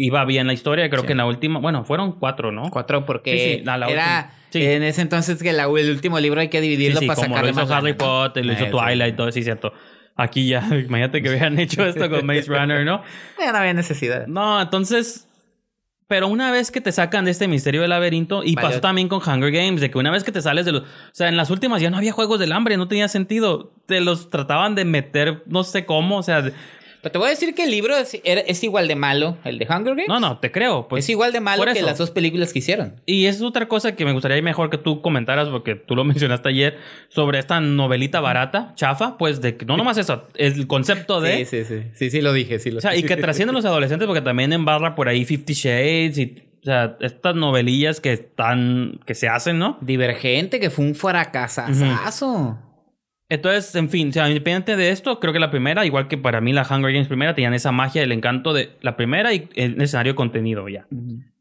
iba bien la historia. Creo Sí. que en la última, bueno, fueron cuatro, ¿no? Cuatro, porque Sí, sí, la- la era en ese entonces que la- el último libro hay que dividirlo para como lo sacarle hizo más Harry. Potter, lo hizo sí. Twilight, todo sí, cierto. Aquí ya, imagínate que hubieran hecho esto con Maze Runner, ¿no? Ya no había necesidad. No, entonces. Pero una vez que te sacan de este misterio del laberinto, y Valió. pasó también con Hunger Games, de que una vez que te sales de los. O sea, en las últimas ya no había juegos del hambre, no tenía sentido. Te los trataban de meter, no sé cómo, o sea. Pero te voy a decir que el libro es, igual de malo, el de Hunger Games. No, no, te creo. Pues, es igual de malo que las dos películas que hicieron. Y es otra cosa que me gustaría mejor que tú comentaras, porque tú lo mencionaste ayer, sobre esta novelita barata, chafa, pues de que no nomás eso, el concepto de. Sí, sí, sí. Sí, sí lo dije, sí lo O sea, y que trascienden los adolescentes porque también embarra por ahí Fifty Shades y, o sea, estas novelillas que están, que se hacen, ¿no? Divergente, que fue un fracasazo. Entonces, en fin, o sea, independiente de esto, creo que la primera, igual que para mí la Hunger Games primera, tenían esa magia, el encanto de la primera y el escenario contenido ya.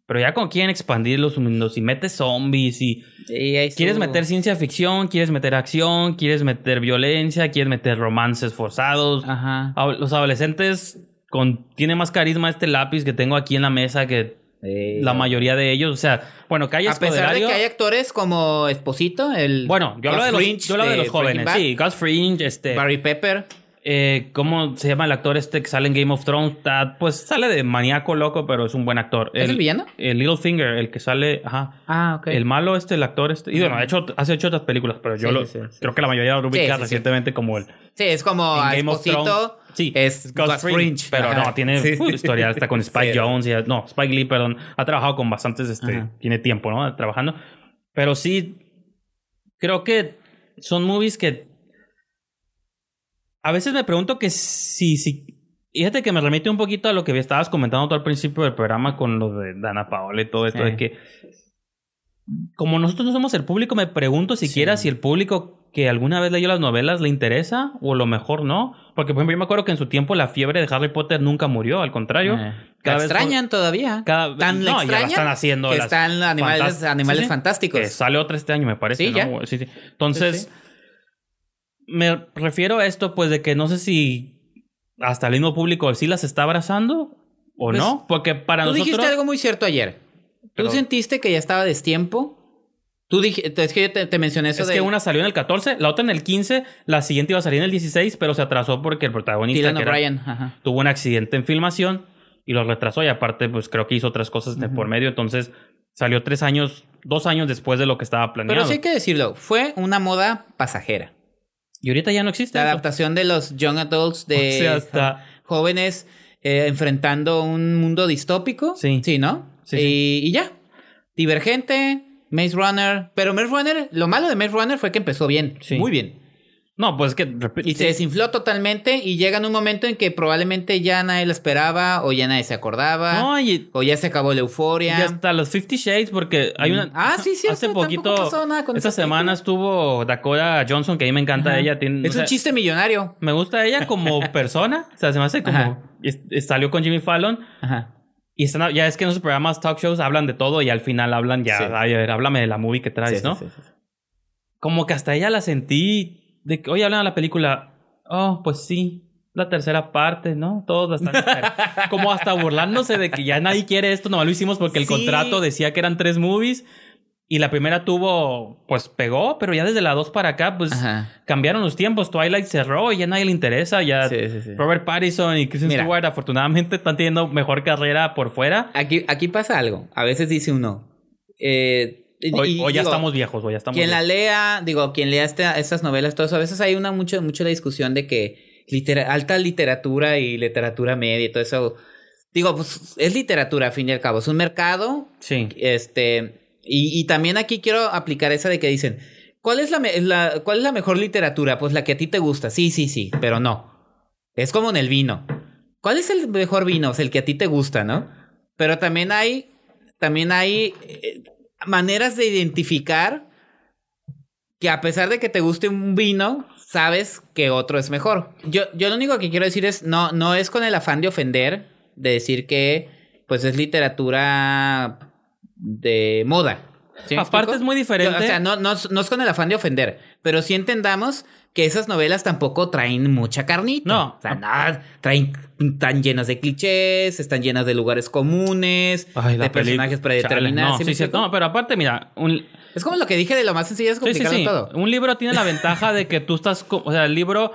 Pero ya cuando quieren expandir los mundos y metes zombies y Sí, quieres meter ciencia ficción, quieres meter acción, quieres meter violencia, quieres meter romances forzados. Ajá. Los adolescentes con tiene más carisma este lápiz que tengo aquí en la mesa que Sí. la mayoría de ellos. O sea, bueno, Calle A pesar de que hay actores como Esposito, el Bueno, yo hablo de los, Fringe yo hablo de los jóvenes. Sí, Gus Fringe, este. Barry Pepper. Eh, ¿Cómo se llama el actor este que sale en Game of Thrones? Está- pues sale de maníaco loco, pero es un buen actor. ¿Es el villano? El Littlefinger, el que sale. Ajá. Ah, ok. El malo este, el actor este. Y bueno, ha hecho, hace hecho otras películas, pero yo Sí, lo, sí, sí. creo que la mayoría lo ubica Sí, sí, sí. recientemente como el. Sí, es como en a Game of Esposito. Thrones. Sí, es Gus Fringe. Pero Ajá. no, tiene full historial. Está con Spike. Jones. Y, no, Spike Lee, perdón. Ha trabajado con bastantes, este, Ajá. tiene tiempo, ¿no? Trabajando. Pero sí, creo que son movies que a veces me pregunto que si, si, fíjate que me remite un poquito a lo que estabas comentando tú al principio del programa con lo de Dana Paola y todo esto, Sí. de que como nosotros no somos el público, me pregunto siquiera Sí. si el público que alguna vez leyó las novelas le interesa o a lo mejor no. Porque, por ejemplo, yo me acuerdo que en su tiempo la fiebre de Harry Potter nunca murió, al contrario. Eh, cada la vez extrañan todavía. Cada Tan no, ya la están haciendo. que las están animales, fantás- animales sí, sí. fantásticos. Que sale otra este año, me parece. Sí, ¿no? ya. Sí, sí. Entonces, Sí, me refiero a esto, pues, de que no sé si hasta el mismo público sí las está abrazando o Pues, no. Porque para Tú nosotros. dijiste algo muy cierto ayer. Pero- ¿Tú sentiste que ya estaba destiempo? Tú dijiste, es que yo te, te mencioné eso Es de que una salió en el 14, la otra en el 15, la siguiente iba a salir en el 16, pero se atrasó porque el protagonista Dylan que era- O'Brien. Ajá. tuvo un accidente en filmación y lo retrasó y aparte pues creo que hizo otras cosas de por medio, entonces salió tres años, dos años después de lo que estaba planeado. Pero sí hay que decirlo, fue una moda pasajera. Y ahorita ya no existe. La eso. adaptación de los young adults de O sea, hasta- jóvenes eh, enfrentando un mundo distópico. Sí. Sí, ¿no? Sí, y, sí. y ya. Divergente, Maze Runner. Pero Maze Runner, lo malo de Maze Runner fue que empezó bien. Sí. Muy bien. No, pues es que... Y se desinfló totalmente y llega en un momento en que probablemente ya nadie lo esperaba o ya nadie se acordaba. No, y, O ya se acabó la y euforia. hasta los Fifty Shades porque hay una... Ah, sí, cierto, Hace poquito... pasó nada con esta película. semana estuvo Dakota Johnson, que a mí me encanta Ajá. ella. Tiene, es un sea, chiste millonario. Me gusta ella como persona. O sea, se me hace como... Ajá. es- es- salió con Jimmy Fallon. Ajá. Y están, ya es que en esos programas talk shows hablan de todo y al final hablan ya, Sí. ay, a ver, háblame de la movie que traes, Sí, ¿no? sí, sí, sí. Como que hasta ella la sentí de que, oye, hablan de la película, oh, pues sí, la tercera parte, ¿no? Todos esperando. Como hasta burlándose de que ya nadie quiere esto, nomás lo hicimos porque el Sí. contrato decía que eran tres movies y la primera tuvo, pues pegó, pero ya desde la dos para acá, pues Ajá. cambiaron los tiempos, Twilight cerró y ya nadie le interesa, ya Sí, sí. Robert Pattinson y Kristen Mira. Stewart afortunadamente están teniendo mejor carrera por fuera. Aquí, aquí pasa algo. A veces dice uno. eh, O, y o ya digo, estamos viejos, o ya estamos Quien la viejos. lea, digo, quien lea este- estas novelas, todo eso, a veces hay una mucho, mucho la discusión de que litera- alta literatura y literatura media y todo eso. Digo, pues es literatura, a fin y al cabo. Es un mercado. Sí. Este. Y, y también aquí quiero aplicar esa de que dicen. ¿Cuál es la, la- ¿Cuál es la mejor literatura? Pues la que a ti te gusta. Sí, sí, sí, pero no. Es como en el vino. ¿Cuál es el mejor vino? O sea, el que a ti te gusta, ¿no? Pero también hay, también hay eh, maneras de identificar que a pesar de que te guste un vino, sabes que otro es mejor. Yo, yo lo único que quiero decir es, no, no es con el afán de ofender, de decir que pues es literatura de moda. ¿Sí me Aparte explico? es muy diferente. O sea, no, no, no es con el afán de ofender, pero sí entendamos que esas novelas tampoco traen mucha carnita. No. O sea, nada, traen, están llenas de clichés, están llenas de lugares comunes, Ay, de personajes predeterminados. Chale, ¿sí no, sí, sí, no, pero aparte, mira, un, Es como lo que dije de lo más sencillo es sí, sí, complicarlo sí. todo. un libro tiene la ventaja de que tú estás, o sea, el libro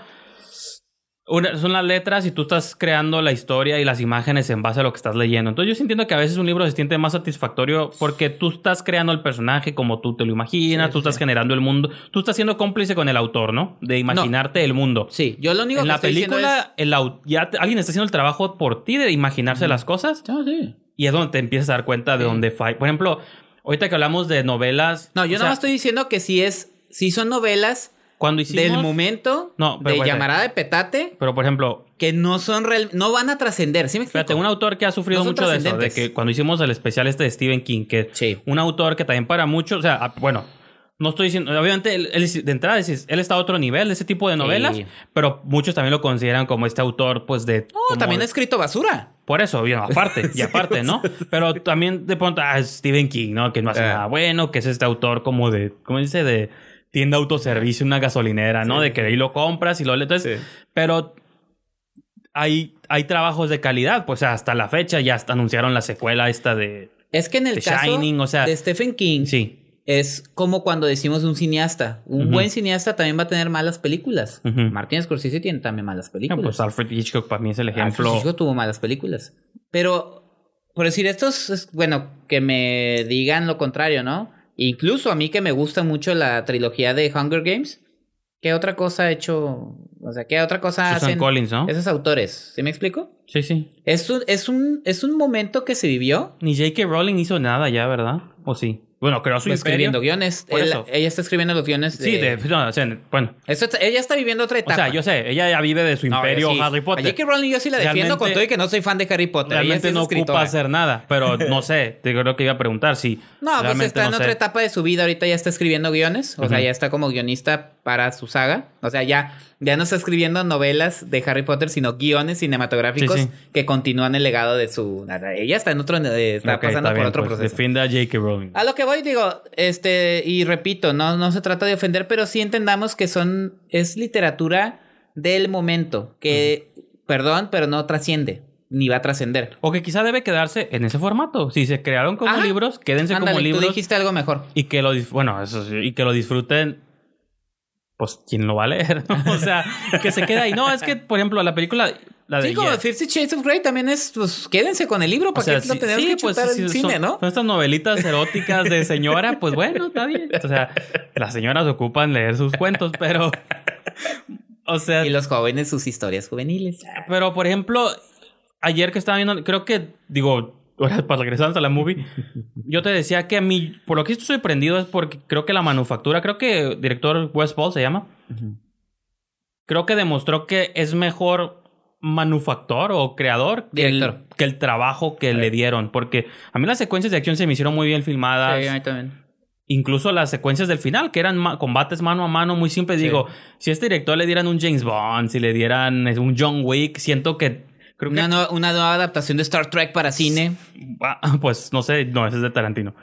una- son las letras y tú estás creando la historia y las imágenes en base a lo que estás leyendo. Entonces yo sí entiendo que a veces un libro se siente más satisfactorio porque tú estás creando el personaje como tú te lo imaginas, Sí, tú sí, estás generando el mundo, tú estás siendo cómplice con el autor, ¿no? De imaginarte el mundo. Sí, yo lo único En que la estoy diciendo película, el au- ya te- alguien está haciendo el trabajo por ti de imaginarse las cosas es... No, sí. y es donde te empiezas a dar cuenta de dónde falla. Por ejemplo, ahorita que hablamos de novelas. No, yo o sea, nada más estoy diciendo que si es... Si son novelas Cuando hicimos. del momento No, pero de espérate. llamarada de petate Pero por ejemplo, que no son real, no van a trascender, ¿sí me explico? Fíjate, un autor que ha sufrido No mucho de eso, de que cuando hicimos el especial este de Stephen King, que Sí. un autor que también para muchos, o sea, bueno, no estoy diciendo, obviamente, él, él- de entrada él está a otro nivel de ese tipo de novelas, Sí. pero muchos también lo consideran como este autor, pues de... No, como también ha escrito basura. Por eso, bien, aparte, y aparte, ¿no? Pero también de pronto, ah, Stephen King, ¿no? Que no hace Ah. nada bueno, que es este autor como de, ¿cómo dice? De tienda autoservicio, una gasolinera, ¿no? Sí, de que ahí lo compras y lo lees. Entonces, Sí. pero hay, hay trabajos de calidad, pues hasta la fecha ya hasta anunciaron la secuela esta de... Es que en el caso Shining, o sea- de Stephen King Sí. es como cuando decimos un cineasta. Un buen cineasta también va a tener malas películas. Ujú. Martin Scorsese tiene también malas Ah, películas. Pues Alfred Hitchcock para mí es el Alfred ejemplo. Hitchcock tuvo malas películas. Pero, por decir, estos, es- bueno, que me digan lo contrario, ¿no? Incluso a mí que me gusta mucho la trilogía de Hunger Games. ¿Qué otra cosa ha hecho? O sea, ¿qué otra cosa Susan hacen Collins, ¿no? esos autores? ¿Sí me explico? Sí, sí. Es un, es un, es un momento que se vivió Ni J.K. Rowling hizo nada ya, ¿verdad? ¿O sí? Bueno, creó su pues, imperio. escribiendo guiones. Por Él- eso. ella está escribiendo los guiones de... Sí, de, no, o sea, bueno. Eso está- ella está viviendo otra O etapa. sea, yo sé, ella ya vive de su No, imperio sí. Harry Potter. A J.K. Rowling yo sí la defiendo Realmente- con todo y que no soy fan de Harry Potter. Ella sí Realmente no escritora. ocupa hacer nada, pero no sé, te creo que iba a preguntar si. No, pues realmente está en no otra sé. etapa de su vida. Ahorita ya está escribiendo guiones. O sea, ya está como guionista para su saga. O sea, ya, ya no está escribiendo novelas de Harry Potter, sino guiones cinematográficos Sí, sí. que continúan el legado de su. Ella está en otro. eh, Está pasando por bien, otro pues, proceso. Defiende a J.K. Rowling. A lo que voy, digo, este, y repito, no, no se trata de ofender, pero sí entendamos que son, es literatura del momento, que, perdón, pero no trasciende, ni va a trascender. O que quizá debe quedarse en ese formato. Si se crearon como Ajá. libros, quédense Ándale, como tú libros. dijiste algo mejor. Y que lo bueno, eso sí, y que lo disfruten. Pues, ¿quién lo va a leer? o sea, que se quede ahí. No, es que, por ejemplo, la película. La de Sí, como. Fifty Shades of Grey también es, pues, quédense con el libro, O ¿para sea, qué lo sí- tenemos sí, que pues, chutar en son- cine, no? Son estas novelitas eróticas de señora, pues bueno, está bien. O sea, las señoras ocupan leer sus cuentos, pero. O sea, Y los jóvenes sus historias juveniles. pero por ejemplo, ayer que estaba viendo, creo que, digo, para regresar a la movie, yo te decía que a mí, por lo que estoy sorprendido es porque creo que la manufactura, creo que director Wes Ball se llama, creo que demostró que es mejor manufactor o creador que el, que el trabajo que le dieron. Porque a mí las secuencias de acción se me hicieron muy bien filmadas. Sí, a mí también. Incluso las secuencias del final, que eran ma- combates mano a mano muy simples. Sí. Digo, si a este director le dieran un James Bond, si le dieran un John Wick, siento que... Creo que Una, una nueva adaptación de Star Trek para cine. Ah, pues no sé, no, ese es de Tarantino.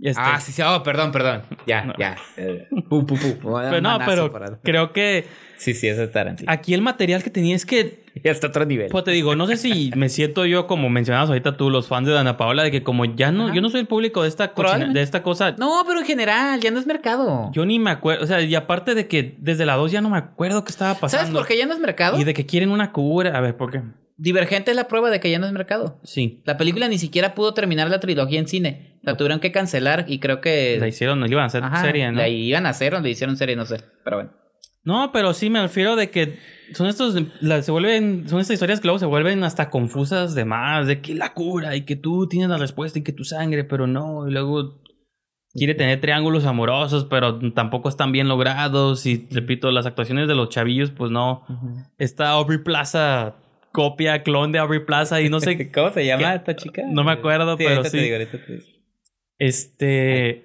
Este- Ah, sí, sí. Oh, perdón, perdón. Ya, ya. Eh, pu, pu, pu. Voy a dar pero no, pero para- creo que Sí, sí, ese es Tarantino. aquí el material que tenía es que Ya está otro nivel. Pues te digo, no sé si me siento yo como mencionabas ahorita tú, los fans de Dana Paola, de que como ya no, Ajá. yo no soy el público de esta de esta cosa, No, pero en general, ya no es mercado. yo ni me acuerdo, o sea, y aparte de que desde la 2 ya no me acuerdo qué estaba pasando. ¿Sabes por qué ya no es mercado? Y de que quieren una cura, a ver, ¿por qué? Divergente es la prueba de que ya no es mercado. Sí. La película ni siquiera pudo terminar la trilogía en cine. La tuvieron que cancelar y creo que... La hicieron, no le iban a hacer Ajá, serie, ¿no? La iban a hacer o le hicieron serie, no sé. Pero bueno. No, pero sí me refiero de que son estos, la- se vuelven, son estas historias que luego se vuelven hasta confusas de más, de que la cura y que tú tienes la respuesta y que tu sangre, pero no, y luego quiere tener triángulos amorosos, pero tampoco están bien logrados y repito, las actuaciones de los chavillos, pues no, está Aubrey Plaza, copia, clon de Aubrey Plaza y no sé, ¿Cómo se llama ¿Qué? esta chica? No me acuerdo, pero te sí. digo, te este...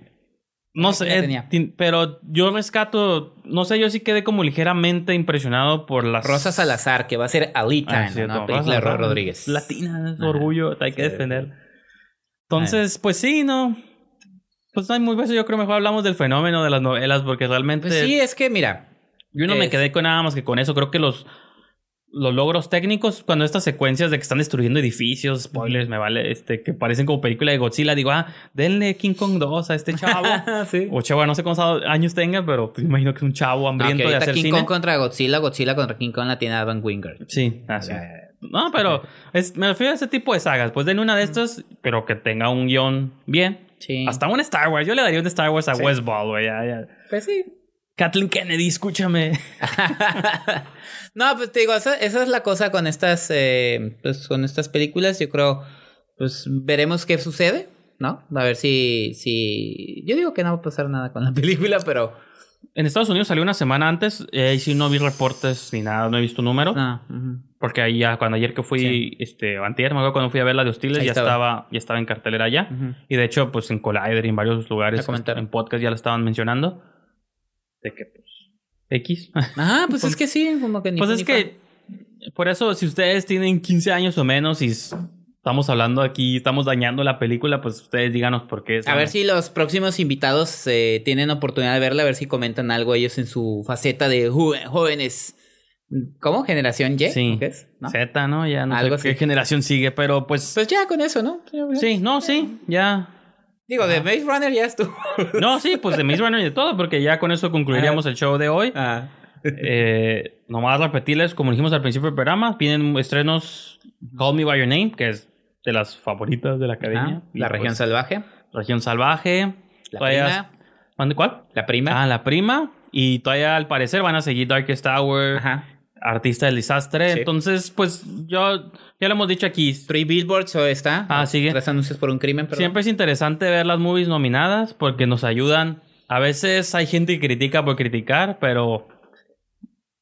No sé, tenía. tin- pero yo rescato, no sé, yo sí quedé como ligeramente impresionado por las Rosa Salazar, que va a ser Alita Ah, en no, película Rosa Ro- Rodríguez. Latina, orgullo, hay que Sí, defender. Entonces, pues sí, no. Pues no hay muy veces, yo creo mejor hablamos del fenómeno de las novelas, porque realmente Pues sí, es que mira. yo no me quedé con nada más que con eso. Creo que los los logros técnicos, cuando estas secuencias de que están destruyendo edificios, spoilers, me vale, este, que parecen como película de Godzilla, digo, ah, denle King Kong 2 a este chavo. sí. o chavo, no sé cuántos años tenga, pero pues, imagino que es un chavo hambriento Aunque de hacer King cine. Kong contra Godzilla, Godzilla contra King Kong la tiene Adam Wingard. Sí, así. Ya, ya. No, pero es- me refiero a ese tipo de sagas. Pues denle una de estas, pero que tenga un guion bien. Sí. Hasta un Star Wars. Yo le daría un Star Wars a Sí. Westball, güey. ya, ya. Pues sí. Kathleen Kennedy, escúchame. no, pues te digo, esa, esa es la cosa con estas, eh, pues con estas películas. Yo creo, pues veremos qué sucede, ¿no? A ver si, si, yo digo que no va a pasar nada con la película, pero En Estados Unidos salió una semana antes. Y ahí sí no vi reportes ni nada, no he visto números. no. ujú. Porque ahí ya, cuando ayer que fui, Sí. este, antier, me acuerdo cuando fui a ver la de Hostiles, Ahí ya estaba. estaba. ya estaba en cartelera ya. Ujú. Y de hecho, pues en Collider y en varios lugares, en podcast ya la estaban mencionando. De que, pues, X. Ah, pues es que sí, como que ni Pues es ni que, por eso, si ustedes tienen 15 años o menos y estamos hablando aquí, estamos dañando la película, pues ustedes díganos por qué. fa. A ver si los próximos invitados eh, tienen oportunidad de verla, a ver si comentan algo ellos en su faceta de jóvenes. ¿Cómo? ¿Generación Y? Sí. ¿Qué es? ¿No? Z, ¿no? Ya no Algo sé qué generación sigue, pero pues... Pues ya con eso, ¿no? sí, no, sí, ya... Digo, de Maze Runner ya estuvo. No, sí, pues de Maze Runner y de todo, porque ya con eso concluiríamos el show de hoy. Ah. Eh, nomás repetirles, como dijimos al principio del programa, vienen estrenos Call Me By Your Name, que es de las favoritas de la academia. La Y, región pues, salvaje. Región Salvaje. La Todavía- prima. ¿Mande cuál? La prima. Ah, la prima. Y todavía al parecer van a seguir Darkest Tower, Ajá. Artista del Desastre. Sí. Entonces, pues yo, ya lo hemos dicho aquí. Three Billboards o está. Ah, sigue. Tres anuncios por un crimen, perdón. Siempre es interesante ver las movies nominadas porque nos ayudan. A veces hay gente que critica por criticar, pero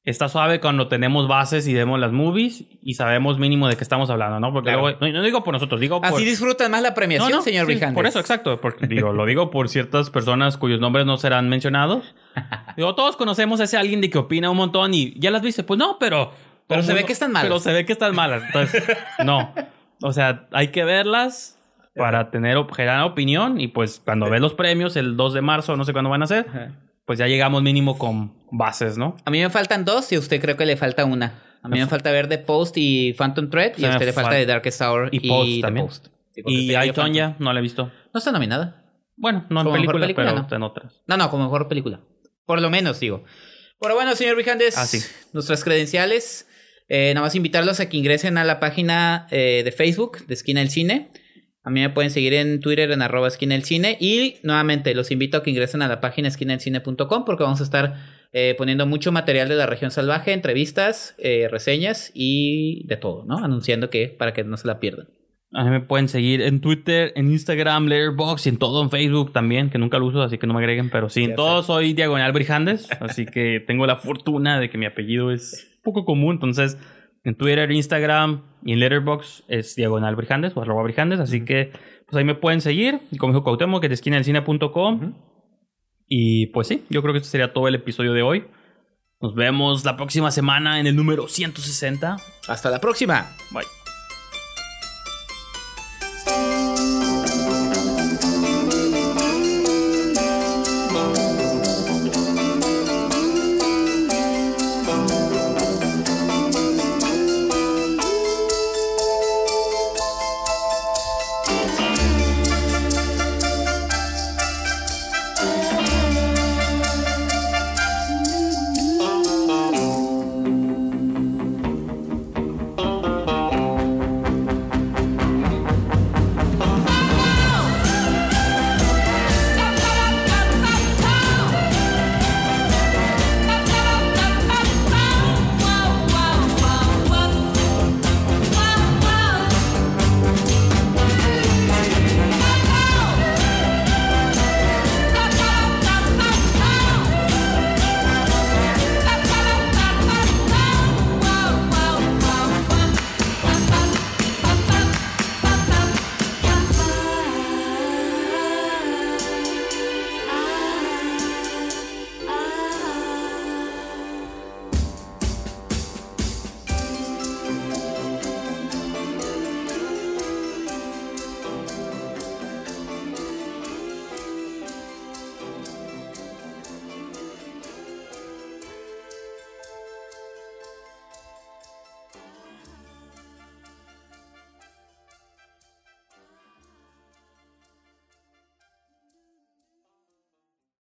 está suave cuando tenemos bases y vemos las movies y sabemos mínimo de qué estamos hablando, ¿no? Porque Claro. luego- no, no digo por nosotros, digo por... Así disfrutan más la premiación, No, no, señor sí. Por eso, exacto. Porque, digo, lo digo por ciertas personas cuyos nombres no serán mencionados. Digo, todos conocemos a ese alguien de que opina un montón y ya las viste. Pues no, pero. Pero se ve que están malas. Pero se ve que están malas. Entonces, no. O sea, hay que verlas para tener generar opinión y pues cuando ves los premios el 2 de marzo, no sé cuándo van a ser, Ajá. Pues ya llegamos mínimo con bases, ¿no? A mí me faltan dos y a usted creo que le falta una. A mí me falta ver The Post y Phantom Thread y a usted le falta fal- The Darkest Hour y y, Post The también. Post. Sí, Y I. Tonya, no la he visto. No está nominada. Bueno, no en Como mejor película, película, pero ¿no? en otras. No, no, como mejor película. Por lo menos, digo. Pero bueno, señor Brijandes, Ah, sí. nuestras credenciales. Eh, nada más invitarlos a que ingresen a la página eh, de Facebook de Esquina del Cine. A mí me pueden seguir en Twitter en arroba esquina del cine. Y nuevamente los invito a que ingresen a la página esquinadelcine.com porque vamos a estar eh, poniendo mucho material de la región salvaje, entrevistas, eh, reseñas y de todo, ¿no? Anunciando que para que no se la pierdan. A mí me pueden seguir en Twitter, en Instagram, Letterboxd y en todo en Facebook también, que nunca lo uso, así que no me agreguen, pero sí, en todo soy Diagonal Brijandes, así que tengo la fortuna de que mi apellido es poco común, entonces en Twitter, Instagram y en Letterboxd es Diagonal Brijandes o arroba Brijandes, así que pues ahí me pueden seguir, y como dijo Cuauhtémoc, que es de esquinadelcine.com y pues sí, yo creo que este sería todo el episodio de hoy. Nos vemos la próxima semana en el número 160. Hasta la próxima. Bye.